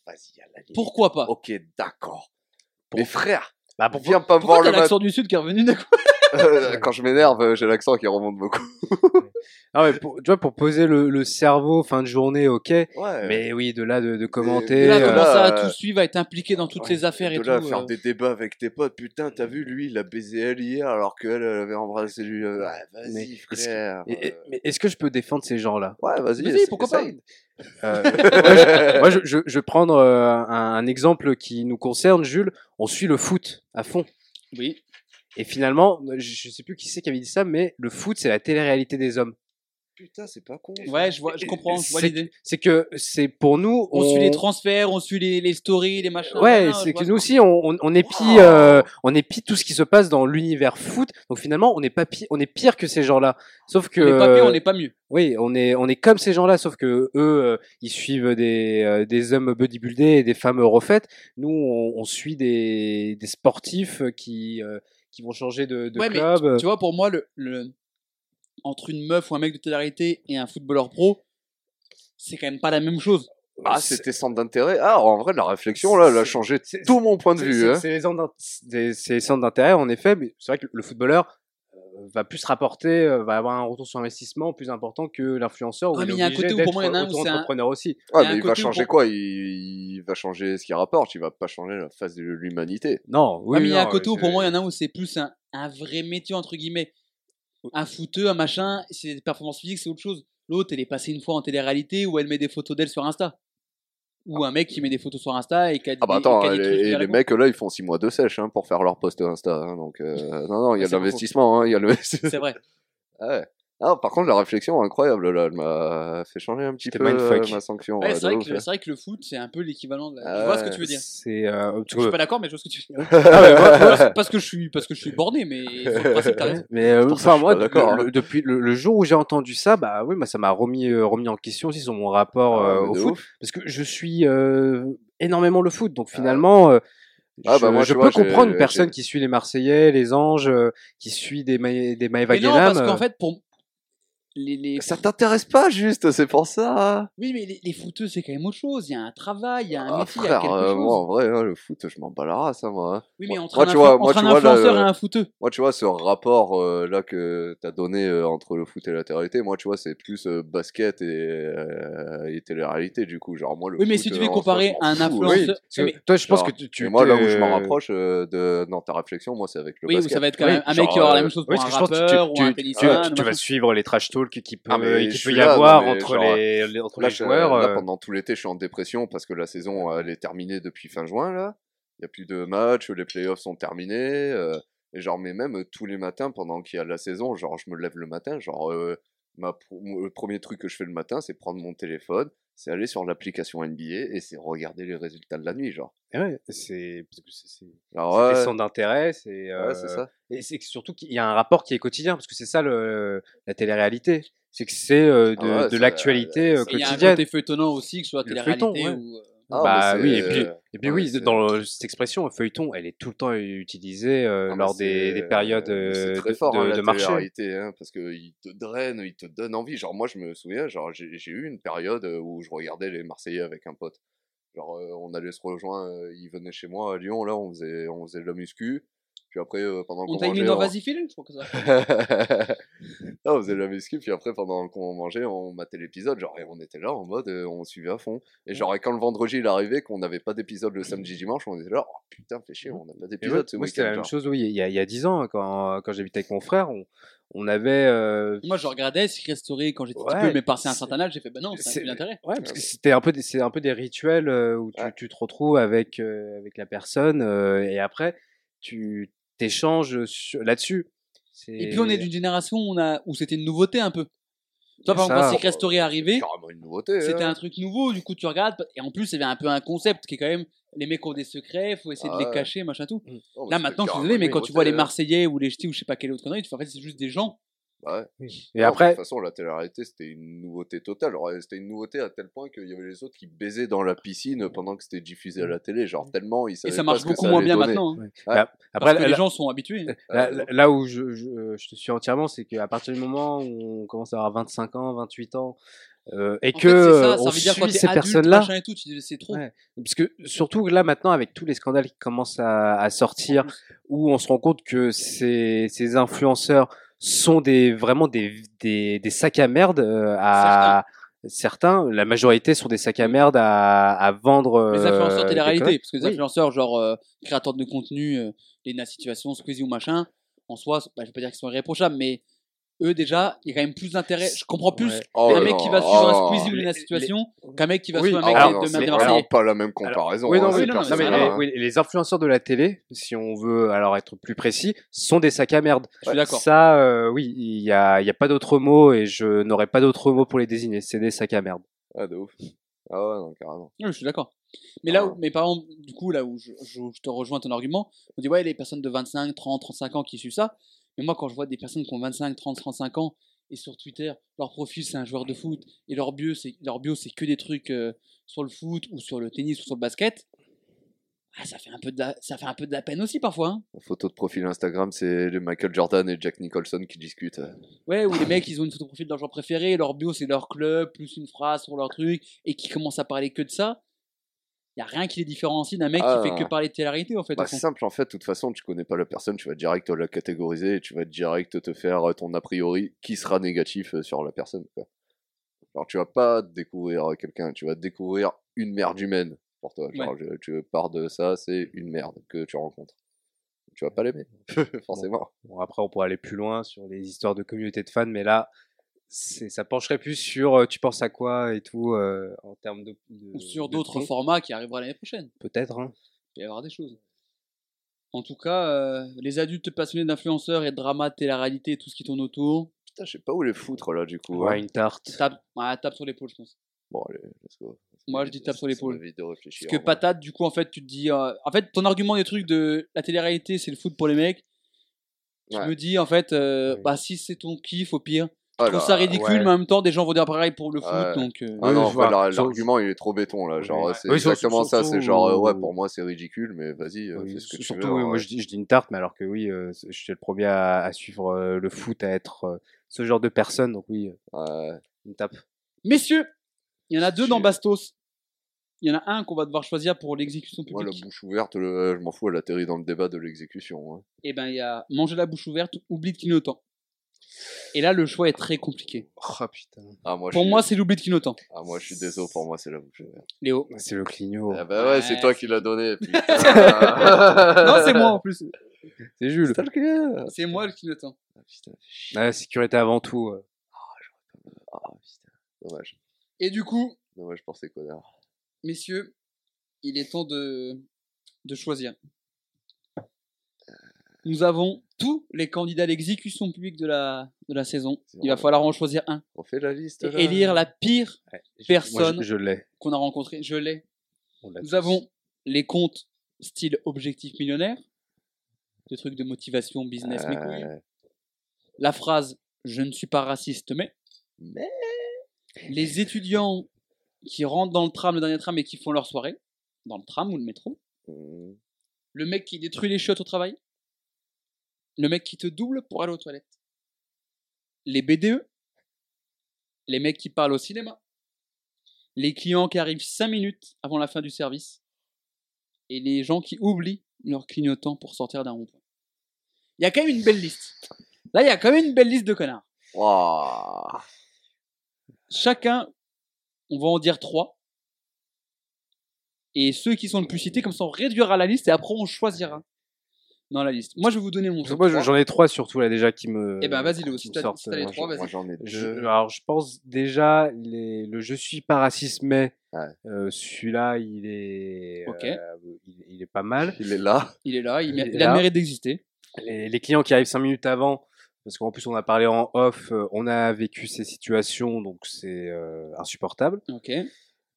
vas-y, à la limite. Pourquoi pas? Ok, d'accord. Mais frère, Bah, pour- viens pas me Pourquoi voir le l'accent du Sud qui est revenu d'un Quand je m'énerve, euh, j'ai l'accent qui remonte beaucoup. Ah ouais, pour, tu vois, pour poser le, le cerveau fin de journée, ok. Ouais. Mais oui, de là de, de Et commenter. là, de euh, commencer à là, tout euh, suivre, à être impliqué dans toutes Ouais, les affaires et, de tout. là, faire euh, des débats avec tes potes. Putain, t'as vu, lui, il a baisé elle hier alors qu'elle elle avait embrassé lui. euh, Ouais, Mais vas-y, est-ce que- frère. et- euh, mais est-ce que je peux défendre ces gens-là? Ouais, vas-y, Vas-y, pourquoi pas? essaye. Euh, moi, je, moi, je, je, je vais prendre euh, un, un exemple qui nous concerne, Jules. On suit le foot à fond. Oui. Et finalement, je, je sais plus qui c'est qui avait dit ça, mais le foot, c'est la télé-réalité des hommes. Putain, c'est pas con. Ouais, je vois, je comprends, je vois C'est- l'idée. C'est que c'est pour nous. On, suit les transferts, on suit les, les stories, les machins. Ouais, c'est que nous aussi, on, on, on épie, euh, on épie tout ce qui se passe dans l'univers foot. Donc finalement, on est pas pi- on est pire que ces gens-là. Sauf que On n'est pas pire, on n'est pas mieux. oui, on est on est comme ces gens-là, sauf que eux, euh, ils suivent des euh, des hommes bodybuildés et des femmes refaites. Nous, on, on suit des des sportifs qui euh, qui vont changer de, de ouais, mais club. tu, tu vois, pour moi, le, le- entre une meuf ou un mec de télé et un footballeur pro, c'est quand même pas la même chose. Ah, C'est- c'était centre d'intérêt. Ah, en vrai, la réflexion, là, elle a changé tout mon point de vue. c'est- hein. Les centres d'intérêt, en effet, mais c'est vrai que le footballeur euh, va plus rapporter, euh, va avoir un retour sur investissement plus important que l'influenceur. où Ouais, il mais est il y a un obligé il d'être auto-entrepreneur aussi. Ouais, Il y a mais un il va changer pour- quoi? Il... il va changer ce qu'il rapporte, il va pas changer la face de l'humanité. Non, oui, Ouais, mais il y a un non, côté où pour moi, il y en a un où c'est plus un, un vrai métier, entre guillemets. Un footeux, un machin, c'est des performances physiques, c'est autre chose. L'autre, elle est passée une fois en télé-réalité où elle met des photos d'elle sur Insta. Ou un mec qui met des photos sur Insta et qui a Ah bah des- attends, des et les mecs là ils font 6 mois de sèche hein, pour faire leur post Insta. hein, donc euh, non, non, il y a de l'investissement, hein, il y a le. C'est vrai. Ah ouais. Ah, par contre, la réflexion incroyable là, elle m'a fait changer un petit peu mindfuck. euh, ma sanction. Ouais, c'est vrai, que, hein. c'est vrai que le foot, c'est un peu l'équivalent de la... Ah Je vois ce que tu veux dire. C'est euh, parce Je suis que- pas d'accord, mais je vois ce que tu veux dire. Ah ouais, moi- moi, Parce- que je suis, parce que je suis borné, mais mais euh, enfin je moi, d'accord, le- depuis le, le jour où j'ai entendu ça, bah oui, moi ça m'a remis euh, remis en question aussi sur mon rapport Ah, euh, au foot, ouf. parce que je suis euh, énormément le foot, donc finalement. euh, Ah, je, bah, moi, je peux vois, j'ai- comprendre une j'ai- personne qui suit les Marseillais, les Anges, euh, qui suit des, Ma- des non, Guénam, parce qu'en fait, pour... les, les Ça t'intéresse pas juste, c'est pour ça. Oui, mais les, les footeux, c'est quand même autre chose. Il y a un travail, il y a un Ah, métier, il y a frère, quelque euh, chose. moi en vrai, hein, le foot, je m'en bats la race, hein, moi. hein. Oui, mais moi- entre moi, un, tu vois- entre tu un là, influenceur et un footeux. Moi, tu vois, ce rapport euh, là que t'as donné euh, entre le foot et la télé-réalité, moi, tu vois, c'est plus euh, basket et, euh, et télé-réalité, du coup. Genre, moi, le Oui, mais si tu veux comparer m'en un influenceur- ouais. Parce que Oui, mais- toi, je pense Genre, que tu, moi, là où je me te- rapproche euh, de, dans ta réflexion, moi, c'est avec le Oui, basket. ça va être quand Oui, même un mec qui aura la même chose pour Oui, un parce que je pense que rappeur tu, ou un tu, vas suivre les trash talk qui peut, Ah, qui peut y là, avoir non, entre, genre, les, les- entre Là, les je- joueurs. là, euh, pendant tout l'été, je suis en dépression parce que la saison, elle est terminée depuis fin juin, là. Il n'y a plus de matchs, les playoffs sont terminés. euh, et genre, mais même euh, tous les matins, pendant qu'il y a la saison, genre, je me lève le matin, genre, euh, ma, le premier truc que je fais le matin, c'est prendre mon téléphone, c'est aller sur l'application NBA et c'est regarder les résultats de la nuit, genre. ouais, c'est parce que c'est- c'est- Alors, c'est ouais, centres d'intérêt, c'est euh, ouais, c'est ça. et c'est que surtout qu'il y a un rapport qui est quotidien parce que c'est ça le, la télé-réalité, c'est que c'est euh, de, Ah ouais, de l'actualité euh, Et il y a un quotidienne. côté feuilletonnant aussi, que ce soit télé-réalité ou. Euh, Ah, bah oui, et puis, et puis ouais, oui, dans cette expression feuilleton, elle est tout le temps utilisée euh, Ah, lors des, des périodes euh, euh, très de, fort, hein, de- la marché. télé-réalité, hein, parce qu'ils te drainent, ils te donnent envie. Genre, moi, je me souviens, genre, j'ai eu une période euh, où je regardais les Marseillais avec un pote. Genre, euh, on allait se rejoindre, euh, ils venaient chez moi à Lyon, là, on faisait, on faisait de la muscu. Puis après, euh, pendant On qu'on t'a mis mangeait, dans on- Vas-y je crois que ça. Ah, on faisait la muscu, puis après, pendant qu'on mangeait, on matait l'épisode, genre, et on était là en mode, euh, on suivait à fond. Et genre, et quand le vendredi il arrivait, qu'on n'avait pas d'épisode le samedi dimanche, on était là, oh putain, fais chier, on n'a pas d'épisode ce moi, c'était la même genre. chose, oui, il y a, il y a 10 ans, hein, quand, quand j'habitais avec mon frère, on, on avait... euh, Moi, je regardais Secret Story quand j'étais petit Ouais, peu, mais passé un c'est- certain âge, j'ai fait, bah non, c'est- plus d'intérêt. Ouais, parce que c'était un peu, des- c'est un peu des rituels euh, où tu, Ouais. tu te retrouves avec euh, avec la personne euh, et après tu t'échanges sur- là-dessus. Et puis, on est d'une génération où, on a... où c'était une nouveauté un peu. Toi, par exemple, quand Secret Story est arrivé, c'était hein. un truc nouveau, du coup, tu regardes, et en plus, il y avait un peu un concept qui est quand même, les mecs ont des secrets, faut essayer Ah de les cacher, machin tout. Oh, mais Là, maintenant, je suis désolé, mais quand tu vois les hein. Marseillais ou les Ch'tis ou je sais pas quelle autre connerie, tu fais, en fait, c'est juste des gens. Bah ouais. Et Non, de après, toute façon, la télé-réalité, c'était une nouveauté totale. C'était une nouveauté à tel point qu'il y avait les autres qui baisaient dans la piscine pendant que c'était diffusé à la télé. Genre, tellement ils Et savaient ça pas marche beaucoup ça moins bien donner. maintenant. hein. ouais. Ouais. Bah, Parce après que là, les gens sont habitués. là, Euh, là- là où je, je, je te suis entièrement, c'est qu'à partir du moment où on commence à avoir 25 ans, 28 ans, euh, et En que fait, c'est ça, ça on veut dire quand suit t'es ces personnes-là, et c'est trop. Ouais. Parce que surtout là maintenant avec tous les scandales qui commencent à, à sortir, où on se rend compte que ces, ces influenceurs sont des vraiment des, des, des sacs à merde euh, à certains. la majorité sont des sacs à merde à, à vendre. Les euh, influenceurs des télé-réalité, conneries. parce que les Oui. influenceurs, genre euh, créateurs de contenu, euh, Lena Situation, Squeezie ou machin, en soi, bah, je vais pas dire qu'ils sont irréprochables, mais eux déjà, il y a quand même plus d'intérêt. Je comprends plus Ouais. Oh, un non, mec qui va suivre un oh, Squeezie ou les- Situation qu'un mec qui va Oui, suivre un mec Ah de- de, c'est de vraiment Marseille. pas la même comparaison. Oui, non, hein, oui, ces non, non, Non, mais personnes-là, les, oui, les influenceurs de la télé, si on veut alors être plus précis, sont des sacs à merde. Je suis d'accord. Ça, euh, oui, il y a, il y a pas d'autre mot et je n'aurais pas d'autre mot pour les désigner. C'est des sacs à merde. Ah, de ouf. Ah ouais, non, carrément. Oui, je suis d'accord. Mais là, où, Ah. mais par exemple, du coup, là où je, je- je te rejoins ton argument, on dit ouais, les personnes de 25, 30, 35 ans qui suivent ça. Mais moi, quand je vois des personnes qui ont 25, 30, 35 ans et sur Twitter, leur profil c'est un joueur de foot et leur bio c'est leur bio c'est que des trucs euh, sur le foot ou sur le tennis ou sur le basket. Ah, ça fait un peu de la, ça fait un peu de la peine aussi parfois. hein. La photo de profil Instagram, c'est Michael Jordan et Jack Nicholson qui discutent. Ouais, où les mecs ils ont une photo profil de leur joueur préféré, et leur bio c'est leur club plus une phrase sur leur truc et qui commencent à parler que de ça. Y a rien qui les différencie d'un mec Ah. qui fait que parler de télé-réalité en fait. Bah, fond. simple en fait, de toute façon, tu connais pas la personne, tu vas direct la catégoriser et tu vas direct te faire euh, ton a priori qui sera négatif euh, sur la personne. Quoi. Alors tu vas pas découvrir euh, quelqu'un, tu vas découvrir une merde humaine pour toi. Genre, je- tu pars de ça, c'est une merde que tu rencontres. Tu vas pas l'aimer, forcément. Bon, après, on pourrait aller plus loin sur les histoires de communauté de fans, mais là, c'est, ça pencherait plus sur euh, tu penses à quoi et tout euh, en termes de, de- ou sur d'autres formats qui arriveront l'année prochaine. Peut-être. Hein. Il peut y avoir des choses. En tout cas, euh, les adultes passionnés d'influenceurs et de drama, de télé-réalité et tout ce qui tourne autour, Putain, je sais pas où les foutre là du coup. Ouais, hein. une tarte. tape, ouais, tape sur l'épaule, je pense. Bon, allez, let's go. Moi, je dis tape sur l'épaule. Parce que patate, du coup, en fait, tu te dis. euh, en fait, ton argument des trucs de la télé-réalité, c'est le foot pour les mecs. Je Ouais. me dis, en fait, euh, Oui. bah, si c'est ton kiff, au pire. Je trouve là, ça ridicule, ouais. mais en même temps, des gens vont dire pareil pour le foot. Ouais. Donc, euh, Ah non, l'argument il est trop béton là. Genre, Ouais. c'est Oui, exactement ça. C'est surtout- genre, euh, ouais, pour moi c'est ridicule, mais vas-y, euh, Oui, fais ce que tu surtout, veux. oui, hein, moi ouais. je dis, je dis une tarte, mais alors que oui, euh, je suis le premier à, à suivre euh, le foot, à être euh, ce genre de personnes. Donc oui, Ouais. une tape. Messieurs, il y en a deux dans. Bastos. Il y en a un qu'on va devoir choisir pour l'exécution Moi, la publique. bouche ouverte, le- je m'en fous, elle atterrit dans le débat de l'exécution. hein. Et ben il y a manger la bouche ouverte, oubli de clignotant. Et là, le choix est très compliqué. Oh putain. Ah, moi, je Pour suis- moi, c'est l'oubli de clignotant. ah, moi, je suis désolé, pour moi, c'est la bouche. Léo. C'est le clignot. Ah bah ouais, c'est Ouais. toi qui l'as donné. putain. non, c'est moi en plus. C'est Jules. C'est moi le clignotant. Ah, putain. La sécurité avant tout. euh. Ah, putain. Dommage. Et du coup, Dommage pour ces connards. messieurs, il est temps de, de choisir. Nous avons tous les candidats à l'exécution publique de la, de la saison. Il va falloir en choisir un. On fait la liste. Et élire la pire Ouais, je- Personne. moi, je, je l'ai. qu'on a rencontrée. Je l'ai. On l'a Nous tous. avons les comptes style objectif millionnaire. Des trucs de motivation, business, mes couilles. Euh, La phrase Je ne suis pas raciste, mais. Mais. Les étudiants qui rentrent dans le tram, le dernier tram, et qui font leur soirée. Dans le tram ou le métro. Hmm. Le mec qui détruit les chiottes au travail. Le mec qui te double pour aller aux toilettes. Les BDE. Les mecs qui parlent au cinéma. Les clients qui arrivent 5 minutes avant la fin du service. Et les gens qui oublient leur clignotant pour sortir d'un rond-point. Il y a quand même une belle liste. Là, il y a quand même une belle liste de connards. Chacun, on va en dire 3. Et ceux qui sont le plus cités, comme ça, on réduira la liste et après on choisira dans la liste. Moi, je vais vous donner mon top Moi, 3. j'en ai trois surtout là déjà qui me. Eh ben, vas-y, Léo, si t'as- sortent, si t'as les euh, trois, vas-y. moi, j'en ai Je, alors, je pense déjà les, le je suis pas raciste, mais Ouais. euh, celui-là, il est, Ok. euh, il, il est pas mal. Il est là. Il est là, il, Il mé- est il a là. le mérite d'exister. Les, les clients qui arrivent cinq minutes avant, parce qu'en plus on a parlé en off, euh, on a vécu ces situations, donc c'est euh, insupportable. Ok.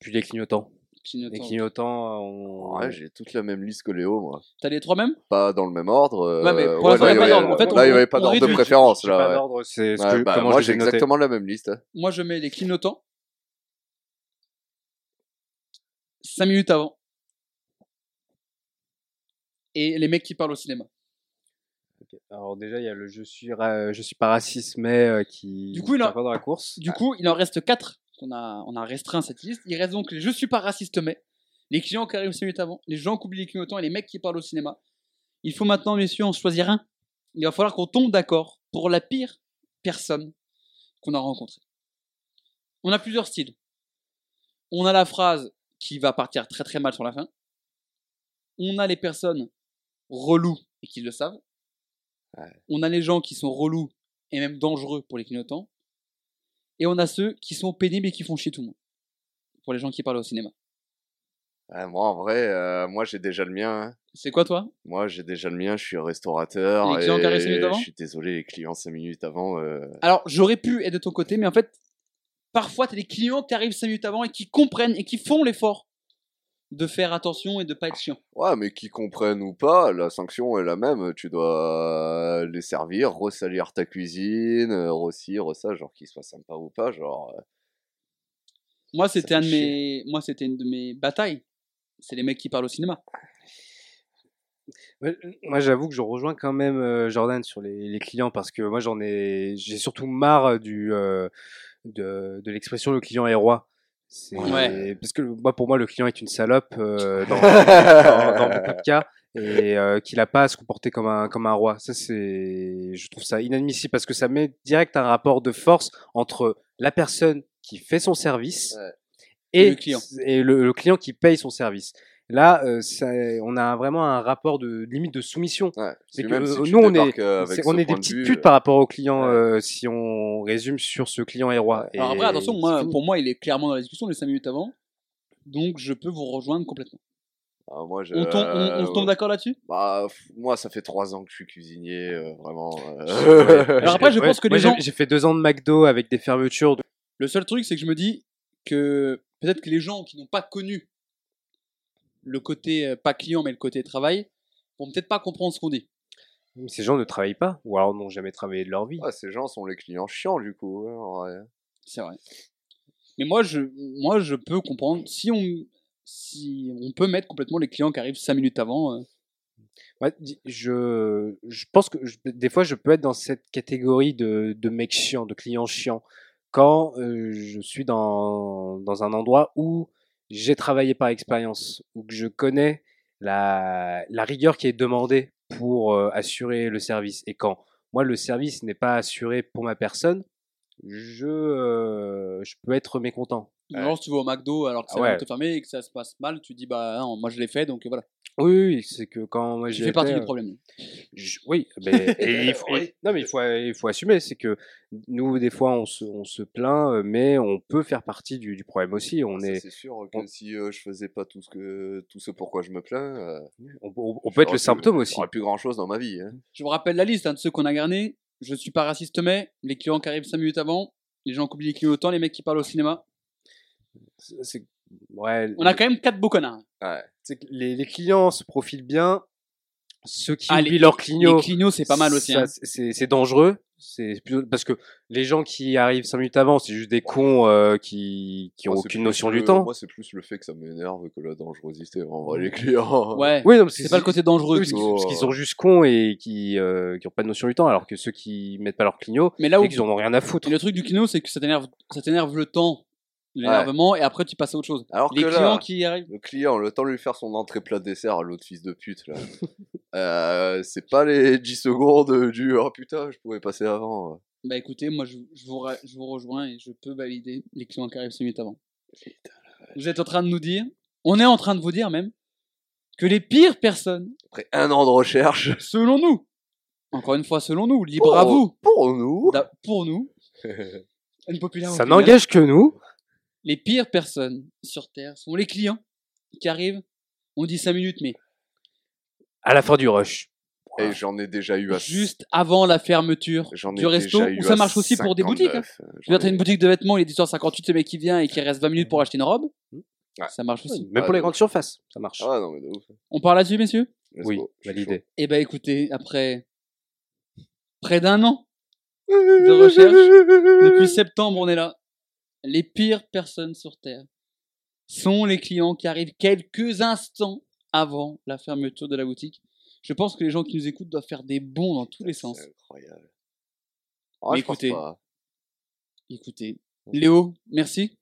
Puis les clignotants. Les clignotants, on... Ouais, j'ai toute la même liste que Léo, moi. T'as les trois mêmes? Pas dans le même ordre. euh, Ouais, mais pour là, il avait-. En fait, n'y avait pas d'ordre de préférence, J'ai pas là. ouais. d'ordre, c'est ce Ouais, que- bah, moi, j'ai exactement la même liste. hein. Moi, je mets les clignotants. 5 minutes avant. Et les mecs qui parlent au cinéma. Alors déjà, il y a le je suis, ra- je suis pas raciste, mais euh, qui Du coup, il en- pas dans la course. Du coup, il en reste 4 qu'on a, on a restreint cette liste. Il reste donc les je suis pas raciste, mais les clients qui arrivent 5 minutes avant, les gens qui oublient les clignotants et les mecs qui parlent au cinéma. Il faut maintenant, messieurs, en choisir un. Il va falloir qu'on tombe d'accord pour la pire personne qu'on a rencontrée. On a plusieurs styles. On a la phrase qui va partir très très mal sur la fin. On a les personnes reloues et qui le savent. Ouais. On a les gens qui sont relous et même dangereux pour les clignotants. Et on a ceux qui sont pénibles et qui font chier tout le monde. Pour les gens qui parlent au cinéma. Moi, en vrai, euh, moi, j'ai déjà le mien. hein. C'est quoi toi? Moi, j'ai déjà le mien. Je suis restaurateur. Les clients qui arrivent cinq minutes et avant? Je suis désolé, les clients 5 minutes avant. euh, Alors j'aurais pu être de ton côté, mais en fait, parfois t'as des clients qui arrivent 5 minutes avant et qui comprennent et qui font l'effort de faire attention et de pas être chiant. Ouais, mais qui comprennent ou pas, la sanction est la même. Tu dois les servir, ressalir ta cuisine, euh, re-ci, re-ça, genre qu'ils soient sympas ou pas, genre. euh, Moi c'était un de mes, moi c'était une de mes batailles. C'est les mecs qui parlent au cinéma. Ouais, Moi, j'avoue que je rejoins quand même euh, Jordan sur les, les clients parce que moi, j'en ai, j'ai surtout marre du euh, de, de l'expression le client est roi. C'est Ouais. parce que moi, pour moi, le client est une salope euh, dans, dans, dans beaucoup de cas et euh, qu'il a pas à se comporter comme un comme un roi. Ça, c'est, je trouve ça inadmissible parce que ça met direct un rapport de force entre la personne qui fait son service Ouais. et, Et le client. et le, le client qui paye son service. Là, euh, ça- on a vraiment un rapport de limite de soumission. Ouais. C'est que, même si euh, tu nous, on est, euh, on est des de petites putes euh, par rapport au client ouais. euh, si on résume sur ce client et roi. Alors après attention, moi pour moi il est clairement dans la discussion les 5 minutes avant. Donc je peux vous rejoindre complètement. ah, moi, je- On, tombe, on, on se tombe d'accord là-dessus? Bah, moi, ça fait trois ans que je suis cuisinier, euh, vraiment. euh, Alors après, je pense que Moi, les j'ai- gens- J'ai fait deux ans de McDo avec des fermetures. de- Le seul truc, c'est que je me dis que peut-être que les gens qui n'ont pas connu le côté, euh, pas client, mais le côté travail, vont peut-être pas comprendre ce qu'on dit. Ces gens ne travaillent pas ou alors n'ont jamais travaillé de leur vie. ces gens sont les clients chiants, du coup. hein. C'est vrai. Mais moi, je, moi, je peux comprendre. Si on, si on peut mettre complètement les clients qui arrivent 5 minutes avant. euh, Ouais, je, je pense que je- des fois, je peux être dans cette catégorie de, de mec chiant, de client chiant, quand euh, je suis dans, dans un endroit où j'ai travaillé par expérience, où que je connais la, la rigueur qui est demandée pour euh, assurer le service. Et quand moi, le service n'est pas assuré pour ma personne, je, euh, je peux être mécontent. Ou Alors, si tu vas au McDo alors que Ah ça ouais. fermer et que ça se passe mal, tu dis bah non, moi je l'ai fait donc voilà. Oui, c'est que quand moi j'y fais partie du problème. Je- oui, ben, et il faut, Oui. non mais il faut, il faut assumer, c'est que nous des fois on se, on se plaint, euh, mais on peut faire partie du, du problème aussi. On Ça, est, C'est sûr que on- si euh, je faisais pas tout ce que tout ce pourquoi je me plains, euh, on, on- on peut être le plus- symptôme aussi. J'aurais plus grand chose dans ma vie. hein. Je vous rappelle la liste hein, de ceux qu'on a gardés. Je suis pas raciste mais les clients qui arrivent 5 minutes avant, les gens qui oublient les clignotants, les mecs qui parlent au cinéma. C'est- c'est- ouais, On a quand même 4 beaux connards. Ouais. les, les clients se profilent bien. Ceux qui Ah, oublient les- leurs clignot, Les clignots c'est pas mal aussi. hein. c'est- dangereux. C'est plutôt- parce que les gens qui arrivent 5 minutes avant, c'est juste des cons euh, qui qui ont Moi, aucune notion le- du temps. Moi, c'est plus le fait que ça m'énerve que la dangerosité. En vrai, les clients. Ouais. Oui, non, parce que C'est pas le côté dangereux. Parce qui- qu'ils- sont juste cons et qui euh, qui ont pas de notion du temps, alors que ceux qui mettent pas leur clignot, Mais là où et qu'ils en ont rien à foutre. et le truc du clignot c'est que ça t'énerve, ça t'énerve le temps, l'énervement et après tu passes à autre chose. Alors Les que clients là, qui arrivent. le client, le temps de lui faire son entrée plat dessert à l'autre fils de pute, là. euh, c'est pas les 10 secondes du oh putain, je pouvais passer avant. Bah écoutez, moi je, je vous, je vous rejoins et je peux valider les clients qui arrivent 5 minutes avant. Vous êtes en train de nous dire, on est en train de vous dire même, que les pires personnes, Après un an de recherche. selon nous, encore une fois selon nous, libre à vous, Pour nous. d'a- pour nous, une populaire Ça n'engage que nous. Les pires personnes sur Terre sont les clients qui arrivent, on dit 5 minutes, mais À la fin du rush. Et j'en ai déjà eu à. juste avant la fermeture du resto, où ça marche aussi pour des boutiques. hein. 59. Je veux dire, une boutique de vêtements, il est 18h58, ce mec qui vient et qui reste 20 minutes pour acheter une robe. Ouais. Ça marche aussi. Même Ouais, pour les de grandes surfaces, ça marche. Ah non, mais de ouf. On parle là-dessus, messieurs? Let's oui, validé. Eh ben écoutez, après près d'un an de recherche, depuis septembre on est là. Les pires personnes sur Terre sont les clients qui arrivent quelques instants avant la fermeture de la boutique. Je pense que les gens qui nous écoutent doivent faire des bons dans tous les sens. C'est incroyable. Pense écoutez, pas. Écoutez, Léo, merci.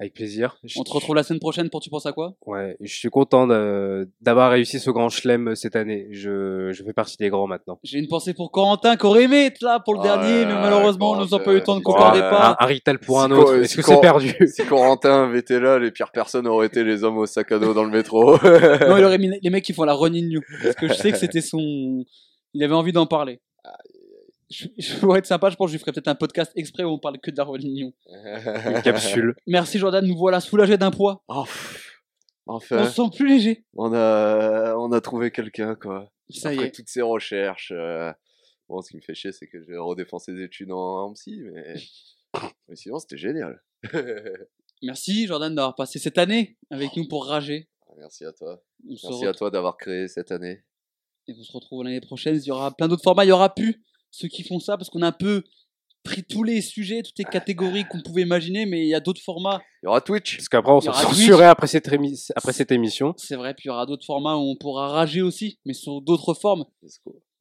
Avec plaisir. On te retrouve la semaine prochaine pour tu penses à quoi? Ouais, je suis content de- d'avoir réussi ce grand chelem cette année. Je, je fais partie des grands maintenant. J'ai une pensée pour Corentin qui aurait aimé être là pour le Ah dernier, mais malheureusement, nous n'avons pas eu le temps de Corentin, concorder Ouais, pas. Un, un Rital pour un Si autre. Est-ce si que c'est perdu Si Corentin avait été là, les pires personnes auraient été les hommes au sac à dos dans le métro. Non, il aurait mis les mecs qui font la running new. Parce que je sais que c'était son. Il avait envie d'en parler. Je, je pourrais être sympa, je pense que je lui ferai peut-être un podcast exprès où on parle que de la. Une capsule. Merci Jordan, nous voilà soulagés d'un poids. Oh, pff, On enfin, se sent plus léger. on a, on a trouvé quelqu'un, quoi. Ça y est. toutes ces recherches. euh, Bon, ce qui me fait chier, c'est que j'ai redéfoncé des études en, en psy, mais... mais sinon, c'était génial. Merci Jordan d'avoir passé cette année avec nous pour rager. Merci à toi. On Merci à toi d'avoir créé cette année. Et on se retrouve l'année prochaine. Il y aura plein d'autres formats. Il y aura plus ceux qui font ça parce qu'on a un peu pris tous les sujets, toutes les catégories qu'on pouvait imaginer, mais il y a d'autres formats. Il y aura Twitch. Parce qu'après, on s'en censurait après cette, émi- après cette émission. C'est vrai, puis il y aura d'autres formats où on pourra rager aussi, mais sur d'autres formes.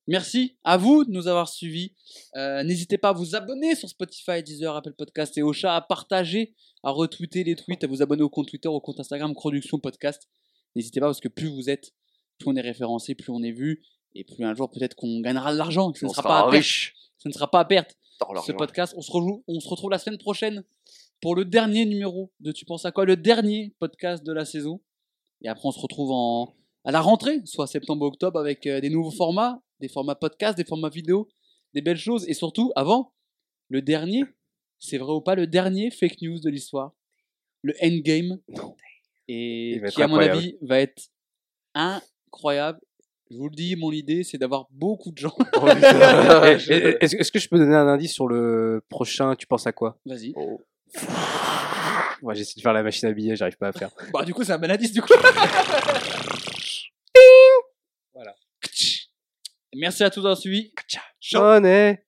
Merci à vous de nous avoir suivis. Euh, N'hésitez pas à vous abonner sur Spotify, Deezer, Apple Podcast et Ocha, à partager, à retweeter les tweets, à vous abonner au compte Twitter, au compte Instagram, Production Podcast. N'hésitez pas parce que plus vous êtes, plus on est référencé, plus on est vu, et plus un jour peut-être qu'on gagnera de l'argent. Ce ne sera sera pas à perte. Ce ne sera pas à perte. Ce podcast. On se, rejoue- on se retrouve la semaine prochaine pour le dernier numéro de Tu penses à quoi? Le dernier podcast de la saison. Et après, on se retrouve en, à la rentrée, soit septembre-octobre, avec euh, des nouveaux formats, des formats podcast, des formats vidéo, des belles choses. Et surtout, avant, le dernier, c'est vrai ou pas, le dernier fake news de l'histoire, le endgame. Et qui, à mon avis, va être incroyable. Je vous le dis, mon idée, c'est d'avoir beaucoup de gens. Eh, Est-ce que je peux donner un indice sur le prochain Tu penses à quoi? Vas-y. Oh. Moi, j'essaie de faire la machine à billets, j'arrive pas à faire. Bah, du coup, c'est un bon indice, du coup. Voilà. Merci à tous d'avoir suivi. On est.